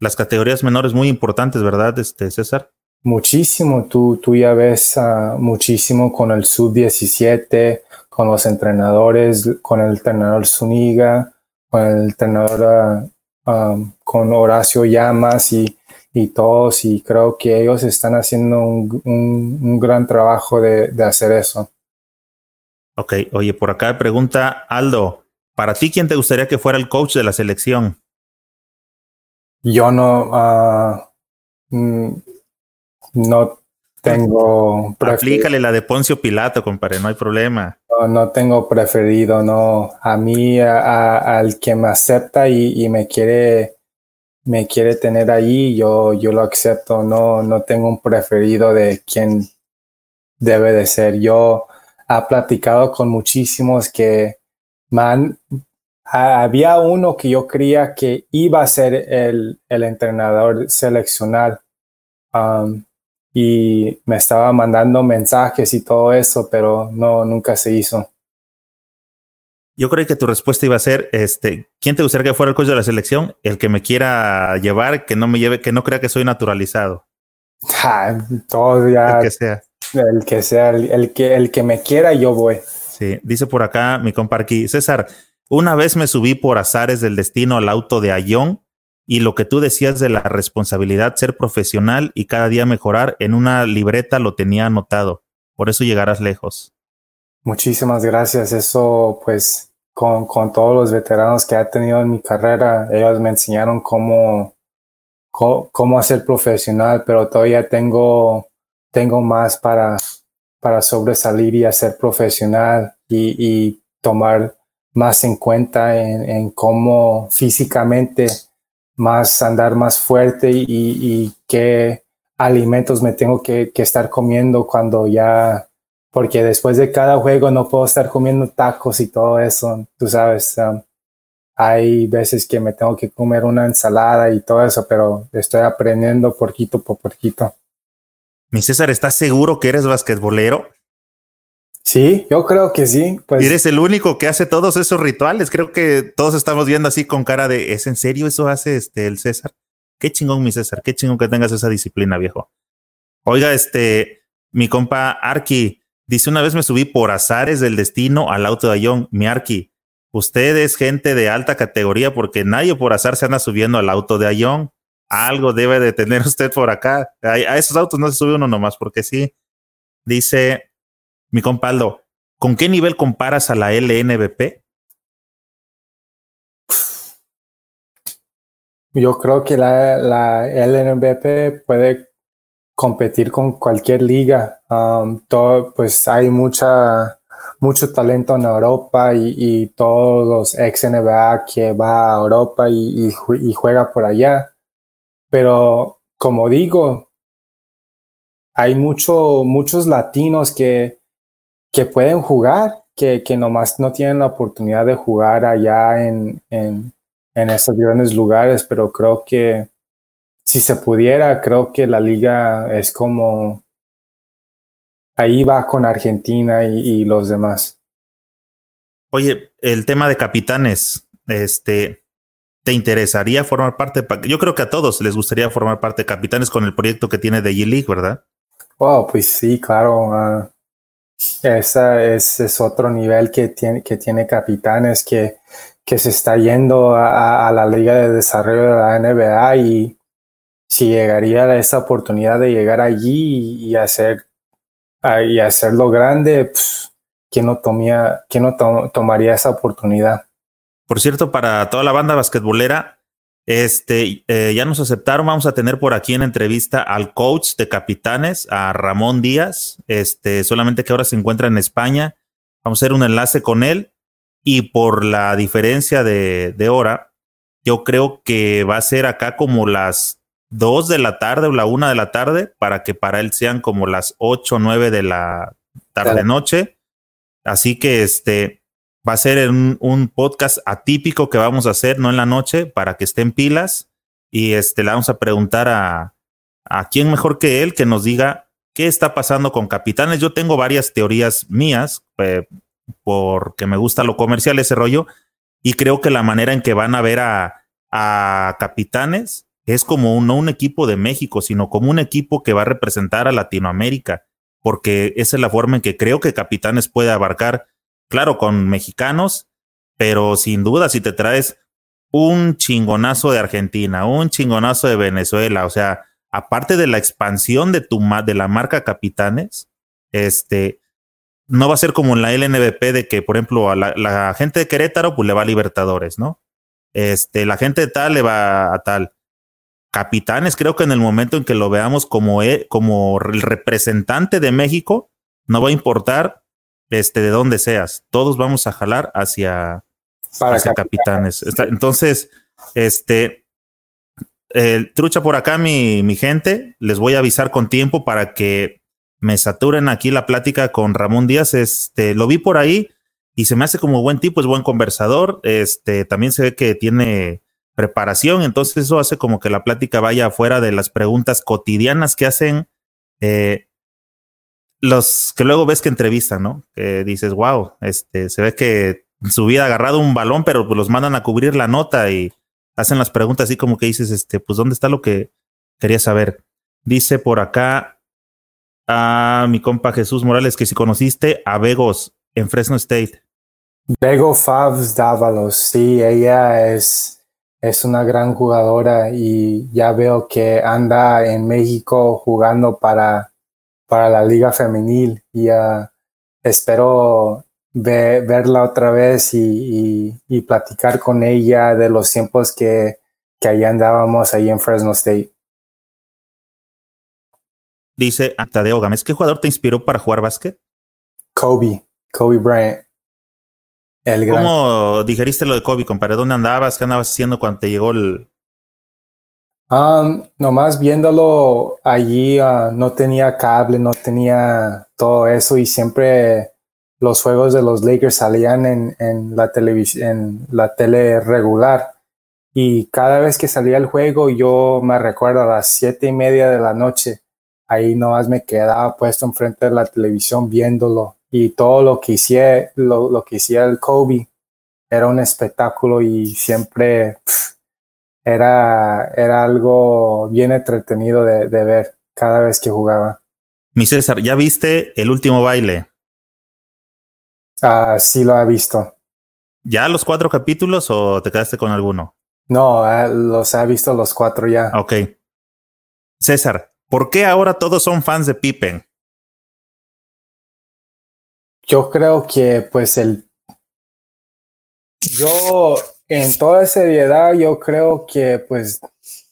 Las categorías menores muy importantes, ¿verdad, este, César? Muchísimo, tú, tú ya ves uh, muchísimo con el sub-17, con los entrenadores, con el entrenador Zuniga, con el entrenador, uh, con Horacio Llamas y, y, todos, y creo que ellos están haciendo un, un, un gran trabajo de, de, hacer eso. Ok, oye, por acá pregunta Aldo, ¿para ti quién te gustaría que fuera el coach de la selección? Yo no... Uh, no tengo. Aplícale la de Poncio Pilato, compadre, no hay problema. No, no tengo preferido, no. A mí, al que me acepta y, me quiere, me quiere tener ahí, yo, yo lo acepto. No, no tengo un preferido de quién debe de ser. Yo he platicado con muchísimos que man, había uno que yo creía que iba a ser el, el entrenador seleccional. Um, y me estaba mandando mensajes y todo eso, pero no, nunca se hizo. Yo creo que tu respuesta iba a ser, este, ¿quién te gustaría que fuera el coach de la selección? El que me quiera llevar, que no me lleve, que no crea que soy naturalizado. todo ya. El que sea. El que sea, el, que, el que me quiera, yo voy. Sí, dice por acá mi compa César, una vez me subí por azares del destino al auto de Ayón y lo que tú decías de la responsabilidad, ser profesional y cada día mejorar, en una libreta lo tenía anotado. Por eso llegarás lejos. Muchísimas gracias. Eso, pues, con, con todos los veteranos que he tenido en mi carrera, ellos me enseñaron cómo, cómo, cómo hacer profesional, pero todavía tengo, tengo más para, para sobresalir y hacer profesional y, tomar más en cuenta en, cómo físicamente más andar más fuerte y, qué alimentos me tengo que, que, estar comiendo cuando ya, porque después de cada juego no puedo estar comiendo tacos y todo eso, tú sabes, um, hay veces que me tengo que comer una ensalada y todo eso, pero estoy aprendiendo poquito por poquito. Mi César, ¿estás seguro que eres basquetbolero? Sí, yo creo que sí. Pues. Eres el único que hace todos esos rituales. Creo que todos estamos viendo así con cara de ¿es en serio eso hace este el César? Qué chingón, mi César, qué chingón que tengas esa disciplina, viejo. Oiga, este, mi compa Arki dice: una vez me subí por azares del destino al auto de Ayón. Mi Arki, usted es gente de alta categoría porque nadie por azar se anda subiendo al auto de Ayón. Algo debe de tener usted por acá. A, esos autos no se sube uno nomás porque sí. Dice mi compaldo, ¿con qué nivel comparas a la LNBP? Yo creo que la, la LNBP puede competir con cualquier liga. Um, todo, pues hay mucha, mucho talento en Europa y, todos los ex NBA que va a Europa y, juega por allá. Pero como digo, hay mucho, muchos latinos que, que pueden jugar, que, que nomás no tienen la oportunidad de jugar allá en, en, en estos grandes lugares, pero creo que si se pudiera, creo que la liga es como ahí va con Argentina y, y los demás. Oye, el tema de capitanes, este, ¿te interesaría formar parte? Yo creo que a todos les gustaría formar parte de capitanes con el proyecto que tiene de G-League, ¿verdad? Oh, pues sí, claro. Uh, esa es, otro nivel que tiene, que tiene capitanes que, que se está yendo a, la Liga de Desarrollo de la NBA y si llegaría a esa oportunidad de llegar allí y, y hacer hacerlo grande, pues, ¿quién no, tomía, quién no to, tomaría esa oportunidad? Por cierto, para toda la banda basquetbolera, este, eh, ya nos aceptaron. Vamos a tener por aquí en entrevista al coach de capitanes, a Ramón Díaz. Este, solamente que ahora se encuentra en España. Vamos a hacer un enlace con él. Y por la diferencia de, de hora, yo creo que va a ser acá como las dos de la tarde o la una de la tarde, para que para él sean como las ocho o nueve de la tarde noche. Así que este, Va a ser un, podcast atípico que vamos a hacer, no en la noche, para que estén pilas. Y este, le vamos a preguntar a, a quién mejor que él que nos diga qué está pasando con Capitanes. Yo tengo varias teorías mías, eh, porque me gusta lo comercial, ese rollo. Y creo que la manera en que van a ver a, a Capitanes es como no un equipo de México, sino como un equipo que va a representar a Latinoamérica, porque esa es la forma en que creo que Capitanes puede abarcar claro, con mexicanos, pero sin duda si te traes un chingonazo de Argentina, un chingonazo de Venezuela, o sea, aparte de la expansión de tu de la marca Capitanes, este no va a ser como en la LNBP de que, por ejemplo, a la, gente de Querétaro pues le va a Libertadores, ¿no? Este, la gente de tal le va a tal. Capitanes, creo que en el momento en que lo veamos como, e, como el representante de México, no va a importar este, de donde seas, todos vamos a jalar hacia, Para hacia capitanes. capitanes. Entonces, este, eh, trucha por acá, mi, mi gente, les voy a avisar con tiempo para que me saturen aquí la plática con Ramón Díaz. Este, lo vi por ahí y se me hace como buen tipo, es buen conversador. Este, también se ve que tiene preparación, entonces eso hace como que la plática vaya afuera de las preguntas cotidianas que hacen eh, los que luego ves que entrevistan, ¿no? Que dices, wow, este, se ve que su vida ha agarrado un balón, pero pues los mandan a cubrir la nota y hacen las preguntas así como que dices, este, pues ¿dónde está lo que quería saber? Dice por acá a mi compa Jesús Morales que si conociste a Vegos en Fresno State. Bego Favs Dávalos, sí, ella es, es una gran jugadora y ya veo que anda en México jugando para, para la liga femenil y uh, espero verla otra vez y, y, platicar con ella de los tiempos que, que allá andábamos ahí en Fresno State. Dice Tadeo Gámez, ¿qué jugador te inspiró para jugar básquet? Kobe, Kobe Bryant. El ¿Cómo digeriste lo de Kobe, compadre? ¿Dónde andabas? ¿Qué andabas haciendo cuando te llegó el...? Um, nomás viéndolo allí, uh, no tenía cable, no tenía todo eso y siempre los juegos de los Lakers salían en, en la en la tele regular. Y cada vez que salía el juego, yo me recuerdo a las siete y media de la noche, ahí nomás me quedaba puesto enfrente de la televisión viéndolo y todo lo que hacía, lo, lo que hacía el Kobe era un espectáculo y siempre era, era algo bien entretenido de, de, ver cada vez que jugaba. Mi César, ¿ya viste el último baile? Ah, sí lo he visto. ¿Ya los cuatro capítulos o te quedaste con alguno? No, eh, los he visto los cuatro ya. Ok. César, ¿por qué ahora todos son fans de Pippen? Yo creo que pues el... Yo en toda seriedad yo creo que pues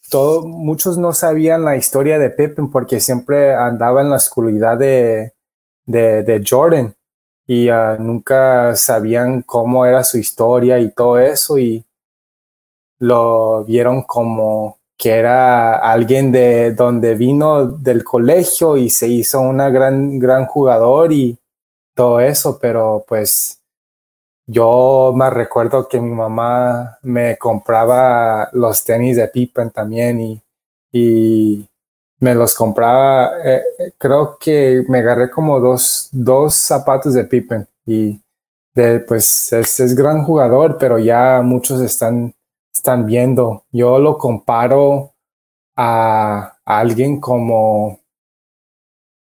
todo, muchos no sabían la historia de Pippen porque siempre andaba en la oscuridad de, de, Jordan y uh, nunca sabían cómo era su historia y todo eso y lo vieron como que era alguien de donde vino del colegio y se hizo una gran gran jugador y todo eso, pero pues yo me recuerdo que mi mamá me compraba los tenis de Pippen también y, y me los compraba, eh, creo que me agarré como dos, dos zapatos de Pippen y de, pues es, es, gran jugador, pero ya muchos están, están viendo. Yo lo comparo a, a alguien como,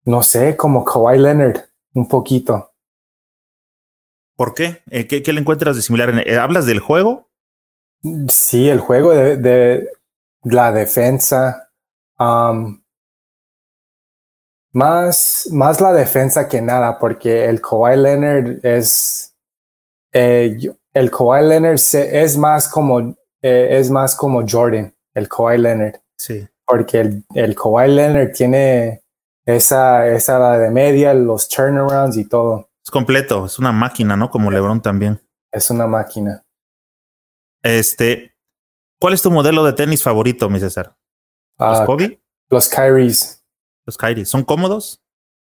no sé, como Kawhi Leonard un poquito. ¿Por qué? Eh, ¿Qué, qué le encuentras de similar? Eh, ¿Hablas del juego? Sí, el juego de, de la defensa. Um, más, más la defensa que nada, porque el Kawhi Leonard es. Eh, el Kawhi Leonard es más como es más como Jordan, el Kawhi Leonard. Sí. Porque el, el Kawhi Leonard tiene esa, esa de media, los turnarounds y todo. Es completo, es una máquina, ¿no? Como LeBron también. Es una máquina. Este, ¿cuál es tu modelo de tenis favorito, mi César? ¿Los uh, Kobe? Los Kyries. Los Kyries, ¿son cómodos?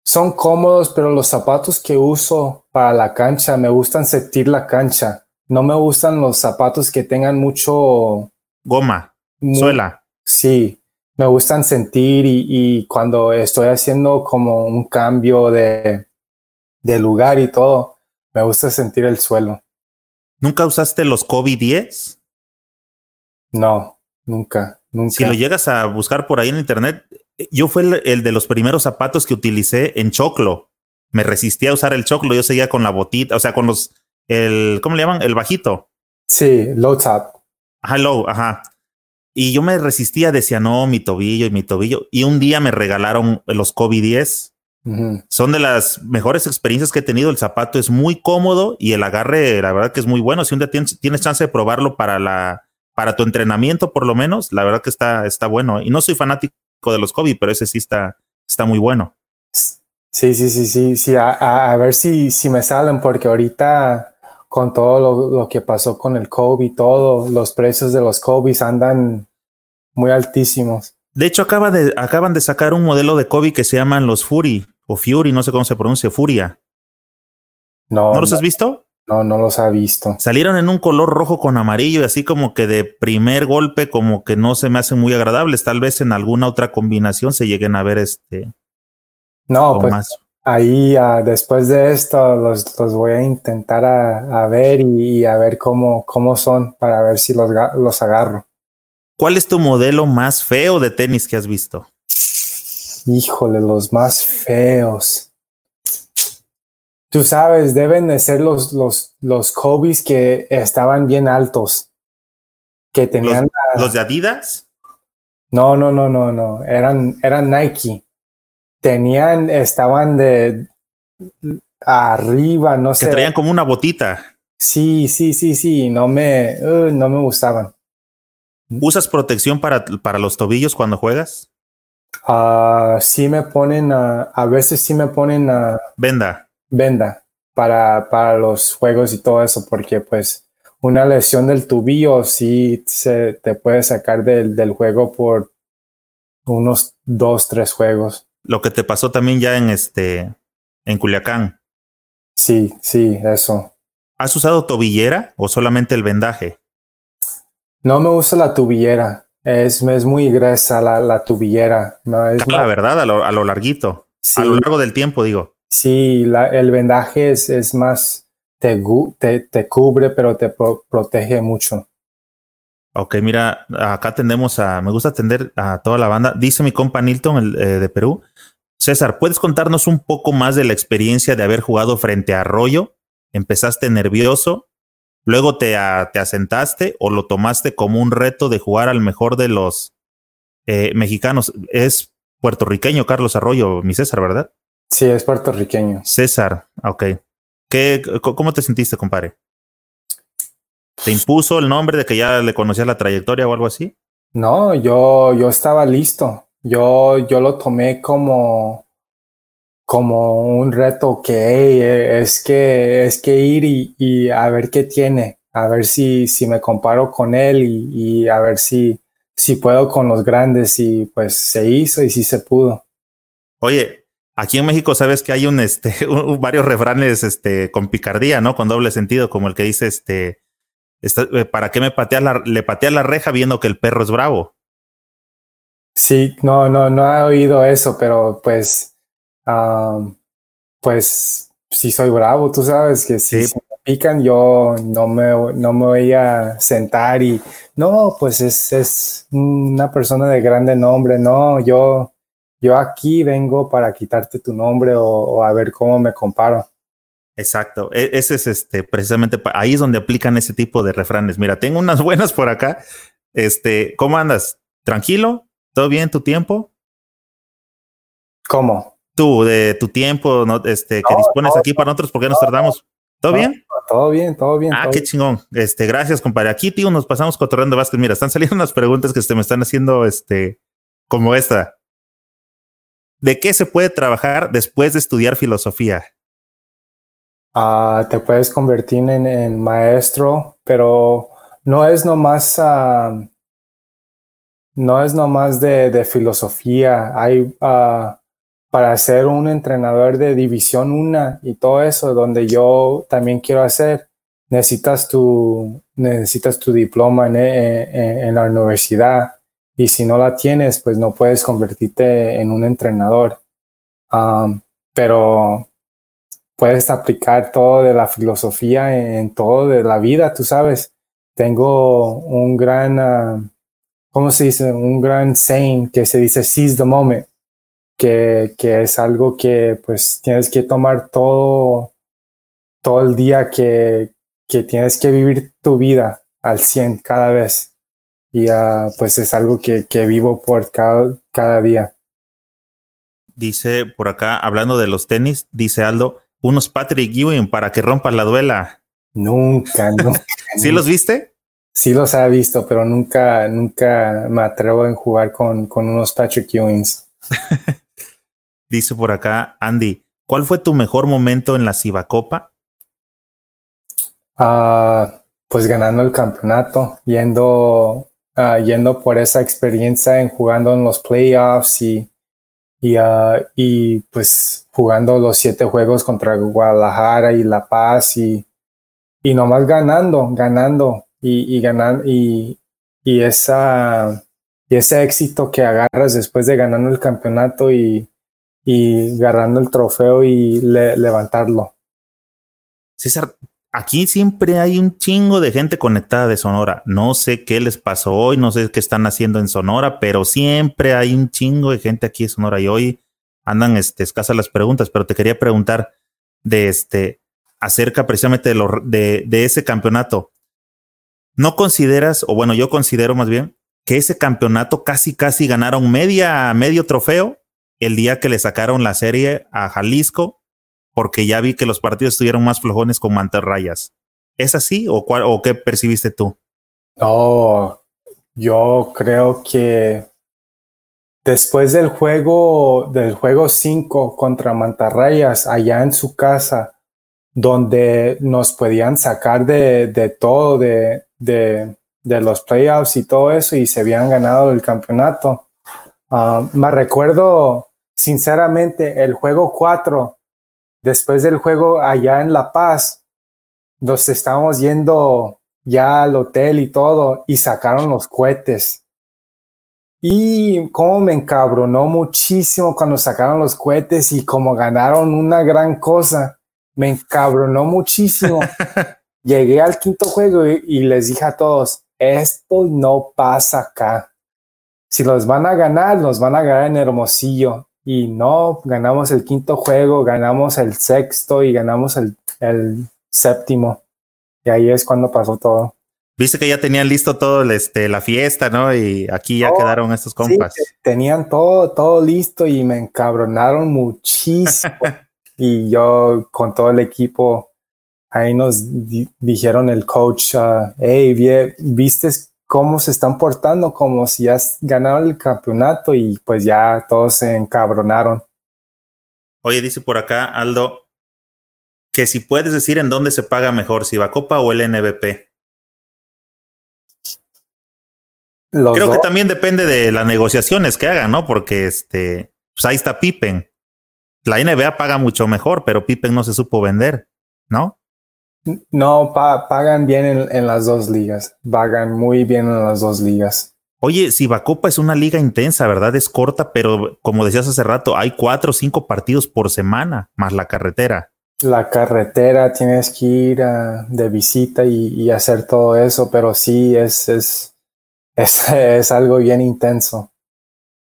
Son cómodos, pero los zapatos que uso para la cancha me gustan sentir la cancha. No me gustan los zapatos que tengan mucho goma, suela. Sí, me gustan sentir y, y, cuando estoy haciendo como un cambio de, de lugar y todo, me gusta sentir el suelo. ¿Nunca usaste los Kobe 10? No, nunca, nunca. Si lo llegas a buscar por ahí en internet, yo fui el, el, de los primeros zapatos que utilicé en choclo. Me resistí a usar el choclo, yo seguía con la botita, o sea, con los, el, ¿cómo le llaman? El bajito. Sí, low top. Ajá, low, ajá. Y yo me resistía, decía, no, mi tobillo y mi tobillo. Y un día me regalaron los Kobe 10. Uh -huh. Son de las mejores experiencias que he tenido. El zapato es muy cómodo y el agarre, la verdad que es muy bueno. Si un día tienes, tienes chance de probarlo para la, para tu entrenamiento, por lo menos, la verdad que está, está bueno. Y no soy fanático de los Kobe, pero ese sí está, está muy bueno. Sí, sí, sí, sí, sí. A, a, a ver si, si me salen, porque ahorita con todo lo, lo, que pasó con el Kobe todo, los precios de los Kobe andan muy altísimos. De hecho, acaba de, acaban de sacar un modelo de Kobe que se llaman los Fury, o Fury, no sé cómo se pronuncia, Furia. No, ¿No los no, has visto? No, no los ha visto. Salieron en un color rojo con amarillo y así como que de primer golpe como que no se me hacen muy agradables. Tal vez en alguna otra combinación se lleguen a ver este. No, pues más. ahí uh, después de esto los, los voy a intentar a, a ver y, y, a ver cómo, cómo son para ver si los, los agarro. ¿Cuál es tu modelo más feo de tenis que has visto? Híjole, los más feos tú sabes, deben de ser los, los, los Kobe's que estaban bien altos. que tenían... ¿Los, de Adidas? No, no, no, no, no, eran, eran Nike. Tenían, estaban de arriba, no sé. Que traían como una botita. Sí, sí, sí, sí, no me, uh, no me gustaban. ¿Usas protección para, para los tobillos cuando juegas? Uh, sí me ponen, a veces sí me ponen a... Venda. Venda para, para los juegos y todo eso, porque pues una lesión del tubillo sí se te puede sacar del, del juego por unos dos, tres juegos. Lo que te pasó también ya en este, en Culiacán. Sí, sí, eso. ¿Has usado tobillera o solamente el vendaje? No me gusta la tubillera. Es, es muy gruesa la, la tubillera. No, es la verdad, a lo, a lo larguito. A lo largo del tiempo, digo. Sí, la, el vendaje es, es más, te, te, te, cubre, pero te protege mucho. Ok, mira, acá tendemos a, me gusta atender a toda la banda. Dice mi compa Nilton el, eh, de Perú. César, ¿puedes contarnos un poco más de la experiencia de haber jugado frente a Arroyo? ¿Empezaste nervioso? ¿Luego te, te asentaste o lo tomaste como un reto de jugar al mejor de los eh, mexicanos? Es puertorriqueño Carlos Arroyo, mi César, ¿verdad? Sí, es puertorriqueño. César, ok. ¿Qué, ¿Cómo te sentiste, compadre? ¿Te impuso el nombre de que ya le conocías la trayectoria o algo así? No, yo, yo estaba listo. Yo, yo lo tomé como, como un reto que es que es que ir y, y, a ver qué tiene, a ver si, si me comparo con él y, y, a ver si, si puedo con los grandes y pues se hizo y sí se pudo. Oye, aquí en México sabes que hay un este varios refranes este con picardía, ¿no? Con doble sentido, como el que dice este, eh, ¿para qué me patea la, le patea la reja viendo que el perro es bravo? Sí, no, no, no he oído eso, pero pues pues si soy bravo, tú sabes que si, me pican yo no me, no me voy a sentar y no, pues es, es una persona de grande nombre, no, yo, yo aquí vengo para quitarte tu nombre o, a ver cómo me comparo. Exacto, e, ese es este precisamente ahí es donde aplican ese tipo de refranes. Mira, tengo unas buenas por acá. Este, ¿cómo andas? ¿Tranquilo? ¿Todo bien tu tiempo? ¿Cómo? Tú, de tu tiempo, ¿no? este, que dispones aquí para nosotros, porque nos tardamos? ¿Todo bien? Todo bien, todo bien. Ah, qué chingón. Este, gracias, compadre. Aquí, tío, nos pasamos cotorreando Vázquez. Mira, están saliendo unas preguntas que se me están haciendo, este, como esta. ¿De qué se puede trabajar después de estudiar filosofía? Ah, te puedes convertir en, maestro, pero no es nomás, uh, no es nomás de, de filosofía. Hay, uh, para ser un entrenador de división 1 y todo eso, donde yo también quiero hacer, necesitas tu, necesitas tu diploma en, en, la universidad y si no la tienes, pues no puedes convertirte en un entrenador. Pero puedes aplicar todo de la filosofía en, todo de la vida, tú sabes. Tengo un gran, uh, ¿cómo se dice? Un gran saying que se dice seize the moment que, que, es algo que pues tienes que tomar todo, todo el día que, que tienes que vivir tu vida al 100 cada vez. Y uh, pues es algo que, que vivo por cada, cada día. Dice por acá, hablando de los tenis, dice Aldo, unos Patrick Ewing para que rompan la duela. Nunca, nunca. ¿Sí los viste? Sí los he visto, pero nunca, nunca me atrevo a jugar con, con unos Patrick Ewings. Dice por acá Andy, ¿cuál fue tu mejor momento en la Cibacopa? Uh, pues ganando el campeonato, yendo, uh, yendo por esa experiencia en jugando en los playoffs y, y, uh, y pues jugando los siete juegos contra Guadalajara y La Paz y, y nomás ganando, ganando y, y ganando y, y esa y ese éxito que agarras después de ganar el campeonato y, y agarrando el trofeo y levantarlo. César, aquí siempre hay un chingo de gente conectada de Sonora. No sé qué les pasó hoy, no sé qué están haciendo en Sonora, pero siempre hay un chingo de gente aquí en Sonora y hoy andan este, escasas las preguntas, pero te quería preguntar de este acerca precisamente de, de, de ese campeonato. ¿no consideras, o bueno, yo considero más bien, que ese campeonato casi, casi ganaron media, medio trofeo el día que le sacaron la serie a Jalisco, porque ya vi que los partidos estuvieron más flojones con mantarrayas. ¿Es así o, cuál, o qué percibiste tú? No, yo creo que después del juego, del juego 5 contra Mantarrayas, allá en su casa, donde nos podían sacar de, de todo, de, de, de, los playoffs y todo eso, y se habían ganado el campeonato. Uh, me recuerdo, sinceramente, el juego 4, después del juego allá en La Paz, nos estábamos yendo ya al hotel y todo, y sacaron los cohetes. Y como me encabronó muchísimo cuando sacaron los cohetes y como ganaron una gran cosa, me encabronó muchísimo. Llegué al quinto juego y, les dije a todos, esto no pasa acá. Si los van a ganar, los van a ganar en Hermosillo. Y no, ganamos el quinto juego, ganamos el sexto y ganamos el, el séptimo. Y ahí es cuando pasó todo. Viste que ya tenían listo todo este, la fiesta, ¿no? Y aquí ya quedaron estos compas. tenían todo, todo listo y me encabronaron muchísimo. y yo con todo el equipo, ahí nos dijeron el coach, uh, hey, ¿viste cómo se están portando? Como si ya ganaron el campeonato y pues ya todos se encabronaron. Oye, dice por acá Aldo que si puedes decir en dónde se paga mejor, si va Copa o el NBP. Creo que también depende de las negociaciones que hagan, ¿no? Porque este, pues ahí está Pippen. La NBA paga mucho mejor, pero Pippen no se supo vender, ¿no? No, pagan bien en, las dos ligas. Pagan muy bien en las dos ligas. Oye, si Bacopa es una liga intensa, ¿verdad? Es corta, pero como decías hace rato, hay cuatro o cinco partidos por semana, más la carretera. La carretera, tienes que ir de visita y, y, hacer todo eso, pero sí es, es, es, algo bien intenso.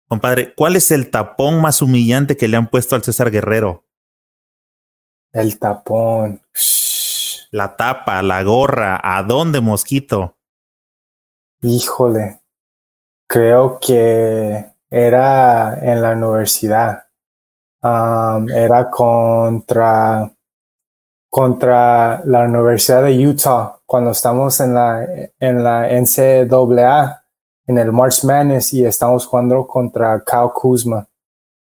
Compadre, ¿cuál es el tapón más humillante que le han puesto al César Guerrero? El tapón. La tapa, la gorra, ¿a dónde, mosquito? Híjole, creo que era en la universidad. era contra, contra la Universidad de Utah cuando estamos en la, en la NCAA, en el March Madness, y estamos jugando contra Kyle Kuzma.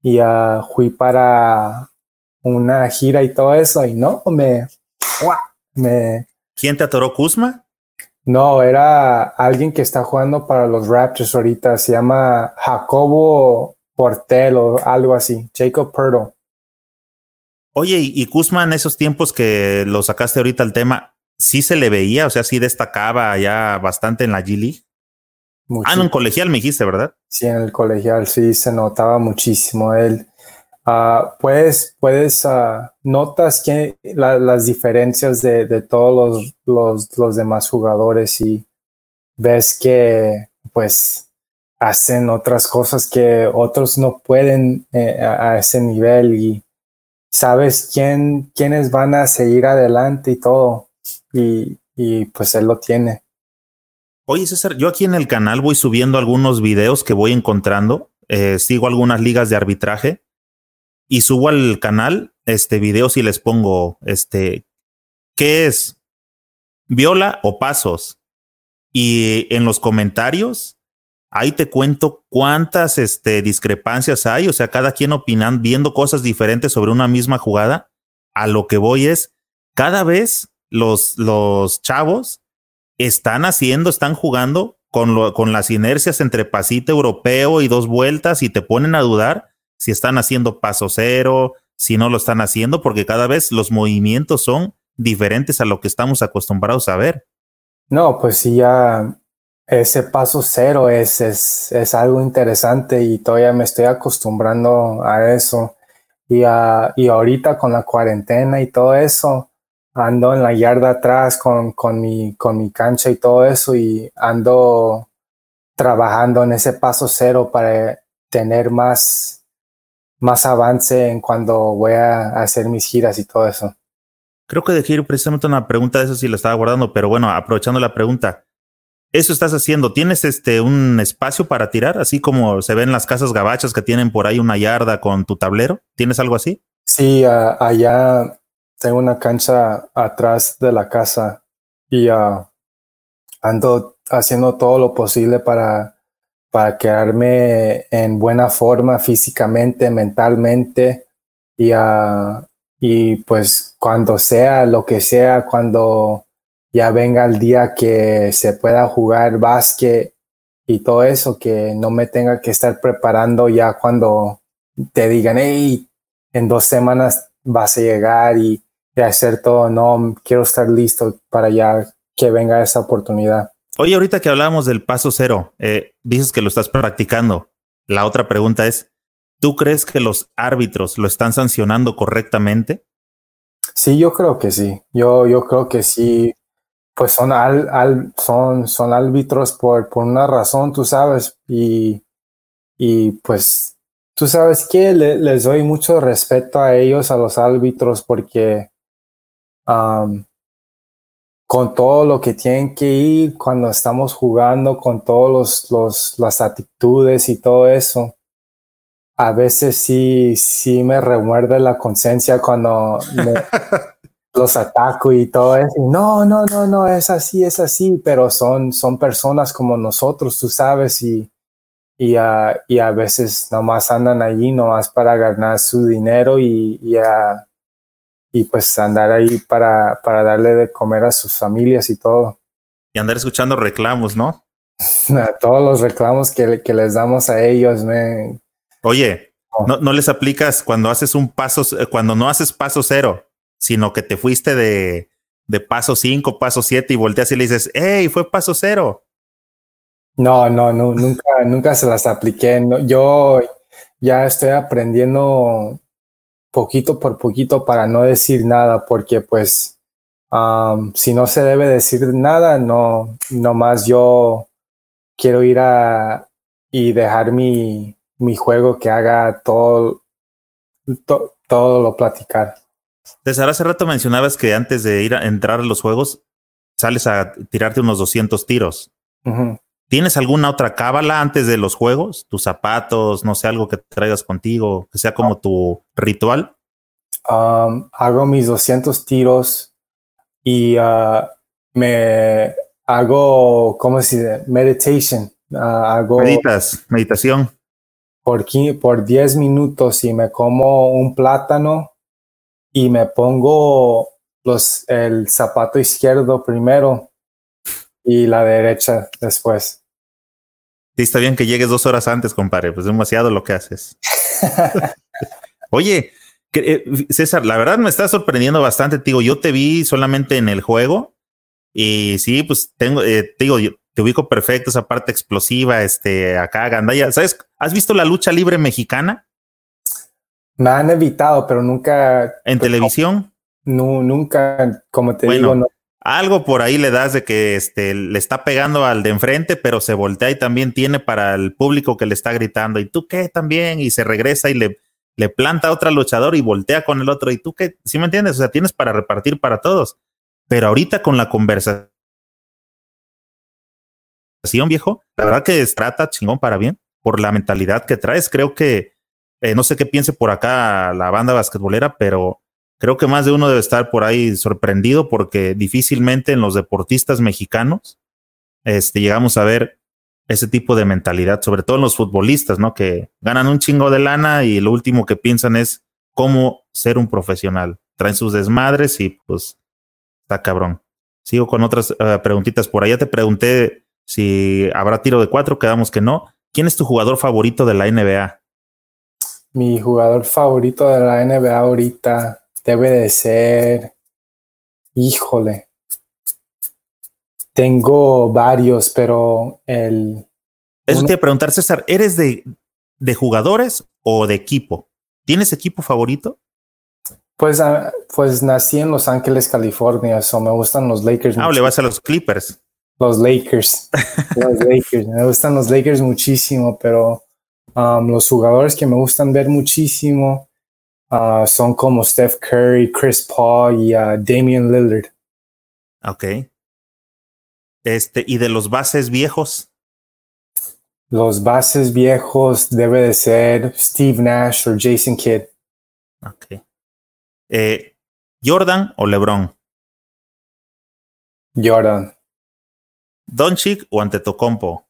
Y uh, fui para una gira y todo eso, y no, me, me... ¿Quién te atoró Kuzma? No, era alguien que está jugando para los Raptors ahorita, se llama Jacobo Portel o algo así, Jacob Purtle. Oye, y, y Kuzma en esos tiempos que lo sacaste ahorita al tema, sí se le veía, o sea, sí destacaba ya bastante en la G League. Ah, en un colegial me dijiste, ¿verdad? Sí, en el colegial sí se notaba muchísimo él. Uh, puedes, puedes, uh, notas que las diferencias de, de todos los, los, los, demás jugadores y ves que, pues, hacen otras cosas que otros no pueden eh, a, a, ese nivel y sabes quién, quiénes van a seguir adelante y todo y, y pues él lo tiene. Oye, César, yo aquí en el canal voy subiendo algunos videos que voy encontrando. Eh, sigo algunas ligas de arbitraje y subo al canal este videos y les pongo este ¿qué es? ¿Viola o pasos? Y en los comentarios ahí te cuento cuántas este, discrepancias hay, o sea, cada quien opinando, viendo cosas diferentes sobre una misma jugada. A lo que voy es, cada vez los, los chavos están haciendo, están jugando con, lo, con las inercias entre pasito europeo y dos vueltas y te ponen a dudar si están haciendo paso cero, si no lo están haciendo, porque cada vez los movimientos son diferentes a lo que estamos acostumbrados a ver. No, pues sí, ya ese paso cero es, es, es algo interesante y todavía me estoy acostumbrando a eso. Y, a, y ahorita con la cuarentena y todo eso, ando en la yarda atrás con, con, mi, con mi cancha y todo eso y ando trabajando en ese paso cero para tener más, más avance en cuando voy a hacer mis giras y todo eso. Creo que dejé ir precisamente una pregunta de eso si la estaba guardando, pero bueno, aprovechando la pregunta, eso estás haciendo. ¿Tienes este un espacio para tirar, así como se ven las casas gabachas que tienen por ahí una yarda con tu tablero? ¿Tienes algo así? Sí, allá tengo una cancha atrás de la casa y ando haciendo todo lo posible para, para quedarme en buena forma físicamente, mentalmente y, y pues cuando sea lo que sea, cuando ya venga el día que se pueda jugar básquet y todo eso, que no me tenga que estar preparando ya cuando te digan, hey, en dos semanas vas a llegar y, hacer todo, no, quiero estar listo para ya que venga esa oportunidad. Oye, ahorita que hablábamos del paso cero, eh, dices que lo estás practicando. La otra pregunta es, ¿tú crees que los árbitros lo están sancionando correctamente? Sí, yo creo que sí. Yo, yo creo que sí pues son, al, son, son árbitros por, por una razón, tú sabes, y, y pues tú sabes que les doy mucho respeto a ellos, a los árbitros, porque con todo lo que tienen que ir cuando estamos jugando, con todas los, las actitudes y todo eso, a veces sí, sí me remuerde la conciencia cuando me, los ataco y todo eso. no, no, no, no, es así, es así, pero son, son personas como nosotros, tú sabes, y, y, y a veces nomás andan allí nomás para ganar su dinero y, y, y pues andar ahí para, para darle de comer a sus familias y todo. Y andar escuchando reclamos, ¿no? Todos los reclamos que, que les damos a ellos, me... Oye, no, no les aplicas cuando haces un paso, cuando no haces paso cero, sino que te fuiste de, de paso 5, paso 7 y volteas y le dices, hey, fue paso cero. No, no, no, nunca, nunca se las apliqué. yo ya estoy aprendiendo poquito por poquito para no decir nada, porque pues si no se debe decir nada, no, más yo quiero ir a y dejar mi, mi juego que haga todo, todo lo platicar. César, hace rato mencionabas que antes de ir a entrar a los juegos, sales a tirarte unos 200 tiros. ¿Tienes alguna otra cábala antes de los juegos? ¿Tus zapatos, no sé, algo que traigas contigo, que sea como tu ritual? Um, hago mis 200 tiros y uh, me hago, ¿cómo se dice? Meditation. Uh, hago Meditas, meditación. Por, por 10 minutos y me como un plátano y me pongo los, el zapato izquierdo primero y la derecha después. Sí, está bien que llegues dos horas antes, compadre, pues demasiado lo que haces. Oye, eh, César, la verdad me está sorprendiendo bastante, digo, yo te vi solamente en el juego y sí, pues tengo, eh, digo, te ubico perfecto esa parte explosiva, este, acá, Gandaya, ¿sabes? ¿Has visto la lucha libre mexicana? Me han evitado, pero nunca. ¿En pues, televisión? No, nunca, como te digo, no. Algo por ahí le das de que este, le está pegando al de enfrente, pero se voltea y también tiene para el público que le está gritando. ¿Y tú qué también? Y se regresa y le, le planta a otro luchador y voltea con el otro. ¿Y tú qué? ¿Sí me entiendes? O sea, tienes para repartir para todos. Pero ahorita con la conversación, viejo, la verdad que trata chingón para bien por la mentalidad que traes. Creo que eh, no sé qué piense por acá la banda basquetbolera, pero creo que más de uno debe estar por ahí sorprendido porque difícilmente en los deportistas mexicanos este, llegamos a ver ese tipo de mentalidad, sobre todo en los futbolistas, ¿no? Que ganan un chingo de lana y lo último que piensan es cómo ser un profesional. Traen sus desmadres y pues está cabrón. Sigo con otras eh, preguntitas por allá. Te pregunté si habrá tiro de cuatro, quedamos que no. ¿Quién es tu jugador favorito de la NBA? Mi jugador favorito de la NBA ahorita debe de ser, híjole, tengo varios, pero el... Eso te iba a preguntar, César, ¿eres de, de jugadores o de equipo? ¿Tienes equipo favorito? Pues, ah, pues nací en Los Ángeles, California, o me gustan los Lakers. Ah, le vas a los Clippers. Los Lakers. los Lakers. Me gustan los Lakers muchísimo, pero Um, los jugadores que me gustan ver muchísimo uh, son como Steph Curry, Chris Paul y uh, Damian Lillard. Ok. Este, y de los bases viejos. Los bases viejos debe de ser Steve Nash o Jason Kidd. Ok. Eh, ¿Jordan o LeBron? Jordan. ¿Doncic o Antetokounmpo?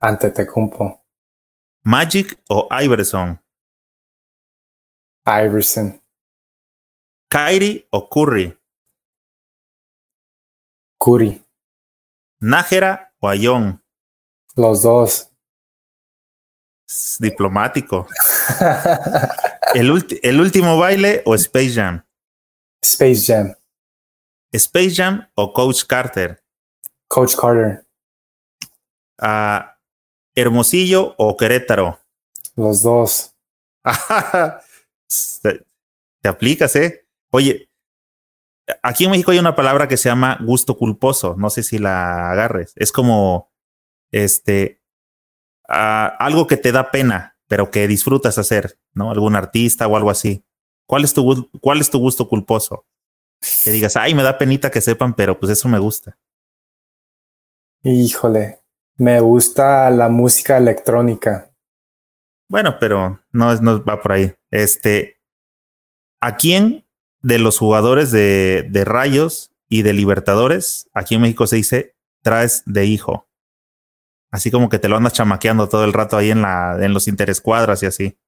Antetokounmpo. ¿Magic o Iverson? Iverson. ¿Kyrie o Curry? Curry. ¿Nájera o Ayón? Los dos. Es diplomático. ¿El, ¿El último baile o Space Jam? Space Jam. ¿Space Jam o Coach Carter? Coach Carter. Ah, ¿Hermosillo o Querétaro? Los dos. te, aplicas, ¿eh? Oye, aquí en México hay una palabra que se llama gusto culposo. No sé si la agarres. Es como este algo que te da pena, pero que disfrutas hacer, ¿no? Algún artista o algo así. ¿Cuál es tu, cuál es tu gusto culposo? Que digas, ay, me da penita que sepan, pero pues eso me gusta. Híjole. Me gusta la música electrónica. Bueno, pero no, no va por ahí. Este, ¿a quién de los jugadores de, de Rayos y de Libertadores, aquí en México se dice, traes de hijo? Así como que te lo andas chamaqueando todo el rato ahí en, la, en los interescuadras y así.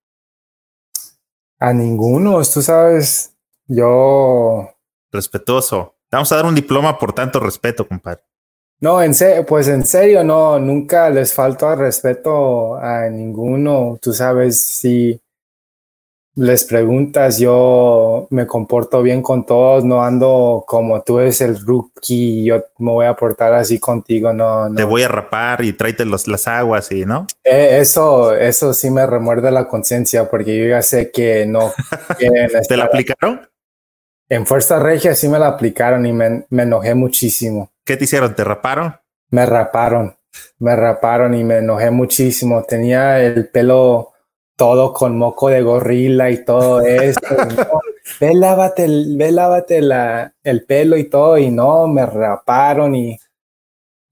A ninguno, tú sabes. Yo. Respetuoso. Te vamos a dar un diploma por tanto respeto, compadre. No, en serio, pues en serio, no, nunca les falto al respeto a ninguno. Tú sabes, si les preguntas, yo me comporto bien con todos, no ando como tú eres el rookie, yo me voy a portar así contigo, no, no. Te voy a rapar y tráete los, las aguas y, ¿no? Eh, eso, eso sí me remuerde la conciencia porque yo ya sé que no ¿Te la aplicaron? En Fuerza Regia sí me la aplicaron y me, me enojé muchísimo. ¿Qué te hicieron? ¿Te raparon? Me raparon, me raparon y me enojé muchísimo. Tenía el pelo todo con moco de gorila y todo eso. y no, ve, lávate, el, ve, lávate la, el pelo y todo. Y no, me raparon y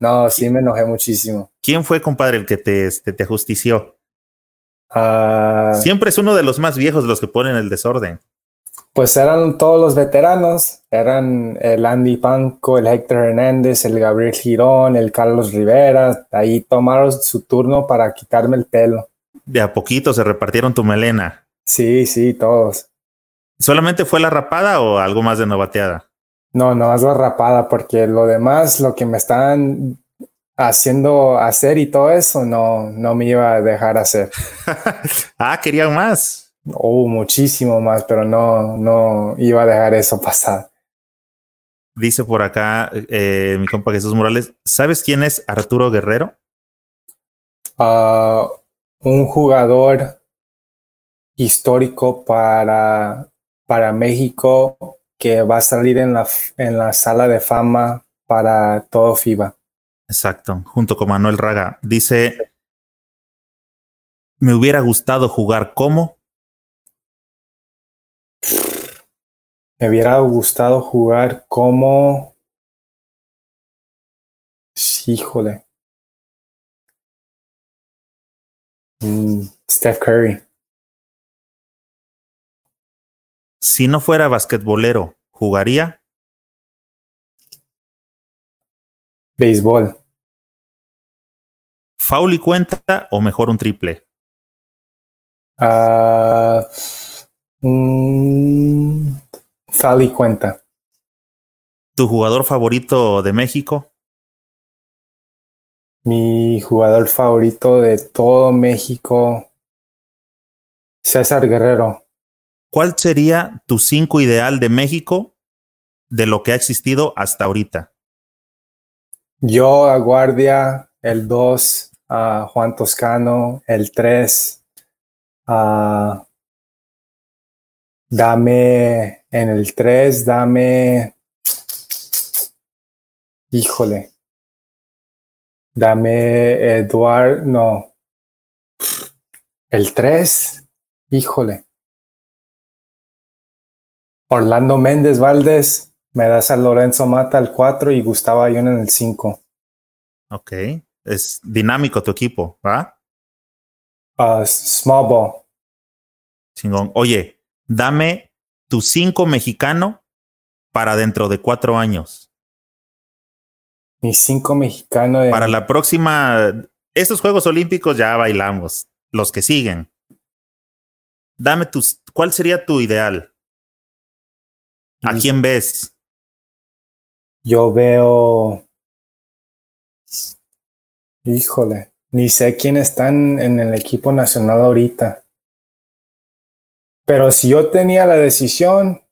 no, sí me enojé muchísimo. ¿Quién fue, compadre, el que te, este, te ajustició? Ah, Siempre es uno de los más viejos los que ponen el desorden. Pues eran todos los veteranos, eran el Andy Panco, el Héctor Hernández, el Gabriel Girón, el Carlos Rivera, ahí tomaron su turno para quitarme el pelo. De a poquito se repartieron tu melena. Sí, sí, todos. ¿Solamente fue la rapada o algo más de novateada? No, no más la rapada, porque lo demás, lo que me estaban haciendo hacer y todo eso, no, no me iba a dejar hacer. ah, querían más. Oh, muchísimo más, pero no, no iba a dejar eso pasar. Dice por acá eh, mi compa Jesús Morales, ¿sabes quién es Arturo Guerrero? Ah, un jugador histórico para, para México que va a salir en la, en la sala de fama para todo FIBA. Exacto, junto con Manuel Raga. Dice, me hubiera gustado jugar como Me hubiera gustado jugar como... Híjole. Mm, Steph Curry. si no fuera basquetbolero, ¿jugaría? Béisbol. ¿Foul y cuenta o mejor un triple? Ah, mm, Fali cuenta. ¿Tu jugador favorito de México? Mi jugador favorito de todo México. César Guerrero. ¿Cuál sería tu cinco ideal de México de lo que ha existido hasta ahorita? Yo a guardia, el 2 a Juan Toscano, el 3 a dame en el 3, dame híjole. Dame Eduard, no. El 3, híjole. Orlando Méndez Valdés Me das a Lorenzo Mata al 4 y Gustavo Ayón en el 5. Ok. Es dinámico tu equipo, ¿va? Uh, small ball. Chingón. Oye, dame tu 5 mexicano para dentro de cuatro años. Mi 5 mexicano. De... Para la próxima, estos Juegos Olímpicos ya bailamos. Los que siguen. Dame tus, ¿cuál sería tu ideal? ¿A quién ves? Yo veo. Híjole, ni sé quién están en el equipo nacional ahorita. Pero si yo tenía la decisión.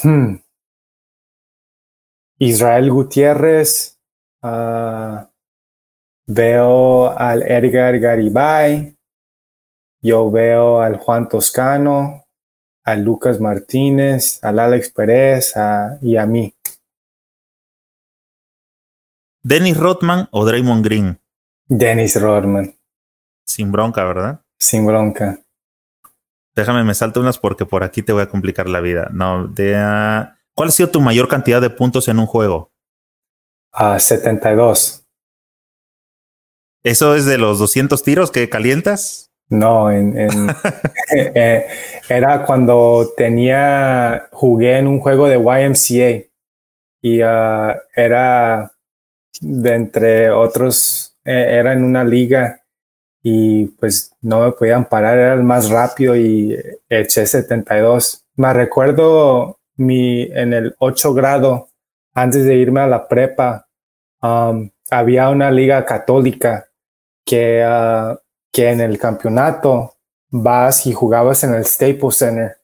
Hmm, Israel Gutiérrez. Uh, veo al Edgar Garibay. Yo veo al Juan Toscano a Lucas Martínez, al Alex Pérez y a mí. ¿Dennis Rodman o Draymond Green? Dennis Rodman. Sin bronca, ¿verdad? Sin bronca. Déjame, me salto unas porque por aquí te voy a complicar la vida. No, de, ¿Cuál ha sido tu mayor cantidad de puntos en un juego? A 72. ¿Eso es de los 200 tiros que calientas? No, en, en eh, era cuando tenía, jugué en un juego de YMCA y uh, era de entre otros, eh, era en una liga y pues no me podían parar, era el más rápido y eché 72. Me recuerdo mi, en el 8 grado, antes de irme a la prepa, um, había una liga católica que uh, que en el campeonato vas y jugabas en el Staples Center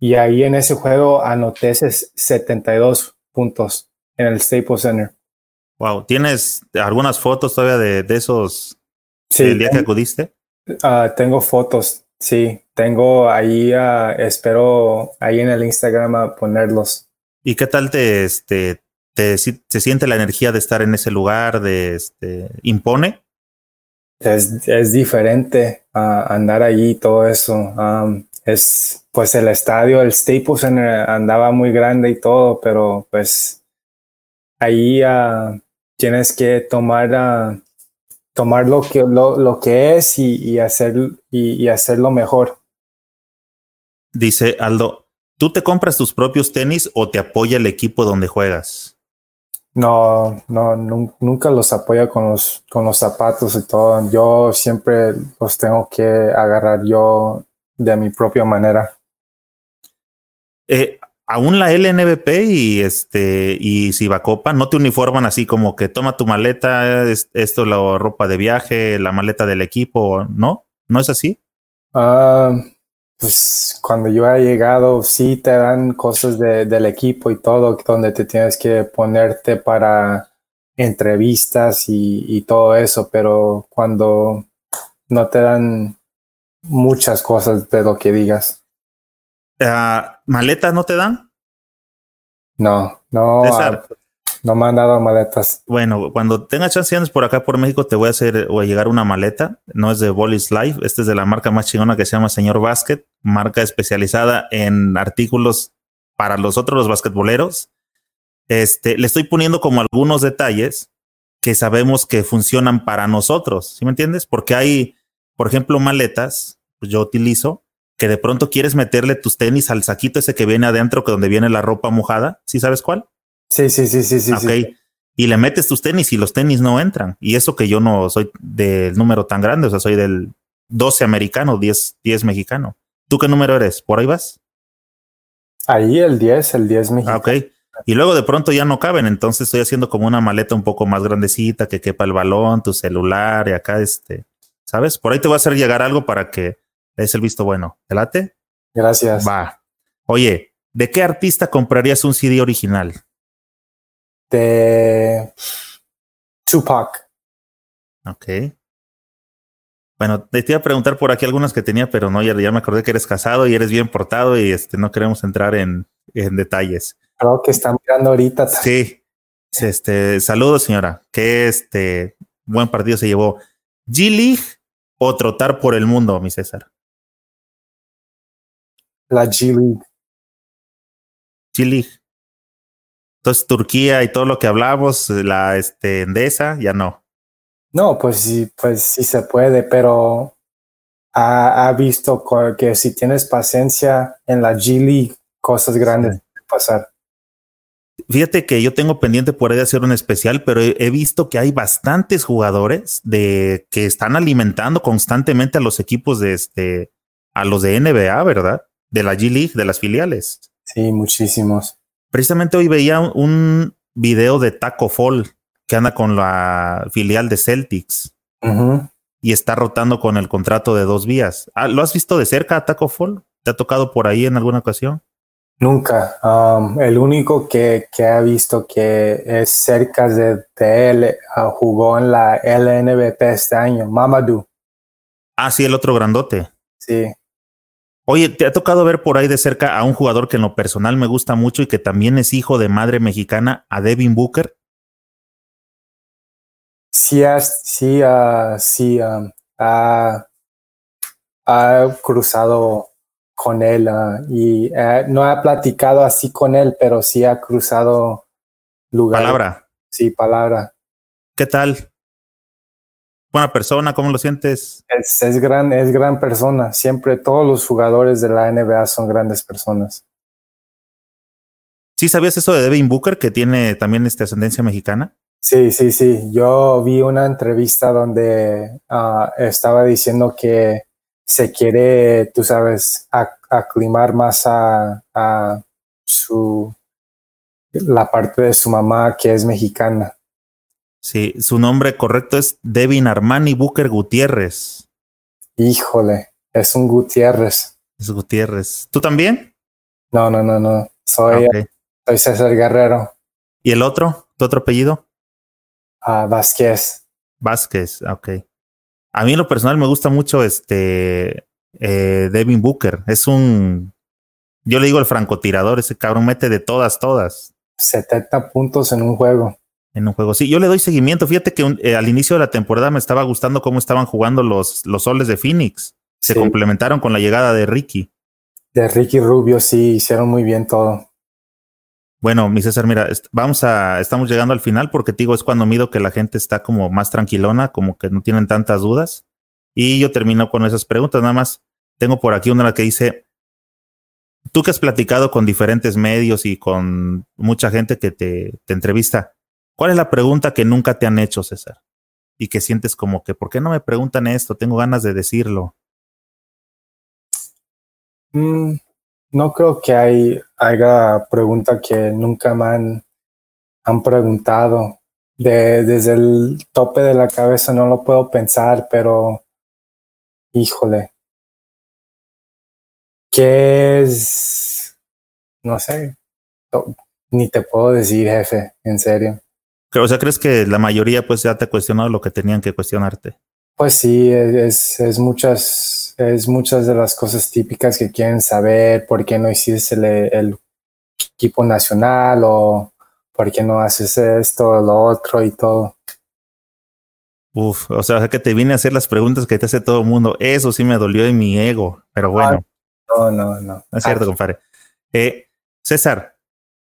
y ahí en ese juego anoté 72 puntos en el Staples Center. Wow, ¿tienes algunas fotos todavía de esos sí, del día que acudiste? Uh, tengo fotos, sí, tengo ahí, uh, espero ahí en el Instagram a ponerlos. ¿Y qué tal te, este, te, se siente la energía de estar en ese lugar? De, este, ¿Impone? es, es diferente a andar allí todo eso. Um, es pues el estadio, el Staples Center andaba muy grande y todo, pero pues ahí uh, tienes que tomar, uh, tomar lo que, lo, lo que es y, y hacer, y, y hacerlo mejor. Dice Aldo, ¿tú te compras tus propios tenis o te apoya el equipo donde juegas? No, no, nunca los apoyo con los, con los zapatos y todo. Yo siempre los tengo que agarrar yo de mi propia manera. Eh, aún la LNBP y este y Copa no te uniforman así como que toma tu maleta, esto la ropa de viaje, la maleta del equipo, ¿no? ¿No es así? Ah pues cuando yo he llegado, sí te dan cosas de, del equipo y todo, donde te tienes que ponerte para entrevistas y todo eso, pero cuando no te dan muchas cosas de lo que digas. Uh, ¿Maletas no te dan? No, no. No me han dado maletas. Bueno, cuando tenga chance andes por acá por México, te voy a hacer o a llegar una maleta. No es de Bollis Life, este es de la marca más chingona que se llama Señor Basket, marca especializada en artículos para los otros los basquetboleros. Este, le estoy poniendo como algunos detalles que sabemos que funcionan para nosotros, ¿sí me entiendes? Porque hay, por ejemplo, maletas, pues yo utilizo, que de pronto quieres meterle tus tenis al saquito ese que viene adentro, que donde viene la ropa mojada, ¿sí sabes cuál? Sí, sí, sí, sí, sí. Ok. Y le metes tus tenis y los tenis no entran. Y eso que yo no soy del número tan grande, o sea, soy del 12 americano, 10, 10 mexicano. ¿Tú qué número eres? ¿Por ahí vas? Ahí el 10, el 10 mexicano. Ah, ok. Y luego de pronto ya no caben, entonces estoy haciendo como una maleta un poco más grandecita que quepa el balón, tu celular y acá este, ¿sabes? Por ahí te voy a hacer llegar algo para que des el visto bueno. ¿Te late? Gracias. Va. Oye, ¿de qué artista comprarías un CD original? de Tupac. Ok. Bueno, te iba a preguntar por aquí algunas que tenía, pero no, ya, ya me acordé que eres casado y eres bien portado y este no queremos entrar en, en detalles. Creo que están mirando ahorita. Sí. Este, saludos, señora. Qué este buen partido se llevó. G-League o trotar por el mundo, mi César. La G-League. G-League. Entonces, Turquía y todo lo que hablamos, la este, Endesa, ya no. No, pues sí, pues sí se puede, pero ha, ha visto que si tienes paciencia en la G League, cosas grandes sí. pueden pasar. Fíjate que yo tengo pendiente por ahí hacer un especial, pero he, he, visto que hay bastantes jugadores de que están alimentando constantemente a los equipos de este, a los de NBA, ¿verdad? De la G League, de las filiales. Sí, muchísimos. Precisamente hoy veía un video de Taco Fall que anda con la filial de Celtics uh -huh. y está rotando con el contrato de dos vías. Ah, ¿Lo has visto de cerca, Taco Fall? ¿Te ha tocado por ahí en alguna ocasión? Nunca. Um, el único que, que, ha visto que es cerca de, de él uh, jugó en la LNBP este año, Mamadou. Ah, sí, el otro grandote. Sí. Oye, ¿te ha tocado ver por ahí de cerca a un jugador que en lo personal me gusta mucho y que también es hijo de madre mexicana, a Devin Booker? Sí, sí, uh, sí, um, ha, ha cruzado con él uh, y uh, no ha platicado así con él, pero sí ha cruzado lugar. Palabra. Sí, palabra. ¿Qué tal? Buena persona, ¿cómo lo sientes? Es, es, gran, es gran persona. Siempre todos los jugadores de la NBA son grandes personas. ¿Sí sabías eso de Devin Booker, que tiene también esta ascendencia mexicana? Sí, sí, sí. Yo vi una entrevista donde uh, estaba diciendo que se quiere, tú sabes, aclimar más a, a, su la parte de su mamá que es mexicana. Sí, su nombre correcto es Devin Armani Booker Gutiérrez. Híjole, es un Gutiérrez. Es Gutiérrez. ¿Tú también? No, no, no, no. Soy, okay. soy César Guerrero. ¿Y el otro? ¿Tu otro apellido? Uh, Vázquez. Vázquez, ok. A mí en lo personal me gusta mucho este eh, Devin Booker. Es un, yo le digo el francotirador, ese cabrón mete de todas, todas. 70 puntos en un juego. En un juego, sí. Yo le doy seguimiento. Fíjate que un, eh, al inicio de la temporada me estaba gustando cómo estaban jugando los, los soles de Phoenix. Se sí. complementaron con la llegada de Ricky. De Ricky Rubio, sí, hicieron muy bien todo. Bueno, mi César, mira, vamos a, estamos llegando al final porque te digo, es cuando mido que la gente está como más tranquilona, como que no tienen tantas dudas. Y yo termino con esas preguntas. Nada más tengo por aquí una que dice, tú que has platicado con diferentes medios y con mucha gente que te, te entrevista, ¿cuál es la pregunta que nunca te han hecho, César? Y que sientes como que, ¿por qué no me preguntan esto? Tengo ganas de decirlo. Mm, no creo que hay, haya pregunta que nunca me han, han preguntado. De, desde el tope de la cabeza no lo puedo pensar, pero híjole. ¿Qué es? No sé. Ni te puedo decir, jefe, en serio. O sea, ¿crees que la mayoría pues ya te ha cuestionado lo que tenían que cuestionarte? Pues sí, es, es muchas, es muchas de las cosas típicas que quieren saber, por qué no hiciste el, el equipo nacional o por qué no haces esto, lo otro y todo. Uf, o sea, que te vine a hacer las preguntas que te hace todo el mundo. Eso sí me dolió en mi ego, pero bueno. No, no, no. No es cierto, compadre. Eh, César,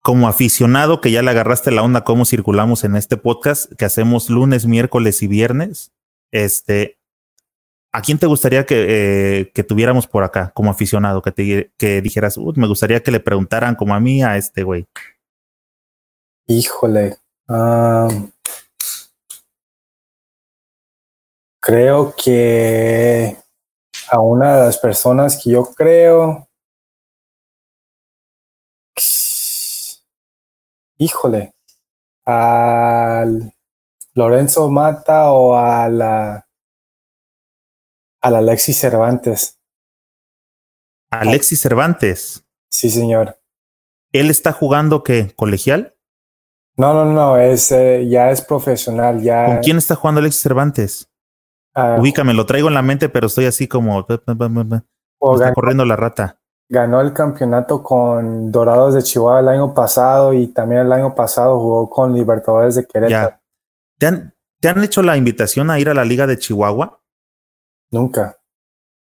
como aficionado que ya le agarraste la onda cómo circulamos en este podcast que hacemos lunes, miércoles y viernes, este, ¿a quién te gustaría que, eh, tuviéramos por acá como aficionado? Que, te, que dijeras, me gustaría que le preguntaran como a mí a este güey. Híjole. Um, creo que a una de las personas que yo creo. Híjole. Al Lorenzo Mata o a la a la Alexis Cervantes. Alexis Cervantes. Sí, señor. ¿Él está jugando qué? ¿Colegial? No, no, no, es eh, ya es profesional, ya. ¿Con quién está jugando Alexis Cervantes? Uh, Ubícame, lo traigo en la mente, pero estoy así como. está corriendo la rata. Ganó el campeonato con Dorados de Chihuahua el año pasado y también el año pasado jugó con Libertadores de Querétaro. Ya. ¿Te han, ¿Te han hecho la invitación a ir a la Liga de Chihuahua? Nunca.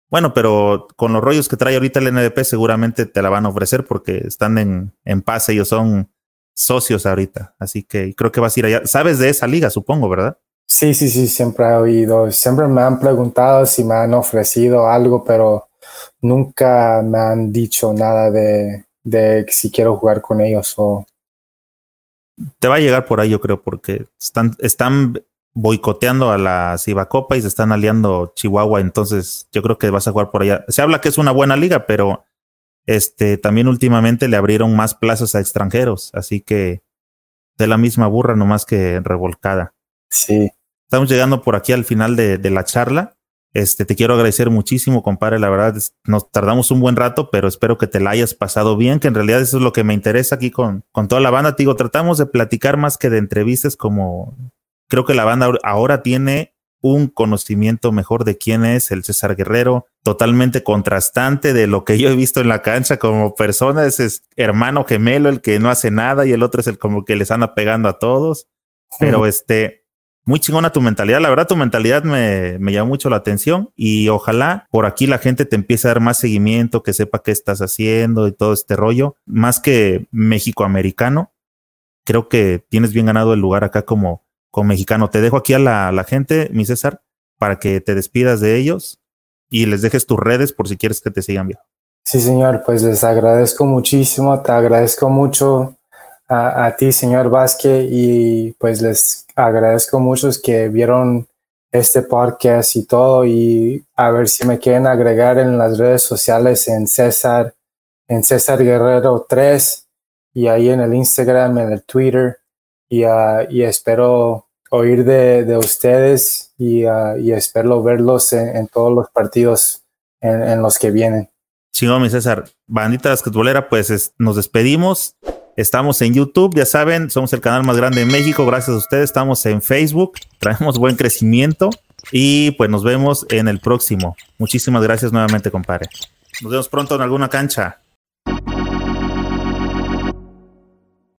Bueno, pero con los rollos que trae ahorita el NDP seguramente te la van a ofrecer porque están en, en paz, ellos son socios ahorita. Así que creo que vas a ir allá. Sabes de esa liga, supongo, ¿verdad? Sí, sí, sí, siempre he oído. Siempre me han preguntado si me han ofrecido algo, pero nunca me han dicho nada de, de si quiero jugar con ellos o... Te va a llegar por ahí, yo creo, porque están, están boicoteando a la Cibacopa y se están aliando Chihuahua, entonces yo creo que vas a jugar por allá. Se habla que es una buena liga, pero este también últimamente le abrieron más plazas a extranjeros, así que de la misma burra, nomás que revolcada. Sí. Estamos llegando por aquí al final de, de la charla. Este, te quiero agradecer muchísimo, compadre. La verdad, nos tardamos un buen rato, pero espero que te la hayas pasado bien, que en realidad eso es lo que me interesa aquí con, con toda la banda. Te digo, tratamos de platicar más que de entrevistas, como creo que la banda ahora tiene un conocimiento mejor de quién es el César Guerrero, totalmente contrastante de lo que yo he visto en la cancha como persona, es hermano gemelo el que no hace nada y el otro es el como que les anda pegando a todos. Pero este, muy chingona tu mentalidad. La verdad, tu mentalidad me, me llama mucho la atención y ojalá por aquí la gente te empiece a dar más seguimiento, que sepa qué estás haciendo y todo este rollo. Más que México-americano, creo que tienes bien ganado el lugar acá como, como mexicano. Te dejo aquí a la, la gente, mi César, para que te despidas de ellos y les dejes tus redes por si quieres que te sigan bien. Sí, señor, pues les agradezco muchísimo, te agradezco mucho a, ti, señor Vázquez, y pues les agradezco mucho que vieron este podcast y todo y a ver si me quieren agregar en las redes sociales en César, en César Guerrero 3 y ahí en el Instagram, en el Twitter y, uh, y espero oír de, de ustedes y, uh, y, espero verlos en, todos los partidos en, en los que vienen. Chingón, mi César. Bandita basquetbolera, pues es, nos despedimos. Estamos en YouTube, ya saben, somos el canal más grande de México. Gracias a ustedes. Estamos en Facebook, traemos buen crecimiento y pues nos vemos en el próximo. Muchísimas gracias nuevamente, compadre. Nos vemos pronto en alguna cancha.